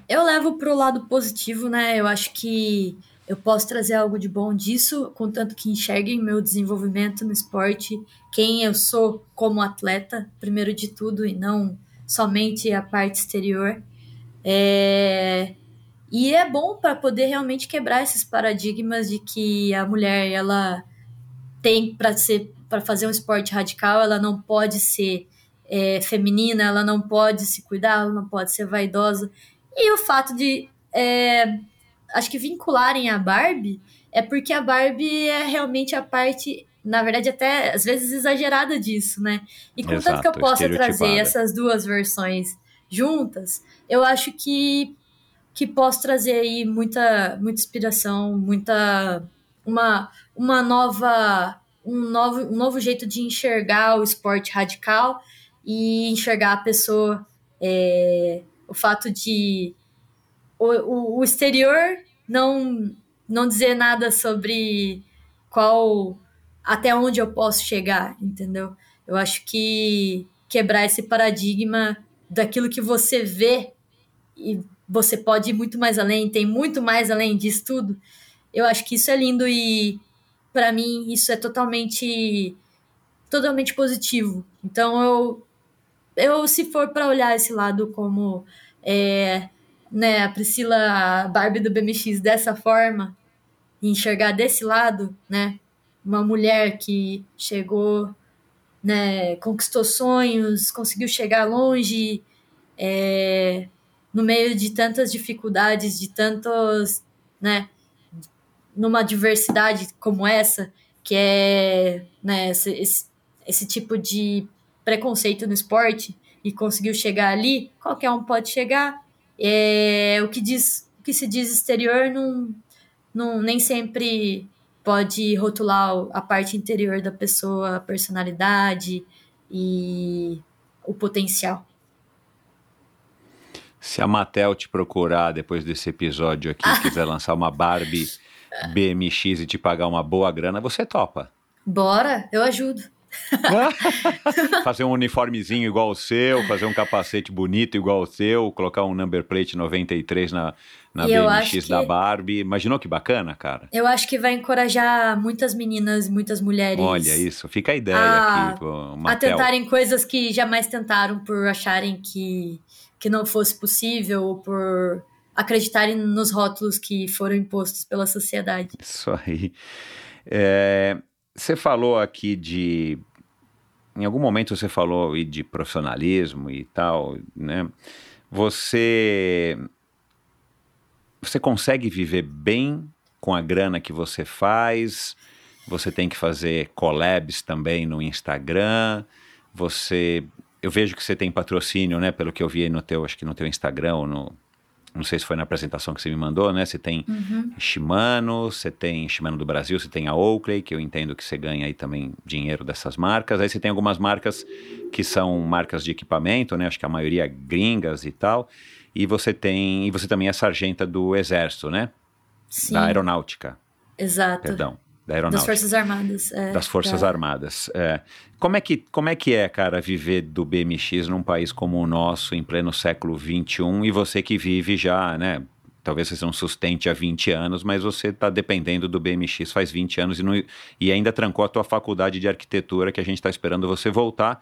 Eu levo pro lado positivo, né? Eu acho que eu posso trazer algo de bom disso, contanto que enxerguem meu desenvolvimento no esporte, quem eu sou como atleta, primeiro de tudo, e não somente a parte exterior. É, E é bom para poder realmente quebrar esses paradigmas de que a mulher ela tem para ser para fazer um esporte radical, ela não pode ser é, feminina, ela não pode se cuidar, ela não pode ser vaidosa. E o fato de é, acho que vincularem a Barbie é porque a Barbie é realmente a parte, na verdade, até às vezes exagerada disso, né? E contanto que eu possa trazer essas duas versões juntas, eu acho que que posso trazer aí muita muita inspiração, muita uma uma nova um novo, um novo jeito de enxergar o esporte radical e enxergar a pessoa é, o fato de o, o, o exterior não não dizer nada sobre qual até onde eu posso chegar, entendeu? Eu acho que quebrar esse paradigma daquilo que você vê e você pode ir muito mais além, tem muito mais além disso tudo. Eu acho que isso é lindo e para mim isso é totalmente totalmente positivo. Então eu eu se for para olhar esse lado como é, né, a Priscila Barbie do BMX dessa forma, enxergar desse lado, né, uma mulher que chegou, né, conquistou sonhos, conseguiu chegar longe, é, no meio de tantas dificuldades, de tantos, né, numa diversidade como essa, que é, né, esse, esse, esse tipo de preconceito no esporte e conseguiu chegar ali, qualquer um pode chegar. É, o que diz, o que se diz exterior não, não nem sempre pode rotular a parte interior da pessoa, a personalidade e o potencial. Se a Mattel te procurar depois desse episódio aqui, e [LAUGHS] quiser lançar uma Barbie BMX e te pagar uma boa grana, você topa. Bora, eu ajudo. [LAUGHS] fazer um uniformezinho igual o seu, fazer um capacete bonito igual o seu, colocar um number plate 93 na, na E BMX que- da Barbie. Imaginou que bacana, cara? Eu acho que vai encorajar muitas meninas, muitas mulheres. Olha isso, fica a ideia a- aqui, a tentarem coisas que jamais tentaram por acharem que, que não fosse possível ou por acreditarem nos rótulos que foram impostos pela sociedade. Isso aí. É, você falou aqui de. Em algum momento você falou de profissionalismo e tal, né? Você você consegue viver bem com a grana que você faz? Você tem que fazer collabs também no Instagram. Você, eu vejo que você tem patrocínio, né? Pelo que eu vi no teu, acho que no teu Instagram ou no, não sei se foi na apresentação que você me mandou, né? Você tem Uhum. Shimano, você tem Shimano do Brasil, você tem a Oakley, que eu entendo que você ganha aí também dinheiro dessas marcas. Aí você tem algumas marcas que são marcas de equipamento, né? Acho que a maioria gringas e tal. E você tem, e você também é sargenta do Exército, né? Sim, Da Aeronáutica, exato. perdão, da Das Aeronáutica. Forças Armadas. é, das Forças da- Armadas. É. Como, é que, como é que é, cara, viver do BMX num país como o nosso, em pleno século XXI, e você que vive já, né? Talvez você não sustente há 20 anos, mas você está dependendo do BMX faz 20 anos e, não- e ainda trancou a tua faculdade de arquitetura, que a gente está esperando você voltar.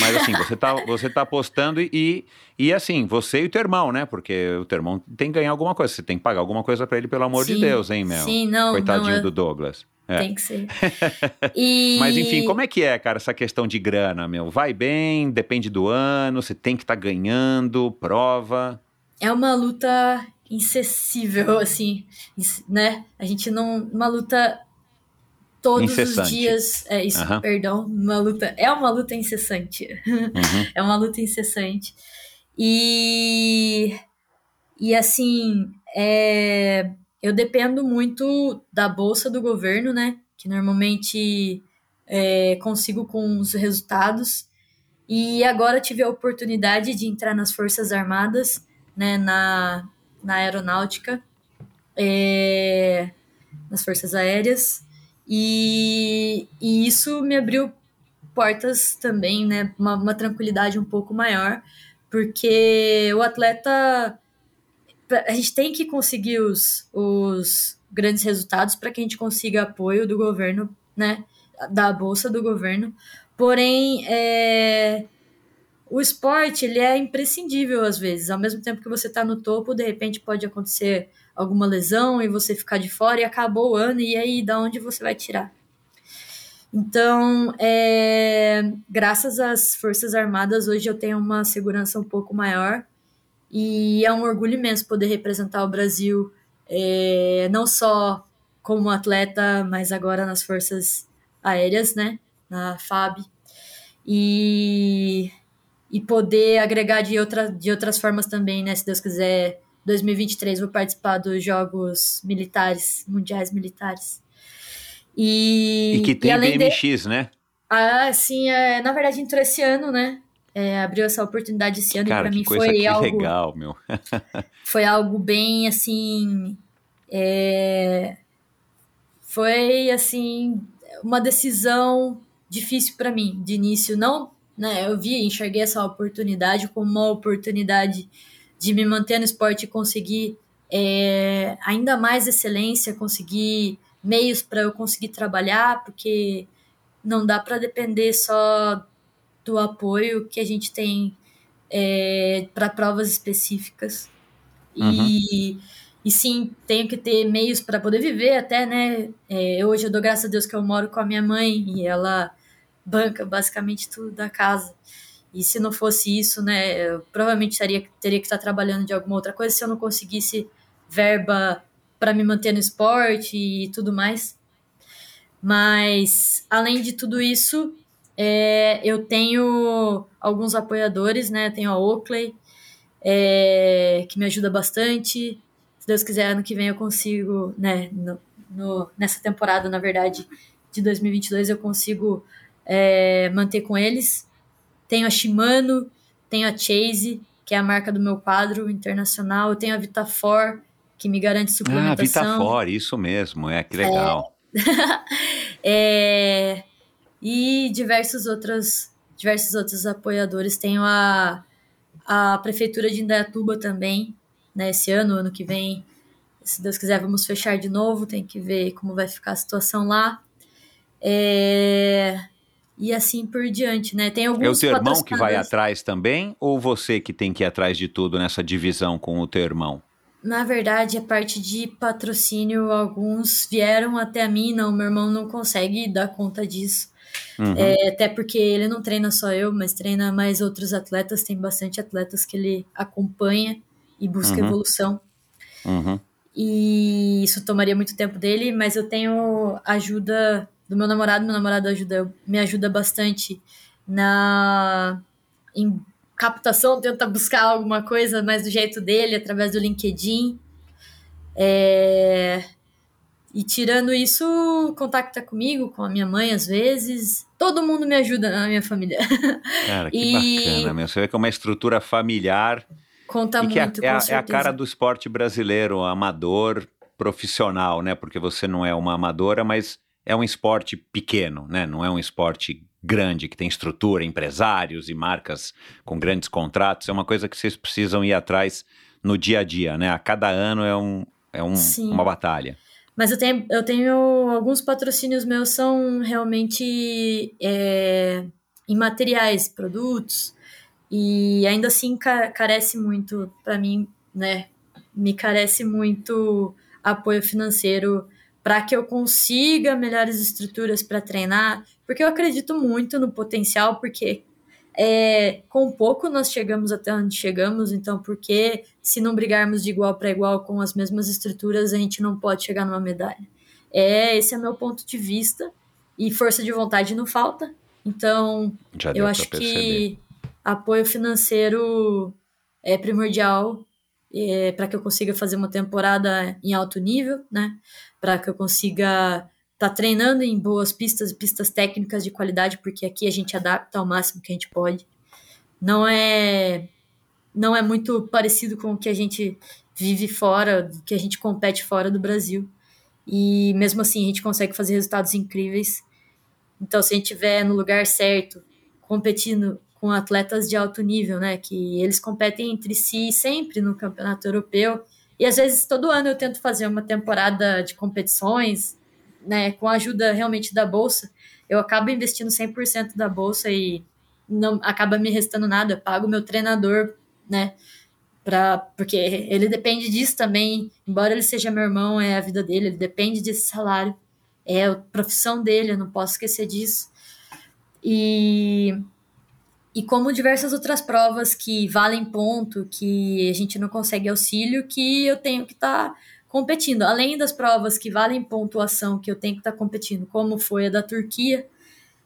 Mas assim, você está [LAUGHS] você tá apostando e, e assim, você e o teu irmão, né? Porque o teu irmão tem que ganhar alguma coisa, você tem que pagar alguma coisa para ele, pelo amor de Sim, Deus, hein, Mel? Sim, não, Coitadinho não, eu- do Douglas. É. Tem que ser. [LAUGHS] E... Mas enfim, como é que é, cara, essa questão de grana, meu? Vai bem, depende do ano, você tem que estar ganhando, prova. é uma luta incessível, [LAUGHS] assim, né? A gente não. Uma luta todos Incessante. os dias. É isso, Aham. perdão. Uma luta. É uma luta incessante. Uhum. [LAUGHS] é uma luta incessante. E. E assim, é, eu dependo muito da bolsa do governo, né? Que normalmente é, consigo com os resultados. E agora tive a oportunidade de entrar nas Forças Armadas, né? Na, na aeronáutica, é, nas Forças Aéreas. E, e isso me abriu portas também, né? Uma, uma tranquilidade um pouco maior, porque o atleta. A gente tem que conseguir os, os grandes resultados para que a gente consiga apoio do governo, né? Da bolsa do governo. Porém, é, o esporte ele é imprescindível às vezes. Ao mesmo tempo que você está no topo, de repente pode acontecer alguma lesão e você ficar de fora e acabou o ano, e aí da onde você vai tirar? Então, é, graças às Forças Armadas, hoje eu tenho uma segurança um pouco maior e é um orgulho imenso poder representar o Brasil, é, não só como atleta, mas agora nas Forças Aéreas, né? Na FAB. E, e poder agregar de, outra, de outras formas também, né? Se Deus quiser, 2023 vou participar dos Jogos Militares, Mundiais Militares. E, E que tem de- BMX, né? ah, sim, é, na verdade entrou esse ano, né? É, abriu essa oportunidade esse ano Cara, e que mim foi algo, legal, meu. [LAUGHS] foi algo bem assim. é, foi assim uma decisão difícil para mim de início. Não, né? Eu vi, enxerguei essa oportunidade como uma oportunidade de me manter no esporte e conseguir é, ainda mais excelência, conseguir meios para eu conseguir trabalhar, porque não dá para depender só do apoio que a gente tem para provas específicas. E, e sim, tenho que ter meios para poder viver até, né? É, hoje eu dou graças a Deus que eu moro com a minha mãe e ela banca basicamente tudo da casa. E se não fosse isso, né, eu provavelmente teria, teria que estar trabalhando de alguma outra coisa se eu não conseguisse verba para me manter no esporte e tudo mais. Mas, além de tudo isso, é, eu tenho alguns apoiadores, né? Tenho a Oakley, é, que me ajuda bastante. Se Deus quiser, ano que vem eu consigo, né? No, no- nessa temporada, na verdade, de 2022, eu consigo é, manter com eles. Tenho a Shimano, tenho a Chase, que é a marca do meu quadro internacional. Eu tenho a Vitafor, que me garante Ah, suplementação. Vitafor, isso mesmo, é, que legal. [LAUGHS] É, e diversos outros, diversos outros apoiadores. Tenho a, a Prefeitura de Indaiatuba também, né? Esse ano, ano que vem, se Deus quiser, vamos fechar de novo. Tem que ver como vai ficar a situação lá. É, e assim por diante, né? Tem alguns É o teu irmão que vai atrás também, ou você que tem que ir atrás de tudo nessa divisão com o teu irmão? Na verdade, a parte de patrocínio, alguns vieram até mim, não, meu irmão não consegue dar conta disso. Uhum. É, até porque ele não treina só eu, mas treina mais outros atletas, tem bastante atletas que ele acompanha e busca Uhum. evolução. Uhum. e isso tomaria muito tempo dele, mas eu tenho ajuda do meu namorado, meu namorado ajuda, me ajuda bastante na em captação, tenta buscar alguma coisa mais do jeito dele, através do LinkedIn. É... E tirando isso, contacta comigo, com a minha mãe às vezes. Todo mundo me ajuda na minha família. [LAUGHS] Cara, que E- bacana, meu. Você vê que é uma estrutura familiar Conta que é, muito, é a, é a cara do esporte brasileiro, amador, profissional, né? Porque você não é uma amadora, mas é um esporte pequeno, né? Não é um esporte grande, que tem estrutura, empresários e marcas com grandes contratos. É uma coisa que vocês precisam ir atrás no dia a dia, né? A cada ano é, um, é um, uma batalha. Mas eu tenho, eu tenho alguns patrocínios meus são realmente é, produtos, e ainda assim ca- carece muito, para mim, né? Me carece muito apoio financeiro para que eu consiga melhores estruturas para treinar, porque eu acredito muito no potencial, porque é, com pouco nós chegamos até onde chegamos, então por que se não brigarmos de igual para igual com as mesmas estruturas, a gente não pode chegar numa medalha? É, esse é meu ponto de vista, e força de vontade não falta, então Já eu acho que apoio financeiro é primordial para que eu consiga fazer uma temporada em alto nível, né? Para que eu consiga estar treinando em boas pistas, pistas técnicas de qualidade, porque aqui a gente adapta ao máximo que a gente pode. Não é não é muito parecido com o que a gente vive fora, do que a gente compete fora do Brasil. E mesmo assim a gente consegue fazer resultados incríveis. Então, se a gente estiver no lugar certo, competindo com atletas de alto nível, né? Que eles competem entre si sempre no campeonato europeu. E às vezes todo ano eu tento fazer uma temporada de competições, né? Com a ajuda realmente da bolsa. Eu acabo investindo 100% da bolsa e não acaba me restando nada. Eu pago meu treinador, né? Pra, porque ele depende disso também. Embora ele seja meu irmão, é a vida dele, ele depende desse salário. É a profissão dele, eu não posso esquecer disso. E, e como diversas outras provas que valem ponto, que a gente não consegue auxílio, que eu tenho que estar competindo. Além das provas que valem pontuação, que eu tenho que estar competindo, como foi a da Turquia,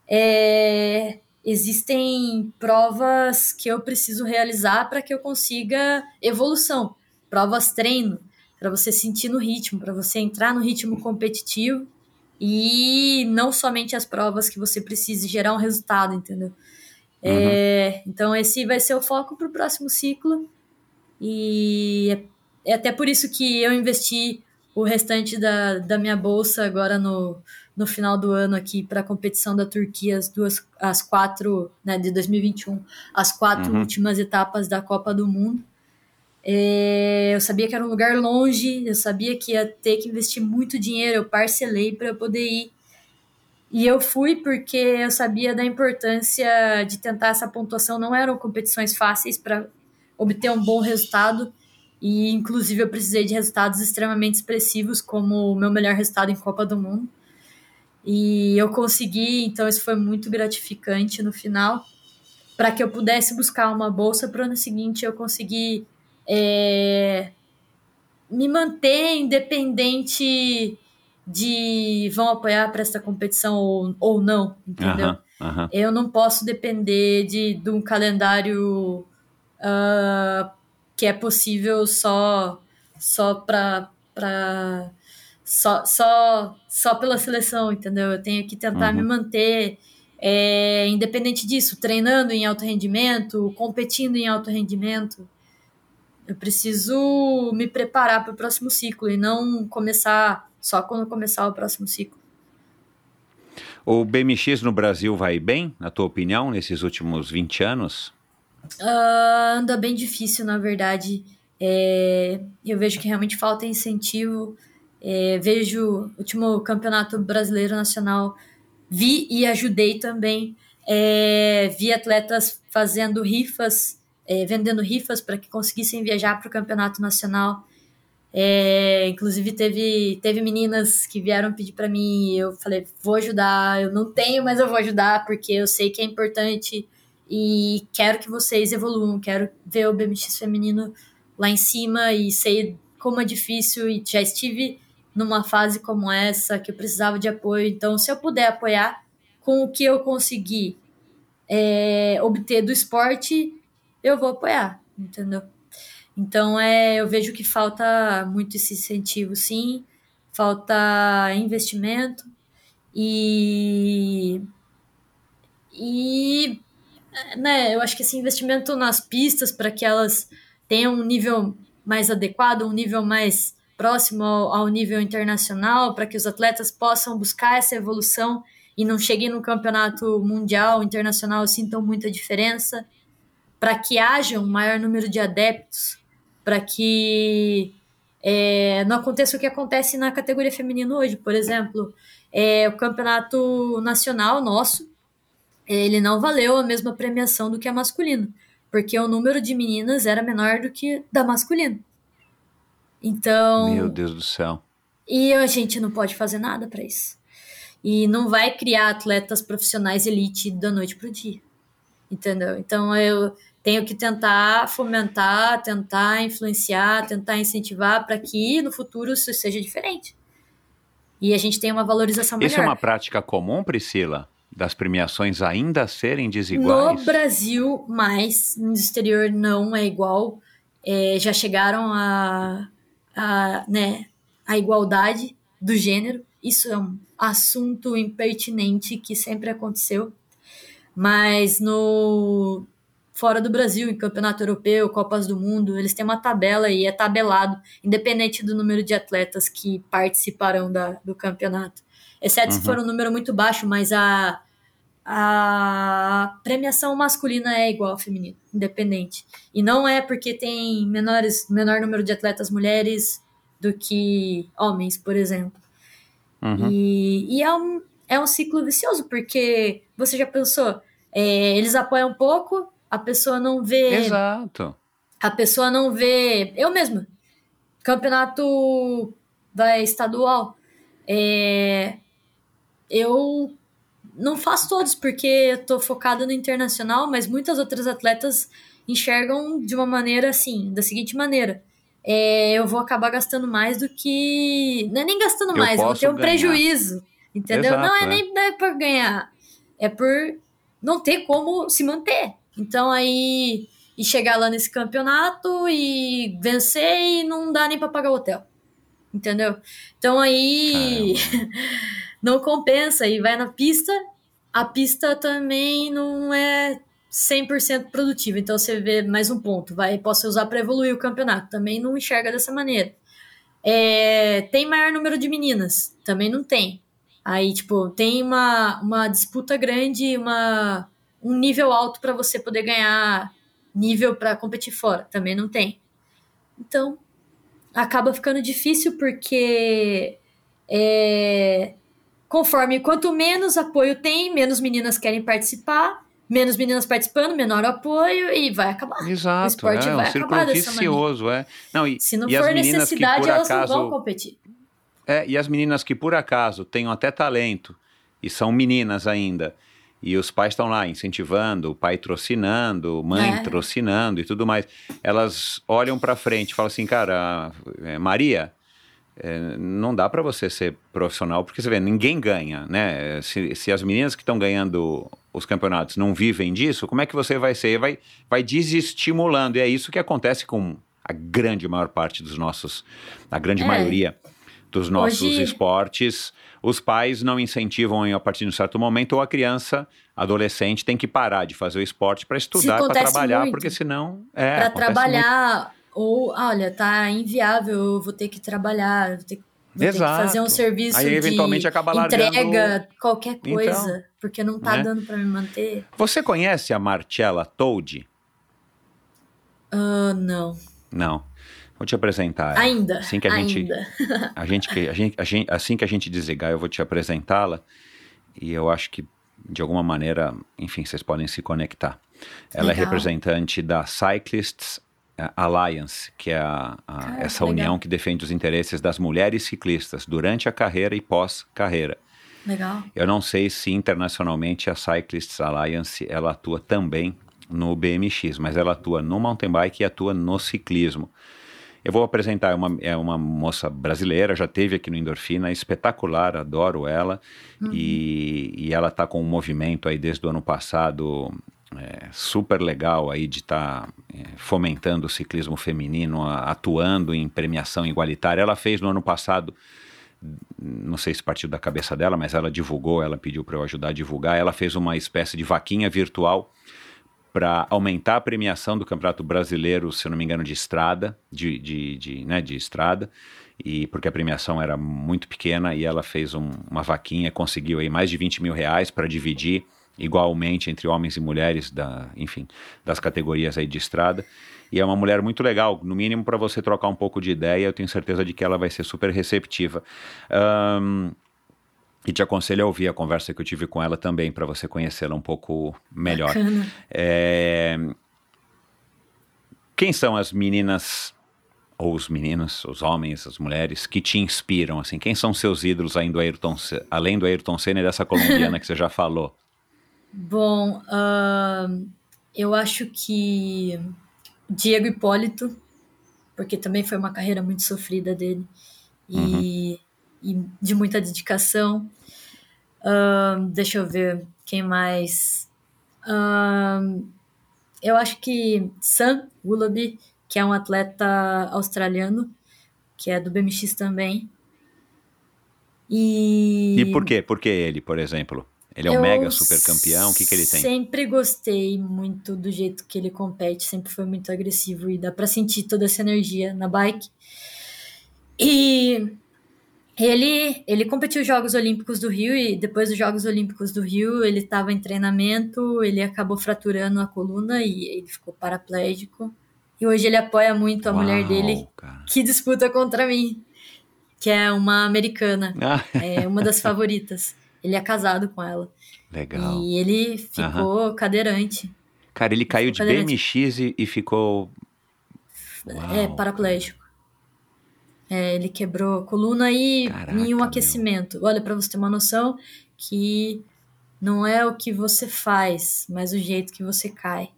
é, existem provas que eu preciso realizar para que eu consiga evolução. Provas treino, para você sentir no ritmo, para você entrar no ritmo competitivo e não somente as provas que você precise gerar um resultado, entendeu? É, então esse vai ser o foco para o próximo ciclo e é, é até por isso que eu investi o restante da, da minha bolsa agora no, no final do ano aqui para a competição da Turquia, as duas, as quatro, né, de 2021, as quatro Uhum. últimas etapas da Copa do Mundo. É, eu sabia que era um lugar longe, eu sabia que ia ter que investir muito dinheiro, eu parcelei para poder ir. E eu fui porque eu sabia da importância de tentar essa pontuação. Não eram competições fáceis para obter um bom resultado. E, inclusive, eu precisei de resultados extremamente expressivos, como o meu melhor resultado em Copa do Mundo. E eu consegui, então isso foi muito gratificante no final. Para que eu pudesse buscar uma bolsa para o ano seguinte, eu consegui é, me manter independente de vão apoiar para essa competição ou, ou não, entendeu? Aham, aham. Eu não posso depender de, de um calendário ah, que é possível só só para só, só, só pela seleção, entendeu? Eu tenho que tentar Uhum. me manter é, independente disso, treinando em alto rendimento, competindo em alto rendimento. Eu preciso me preparar para o próximo ciclo e não começar só quando começar o próximo ciclo. O BMX no Brasil vai bem, na tua opinião, nesses últimos 20 anos? Ah, anda bem difícil, na verdade. É, eu vejo que realmente falta incentivo. É, vejo o último campeonato brasileiro nacional, vi e ajudei também. É, vi atletas fazendo rifas, é, vendendo rifas para que conseguissem viajar para o campeonato nacional. É, inclusive teve, teve meninas que vieram pedir para mim, eu falei, vou ajudar, eu não tenho, mas eu vou ajudar porque eu sei que é importante e quero que vocês evoluam, quero ver o BMX feminino lá em cima e sei como é difícil e já estive numa fase como essa que eu precisava de apoio. Então, se eu puder apoiar com o que eu conseguir é, obter do esporte, eu vou apoiar, entendeu? Então, é, eu vejo que falta muito esse incentivo, sim, falta investimento e. E. Né, eu acho que esse investimento nas pistas para que elas tenham um nível mais adequado, um nível mais próximo ao, ao nível internacional, para que os atletas possam buscar essa evolução e não cheguem no campeonato mundial, internacional, sintam muita diferença, para que haja um maior número de adeptos, para que é, não aconteça o que acontece na categoria feminina hoje, por exemplo, é, o campeonato nacional nosso, ele não valeu a mesma premiação do que a masculina, porque o número de meninas era menor do que da masculina. Então. Meu Deus do céu. E a gente não pode fazer nada para isso. E não vai criar atletas profissionais elite da noite pro dia. Entendeu? Então eu tenho que tentar fomentar, tentar influenciar, tentar incentivar para que no futuro isso seja diferente. E a gente tenha uma valorização melhor. Isso é uma prática comum, Priscila? Das premiações ainda serem desiguais? No Brasil, mais. No exterior não é igual. É, já chegaram a, a, né, a igualdade do gênero. Isso é um assunto impertinente que sempre aconteceu. Mas no fora do Brasil, em campeonato europeu, Copas do Mundo, eles têm uma tabela e é tabelado, independente do número de atletas que participarão da, do campeonato. Exceto uhum. se for um número muito baixo, mas a, a premiação masculina é igual ao feminino, independente. E não é porque tem menores, menor número de atletas mulheres do que homens, por exemplo. Uhum. E, e é, um, é um ciclo vicioso, porque você já pensou, é, eles apoiam um pouco, a pessoa não vê. Exato. A pessoa não vê. Eu mesma. Campeonato vai estadual. É, eu não faço todos porque eu tô focada no internacional, mas muitas outras atletas enxergam de uma maneira assim, da seguinte maneira. É, eu vou acabar gastando mais do que. Não é nem gastando Eu mais, eu vou ter um ganhar. prejuízo. Entendeu? Exato, não é, é. nem é por ganhar. É por não ter como se manter. Então aí. E chegar lá nesse campeonato e vencer e não dá nem pra pagar o hotel. Entendeu? Então aí. [LAUGHS] não compensa. E vai na pista. A pista também não é 100% produtiva. Então você vê mais um ponto. Vai, posso usar para evoluir o campeonato. Também não enxerga dessa maneira. É, tem maior número de meninas? Também não tem. Aí, tipo, tem uma, uma disputa grande, uma, um nível alto para você poder ganhar nível para competir fora. Também não tem. Então, acaba ficando difícil porque é, conforme quanto menos apoio tem, menos meninas querem participar, menos meninas participando, menor apoio e vai acabar. Exato, o esporte é um vai círculo acabar dessa maneira. vicioso, é. Não, e, Se não e as for meninas que necessidade, por elas acaso, não vão competir. É, e as meninas que por acaso tenham até talento e são meninas ainda, e os pais estão lá incentivando, o pai trocinando, mãe É. trocinando e tudo mais, elas olham pra frente e falam assim, cara, é, Maria, é, não dá pra você ser profissional, porque você vê, ninguém ganha, né? Se, se as meninas que estão ganhando os campeonatos não vivem disso, como é que você vai ser? Vai, vai desestimulando, e é isso que acontece com a grande maior parte dos nossos, a grande É. maioria dos nossos Hoje- esportes, os pais não incentivam a partir de um certo momento, ou a criança, adolescente, tem que parar de fazer o esporte para estudar, para acontece trabalhar, muito. porque senão. É, para trabalhar ou olha tá inviável eu vou ter que trabalhar vou ter, vou ter que Exato. fazer um serviço Aí, eventualmente, acaba largando- entrega qualquer coisa Então, porque não tá né? dando para me manter. Você conhece a Marcella Toad? ah não Não. Vou te apresentar. ela. ainda Assim que a gente, ainda a gente, a gente, a gente, assim que a gente desligar, eu vou te apresentá-la. E eu acho que, de alguma maneira, enfim, vocês podem se conectar. Ela é Legal. representante da Cyclists Alliance, que é a- a- Cara, essa legal. união que defende os interesses das mulheres ciclistas durante a carreira e pós-carreira. legal Eu não sei se internacionalmente a Cyclists Alliance ela atua também no BMX, mas ela atua no mountain bike e atua no ciclismo. Eu vou apresentar, é uma, é uma moça brasileira, já teve aqui no Endorfina, espetacular, adoro ela. E, e ela está com um movimento aí desde o ano passado é, super legal aí de estar fomentando o ciclismo feminino, a- atuando em premiação igualitária. Ela fez no ano passado, não sei se partiu da cabeça dela, mas ela divulgou, ela pediu para eu ajudar a divulgar. Ela fez uma espécie de vaquinha virtual para aumentar a premiação do Campeonato Brasileiro, se não me engano, de estrada, de, de, de, né, de estrada, e porque a premiação era muito pequena e ela fez um- uma vaquinha, conseguiu aí mais de 20 mil reais para dividir igualmente entre homens e mulheres, da, enfim, das categorias aí de estrada. E é uma mulher muito legal, no mínimo para você trocar um pouco de ideia, eu tenho certeza de que ela vai ser super receptiva. Ahn, e te aconselho a ouvir a conversa que eu tive com ela também, para você conhecê-la um pouco melhor. É, Quem são as meninas, ou os meninos, os homens, as mulheres, que te inspiram? assim? Quem são seus ídolos além do Ayrton, além do Ayrton Senna e dessa [LAUGHS] colombiana que você já falou? Bom, ahn, eu acho que Diego Hipólito, porque também foi uma carreira muito sofrida dele e, e de muita dedicação. Ahn, deixa eu ver quem mais. Ahn, eu acho que Sam Willoughby, que é um atleta australiano, que é do BMX também. E, E por quê? Por que ele, por exemplo? Ele é um eu mega super campeão, o que, que ele tem? Sempre gostei muito do jeito que ele compete, sempre foi muito agressivo e dá pra sentir toda essa energia na bike. E ele, ele competiu os Jogos Olímpicos do Rio e depois dos Jogos Olímpicos do Rio ele estava em treinamento, ele acabou fraturando a coluna e ele ficou paraplégico. E hoje ele apoia muito a mulher Uau, dele cara. que disputa contra mim, que é uma americana, Ah, é uma das [LAUGHS] favoritas. Ele é casado com ela. legal. E ele ficou cadeirante. Cara, ele caiu de. BMX e, e ficou. é, Uau, paraplégico. É, ele quebrou a coluna e Caraca, em um meu. aquecimento. Olha, pra você ter uma noção que não é o que você faz, mas o jeito que você cai.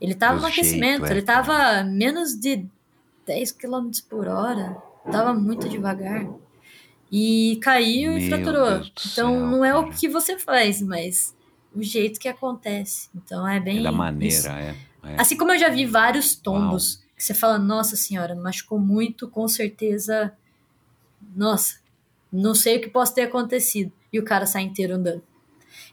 Ele tava O no aquecimento, é, ele tava menos de 10 km por hora. Tava muito devagar. E caiu e Meu fraturou. Deus do então céu, não é o cara. que você faz, mas o jeito que acontece. Então é bem. É da maneira, é. é. Assim como eu já vi vários tombos que você fala, nossa senhora, machucou muito, com certeza. Nossa, não sei o que possa ter acontecido. E o cara sai inteiro andando.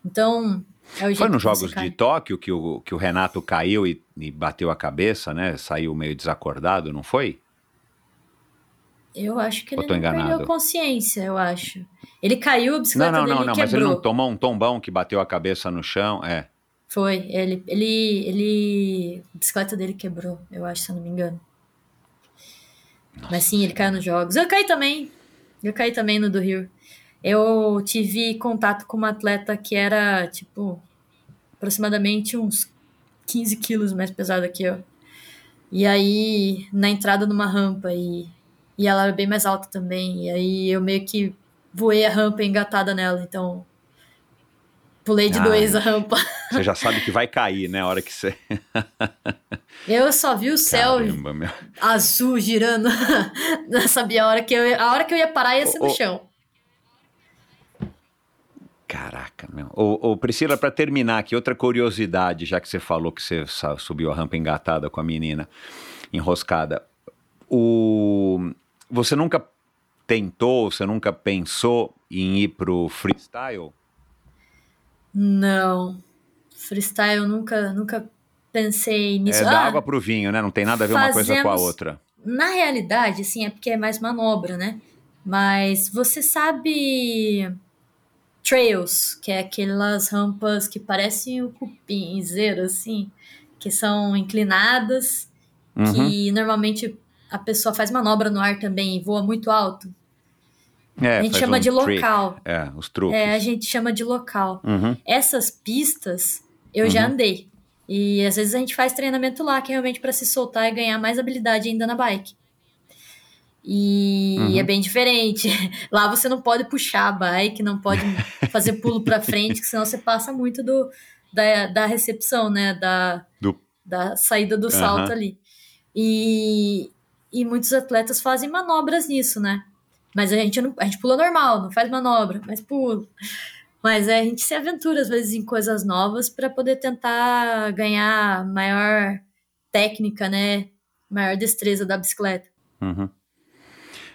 Então, é o jeito Foi nos Jogos de Tóquio que o, que o Renato caiu e, e bateu a cabeça, né? Saiu meio desacordado, não foi? Eu acho que ele não enganado? perdeu consciência, eu acho. Ele caiu, a Não, bicicleta não, dele não, não, quebrou. mas ele não tomou um tombão que bateu a cabeça no chão, é. Foi, ele, ele, ele, a bicicleta dele quebrou, eu acho, se eu não me engano. Mas sim, ele caiu nos jogos. Eu caí também, eu caí também no do Rio. Eu tive contato com uma atleta que era, tipo, aproximadamente uns 15 quilos mais pesada que eu. E aí, na entrada numa rampa, e, e ela era bem mais alta também, e aí eu meio que voei a rampa engatada nela, então pulei de Ah, dois a rampa. Você já sabe que vai cair, né? A hora que você. [LAUGHS] Eu só vi o céu Caramba, meu. azul girando. [LAUGHS] Não sabia a hora que eu ia, a hora que eu ia parar ia ser ô. no chão. Caraca, meu. Ô, ô, Priscila, para terminar aqui, outra curiosidade, já que você falou que você subiu a rampa engatada com a menina enroscada. O... Você nunca tentou, você nunca pensou em ir pro freestyle? Não. Freestyle eu nunca, nunca pensei nisso. É da Ah, água pro vinho, né? Não tem nada a ver uma coisa com a fazemos- outra. Na realidade, assim, é porque é mais manobra, né? Mas você sabe trails, que é aquelas rampas que parecem o cupinzeiro, assim, que são inclinadas, Uhum. que normalmente a pessoa faz manobra no ar também e voa muito alto. É, a gente chama um de trick. local. É, os truques. É, a gente chama de local. Uhum. Essas pistas eu já Uhum. andei. E às vezes a gente faz treinamento lá, que é realmente para se soltar e ganhar mais habilidade ainda na bike. E Uhum. é bem diferente. [LAUGHS] Lá você não pode puxar a bike, não pode [LAUGHS] fazer pulo para frente, que senão você passa muito do, da, da recepção, né? Da, Do- da saída do salto ali. E e muitos atletas fazem manobras nisso, né? Mas a gente, não, a gente pula normal, não faz manobra, mas pula. Mas é, a gente se aventura às vezes em coisas novas para poder tentar ganhar maior técnica, né? Maior destreza da bicicleta. Uhum.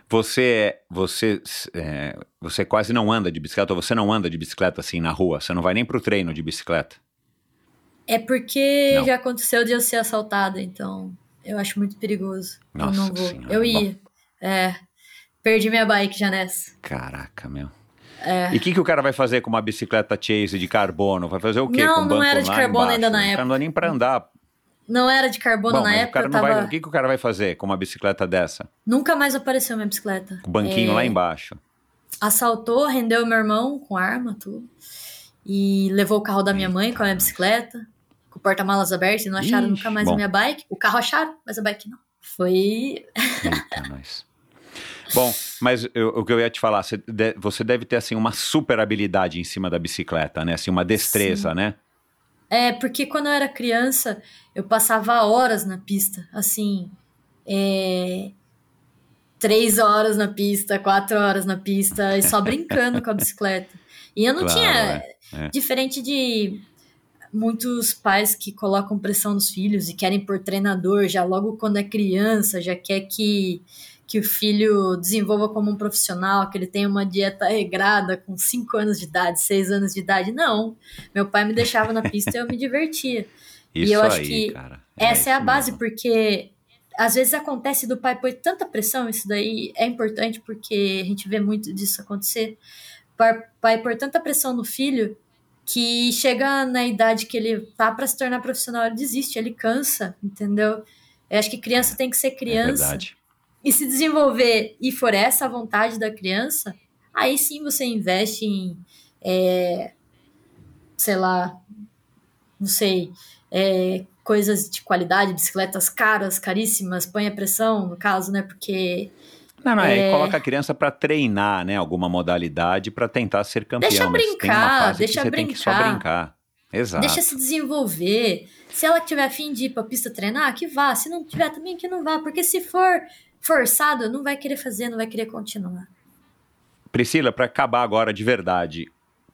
Você, você, é, você quase não anda de bicicleta, ou você não anda de bicicleta assim na rua? Você não vai nem pro treino de bicicleta? É porque Não. já aconteceu de eu ser assaltada, então eu acho muito perigoso. Nossa eu não vou. Senhora, eu ia. É. Perdi minha bike já nessa. Caraca, meu. É. E o que, que o cara vai fazer com uma bicicleta chase de carbono? Vai fazer o quê? Não, com o não era de carbono embaixo? ainda na O época. não dá nem pra andar. Não era de carbono Bom, na o época, não tava. vai. O que, que o cara vai fazer com uma bicicleta dessa? Nunca mais apareceu minha bicicleta. O banquinho É, lá embaixo. Assaltou, rendeu meu irmão com arma, tudo. E levou o carro da minha mãe com a minha bicicleta, o porta-malas aberto, e não acharam Ixi, nunca mais bom. a minha bike. O carro acharam, mas a bike não. Foi. Eita, [LAUGHS] nós. Bom, mas eu- o que eu ia te falar, você, de- você deve ter assim uma super habilidade em cima da bicicleta, né? Assim, uma destreza, né? É, porque quando eu era criança, eu passava horas na pista, assim, é, três horas na pista, quatro horas na pista, e só [LAUGHS] brincando com a bicicleta. E eu não Claro, tinha, é, é. diferente de muitos pais que colocam pressão nos filhos e querem por treinador já logo quando é criança, já quer que, que o filho desenvolva como um profissional, que ele tenha uma dieta regrada com 5 anos de idade, 6 anos de idade. Não. Meu pai me deixava na pista e eu me divertia. Isso eu acho aí, que cara. Essa é a base, mesmo. porque às vezes acontece do pai pôr tanta pressão, isso daí é importante porque a gente vê muito disso acontecer. Pai, pai pôr tanta pressão no filho que chega na idade que ele tá para se tornar profissional, ele desiste, ele cansa, entendeu? Eu acho que criança tem que ser É criança verdade. e se desenvolver e for essa a vontade da criança, aí sim você investe em, é, sei lá, não sei, é, coisas de qualidade, bicicletas caras, caríssimas, põe a pressão, no caso, né? Porque Não, não, é, É. coloca a criança pra treinar, né? Alguma modalidade pra tentar ser campeão. Deixa brincar, deixa brincar. brincar. Exato. deixa se desenvolver. Se ela tiver afim de ir pra pista treinar, que vá. Se não tiver também, que não vá. Porque se for forçado, não vai querer fazer, não vai querer continuar. Priscila, pra acabar agora de verdade,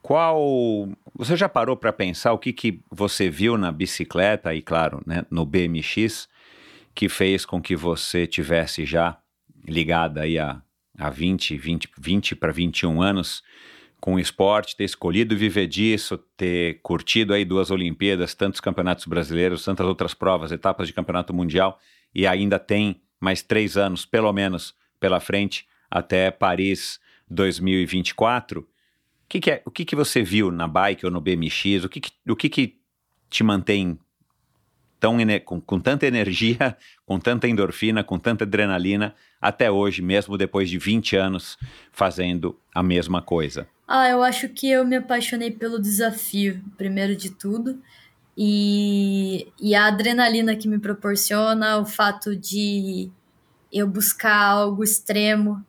qual. Você já parou pra pensar o que, que você viu na bicicleta e, claro, né, no BMX, que fez com que você tivesse já ligada aí a, a 20, 20, 20 para 21 anos com o esporte, ter escolhido viver disso, ter curtido aí duas Olimpíadas, tantos campeonatos brasileiros, tantas outras provas, etapas de campeonato mundial, e ainda tem mais três anos, pelo menos, pela frente, até Paris 2024. O que, que é, o que, que você viu na bike ou no BMX? O que, que- o que, que te mantém tão com, com tanta energia, [LAUGHS] com tanta endorfina, com tanta adrenalina, até hoje, mesmo depois de 20 anos fazendo a mesma coisa? Ah, eu acho que eu me apaixonei pelo desafio, primeiro de tudo. E, e a adrenalina que me proporciona, o fato de eu buscar algo extremo,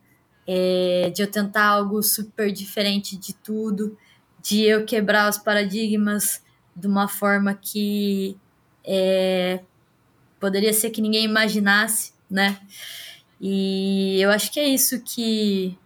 é, de eu tentar algo super diferente de tudo, de eu quebrar os paradigmas de uma forma que é, poderia ser que ninguém imaginasse, né? E eu acho que é isso que,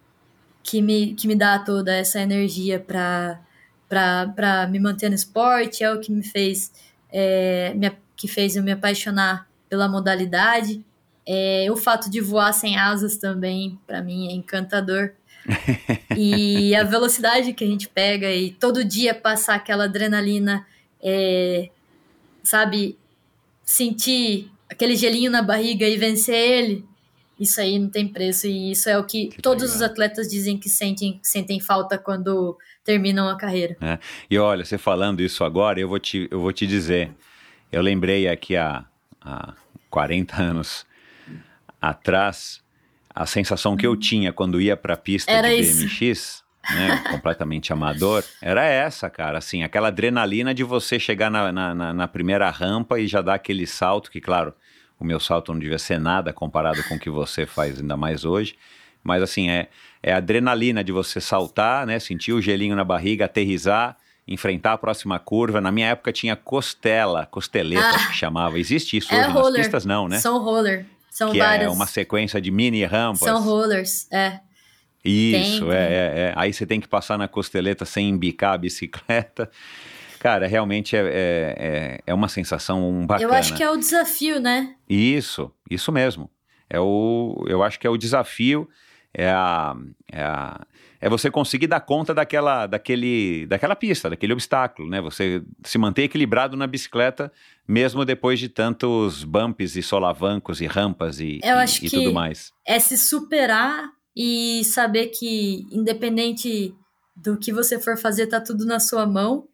que, me, que me dá toda essa energia para me manter no esporte, é o que me fez é, me, que fez eu me apaixonar pela modalidade. É, o fato de voar sem asas também, para mim, é encantador. [LAUGHS] e a velocidade que a gente pega e todo dia passar aquela adrenalina, é, sabe, sentir aquele gelinho na barriga e vencer ele, isso aí não tem preço. E isso é o que, Que todos legal. os atletas dizem que sentem, sentem falta quando terminam a carreira. E olha, você falando isso agora, eu vou te, eu vou te dizer. Eu lembrei aqui há, há 40 anos atrás a sensação que eu tinha quando ia pra pista Era de isso. Né, completamente amador, era essa, cara, assim, aquela adrenalina de você chegar na, na, na- primeira rampa e já dar aquele salto, que claro, o meu salto não devia ser nada comparado com o que você faz ainda mais hoje, mas assim, é, é a adrenalina de você saltar, né, sentir o gelinho na barriga, aterrizar, enfrentar a próxima curva. Na minha época tinha costela, costeleta Ah. que chamava. Existe isso É hoje nas roller. pistas? Não, né? São roller. São que várias. é uma sequência de mini rampas. São rollers, é. Isso, Tem, é, tem. é, é. Aí você tem que passar na costeleta sem embicar a bicicleta. [LAUGHS] Cara, realmente é, é, é, é uma sensação bacana. Eu acho que é o desafio, né? Isso, isso mesmo. É o, eu acho que é o desafio, é a, é a- é você conseguir dar conta daquela, daquele, daquela pista, daquele obstáculo, né? Você se manter equilibrado na bicicleta, mesmo depois de tantos bumps e solavancos e rampas e, Eu e- acho e que- tudo mais. É se superar e saber que, independente do que você for fazer, tá tudo na sua mão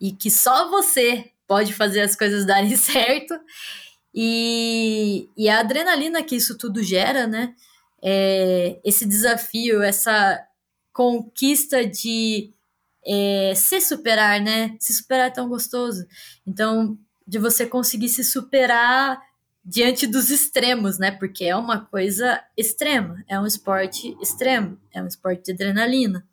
e que só você pode fazer as coisas [LAUGHS] darem certo. E, e a adrenalina que isso tudo gera, né? É, esse desafio, essa conquista de é, se superar, né? Se superar é tão gostoso. Então, de você conseguir se superar diante dos extremos, né? Porque é uma coisa extrema, é um esporte extremo, é um esporte de adrenalina,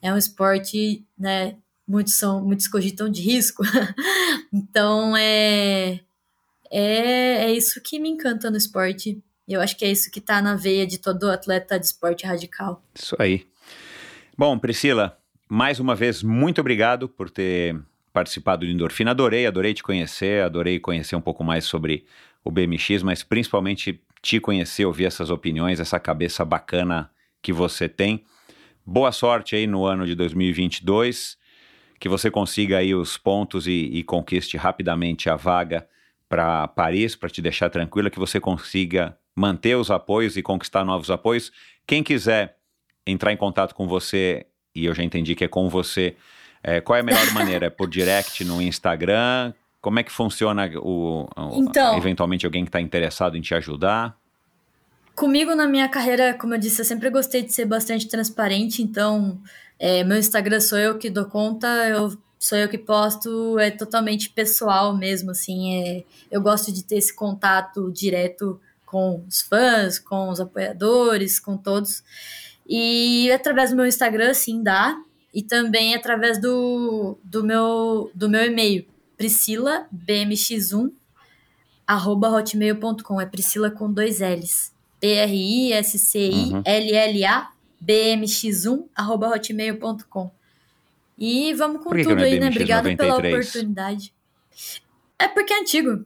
é um esporte, né? Muitos são, muitos cogitam de risco. [LAUGHS] então é, é é isso que me encanta no esporte. Eu acho que é isso que tá na veia de todo atleta de esporte radical. Isso aí. Bom, Priscila, mais uma vez, muito obrigado por ter participado do Endorfina. Adorei, adorei te conhecer, adorei conhecer um pouco mais sobre o BMX, mas principalmente te conhecer, ouvir essas opiniões, essa cabeça bacana que você tem. Boa sorte aí no ano de 2022, que você consiga aí os pontos e, e conquiste rapidamente a vaga para Paris, para te deixar tranquila, que você consiga manter os apoios e conquistar novos apoios. Quem quiser entrar em contato com você, e eu já entendi que é com você, é, qual é a melhor [LAUGHS] maneira? É por direct no Instagram? Como é que funciona o, o- Então- eventualmente alguém que está interessado em te ajudar? Comigo na minha carreira, como eu disse, eu sempre gostei de ser bastante transparente, então é, meu Instagram sou eu que dou conta, eu sou eu que posto, é totalmente pessoal mesmo, assim, é, eu gosto de ter esse contato direto com os fãs, com os apoiadores, com todos, e através do meu Instagram, sim, dá, e também através do, do, meu, do meu e-mail, priscilabmx1 arroba hotmail.com, é Priscila com dois L's. P-R-I-S-C-I-L-L-A BMX1 arroba hotmail.com. E vamos com que que tudo não é aí, né? Obrigada pela 93? oportunidade. É porque é antigo.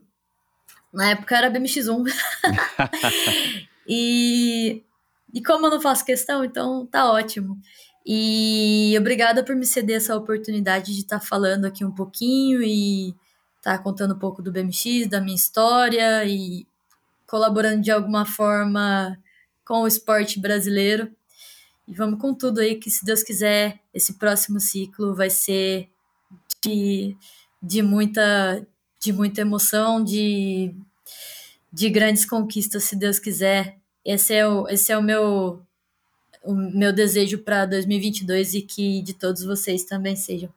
Na época era BMX1. [LAUGHS] [LAUGHS] e, e como eu não faço questão, então tá ótimo. E obrigada por me ceder essa oportunidade de estar falando aqui um pouquinho e estar contando um pouco do BMX, da minha história e colaborando de alguma forma com o esporte brasileiro. E vamos com tudo aí, que se Deus quiser, esse próximo ciclo vai ser de, de, muita, de muita emoção, de, de grandes conquistas, se Deus quiser. Esse é o, esse é o meu, o meu desejo para 2022 e que de todos vocês também sejam.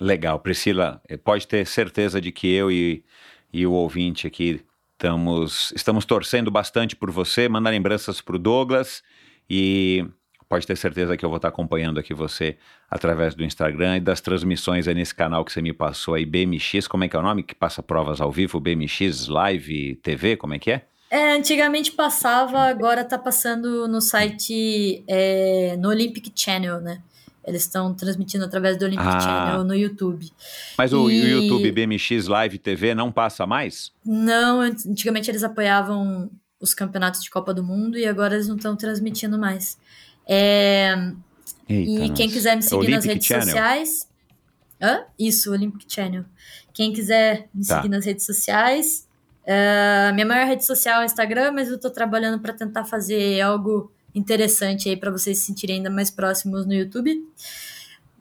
Legal, Priscila, eh, pode ter certeza de que eu e, e o ouvinte aqui estamos, estamos torcendo bastante por você, manda lembranças para o Douglas e pode ter certeza que eu vou estar acompanhando aqui você através do Instagram e das transmissões aí nesse canal que você me passou aí, BMX, como é que é o nome? Que passa provas ao vivo, BMX Live TV, como é que é? É, antigamente passava, agora tá passando no site, é, no Olympic Channel, né? Eles estão transmitindo através do Olympic Ah. Channel no YouTube. Mas o, E- o YouTube BMX Live TV não passa mais? Não, antigamente eles apoiavam os campeonatos de Copa do Mundo e agora eles não estão transmitindo mais. É, Eita, e quem nossa. quiser me seguir nas Olympic redes Channel. sociais. Hã? Isso, Olympic Channel. Quem quiser me Tá. seguir nas redes sociais. Ah, minha maior rede social é o Instagram, mas eu tô trabalhando para tentar fazer algo interessante aí para vocês se sentirem ainda mais próximos no YouTube.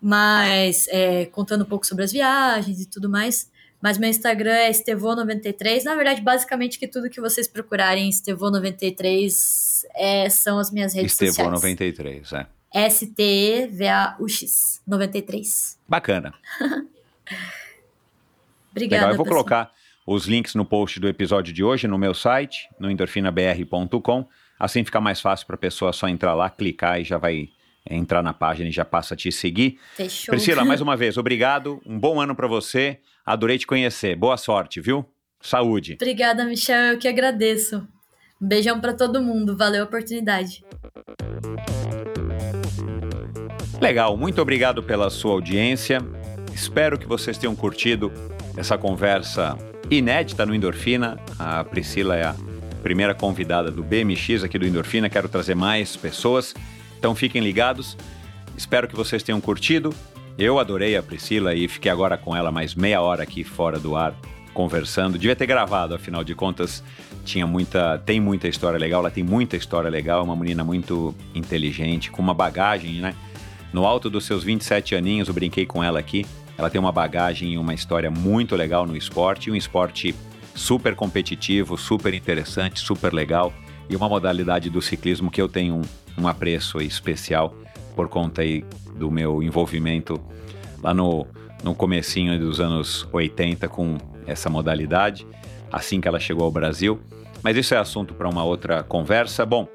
Mas é, contando um pouco sobre as viagens e tudo mais. Mas meu Instagram é Estevô93. Na verdade, basicamente que tudo que vocês procurarem Estevô93 é, são as minhas redes Estevão sociais. 93, é. S-T-E-V-A-U-X 93. Bacana. [LAUGHS] Obrigada, Legal, eu vou pessoal. colocar os links no post do episódio de hoje no meu site, no endorfinabr.com. Assim fica mais fácil para a pessoa só entrar lá, clicar e já vai entrar na página e já passa a te seguir. Fechou. Priscila, mais [LAUGHS] uma vez, obrigado. Um bom ano para você. Adorei te conhecer. Boa sorte, viu? Saúde. Obrigada, Michel. Eu que agradeço. Um beijão para todo mundo, valeu a oportunidade. Legal, muito obrigado pela sua audiência. Espero que vocês tenham curtido essa conversa inédita no Endorfina. A Priscila é a primeira convidada do BMX aqui do Endorfina. Quero trazer mais pessoas, então fiquem ligados. Espero que vocês tenham curtido. Eu adorei a Priscila e fiquei agora com ela mais meia hora aqui fora do ar conversando. Devia ter gravado, afinal de contas, tinha muita, tem muita história legal. Ela tem muita história legal, é uma menina muito inteligente, com uma bagagem, né? No alto dos seus 27 aninhos, eu brinquei com ela aqui. Ela tem uma bagagem e uma história muito legal no esporte, um esporte super competitivo, super interessante, super legal e uma modalidade do ciclismo que eu tenho um, um apreço especial por conta aí do meu envolvimento lá no, no comecinho dos anos 80 com essa modalidade, assim que ela chegou ao Brasil. Mas isso é assunto para uma outra conversa. Bom,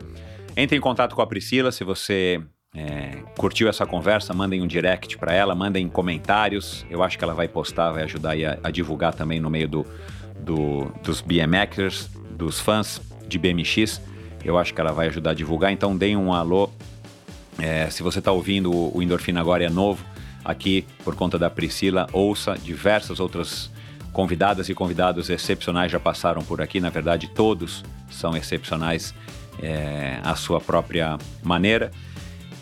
entre em contato com a Priscila se você é, curtiu essa conversa, mandem um direct para ela, mandem comentários. Eu acho que ela vai postar, vai ajudar a, a, divulgar também no meio do, do, dos BMXers, dos fãs de BMX. Eu acho que ela vai ajudar a divulgar. Então, deem um alô é, se você está ouvindo o Endorfina agora é novo, aqui por conta da Priscila, ouça diversas outras convidadas e convidados excepcionais já passaram por aqui. Na verdade, todos são excepcionais é, à sua própria maneira.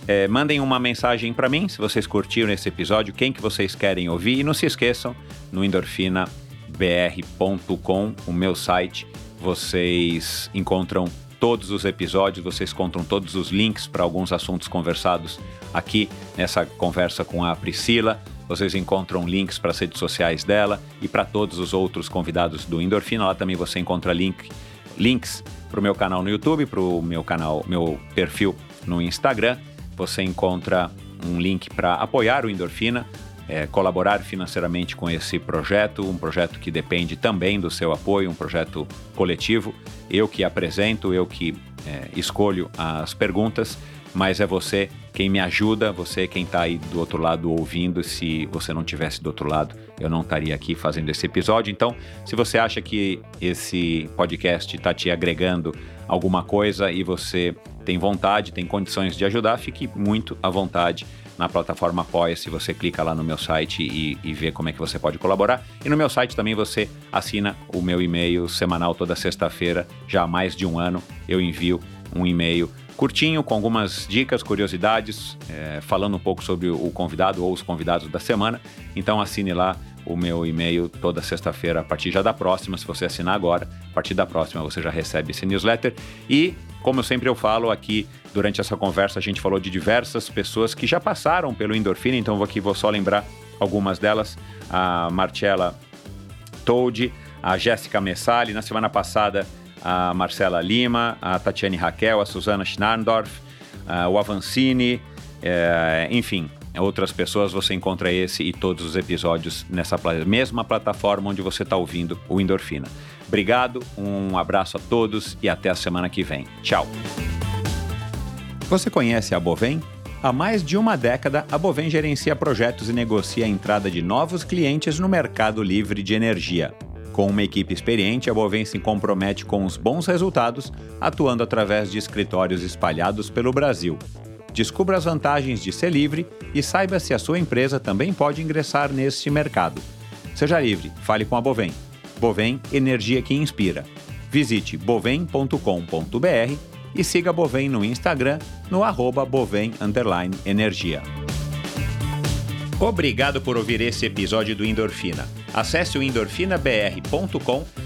É, mandem uma mensagem para mim se vocês curtiram esse episódio, quem que vocês querem ouvir e não se esqueçam no endorfinabr.com, o meu site, vocês encontram todos os episódios, vocês encontram todos os links para alguns assuntos conversados aqui nessa conversa com a Priscila. Vocês encontram links para as redes sociais dela e para todos os outros convidados do Endorfina. Lá também você encontra link, links para o meu canal no YouTube, para o meu canal, meu perfil no Instagram. Você encontra um link para apoiar o Endorfina, é, colaborar financeiramente com esse projeto, um projeto que depende também do seu apoio, um projeto coletivo. Eu que apresento, eu que é, escolho as perguntas, mas é você quem me ajuda, você quem está aí do outro lado ouvindo. Se você não tivesse do outro lado, eu não estaria aqui fazendo esse episódio. Então, se você acha que esse podcast está te agregando alguma coisa e você tem vontade, tem condições de ajudar, fique muito à vontade na plataforma Apoia-se, você clica lá no meu site e, e vê como é que você pode colaborar. E no meu site também você assina o meu e-mail semanal toda sexta-feira, já há mais de um ano eu envio um e-mail curtinho, com algumas dicas, curiosidades, é, falando um pouco sobre o convidado ou os convidados da semana. Então assine lá o meu e-mail toda sexta-feira a partir já da próxima. Se você assinar agora, a partir da próxima você já recebe esse newsletter. E, como sempre eu falo aqui, durante essa conversa a gente falou de diversas pessoas que já passaram pelo Endorfina, então aqui vou só lembrar algumas delas. A Marcella Toad, a Jéssica Messali, na semana passada a Marcela Lima, a Tatiane Raquel, a Susana Schnarndorf, o Avancini, é, enfim, outras pessoas, você encontra esse e todos os episódios nessa mesma plataforma onde você está ouvindo o Endorfina. Obrigado, um abraço a todos e até a semana que vem. Tchau! Você conhece a Bovem? Há mais de uma década, a Bovem gerencia projetos e negocia a entrada de novos clientes no mercado livre de energia. Com uma equipe experiente, a Bovem se compromete com os bons resultados, atuando através de escritórios espalhados pelo Brasil. Descubra as vantagens de ser livre e saiba se a sua empresa também pode ingressar neste mercado. Seja livre, fale com a Bovem. Bovem Energia que Inspira. Visite bovem.com.br e siga a Bovem no Instagram no arroba Bovem Energia. Obrigado por ouvir esse episódio do Endorfina. Acesse o endorfinabr.com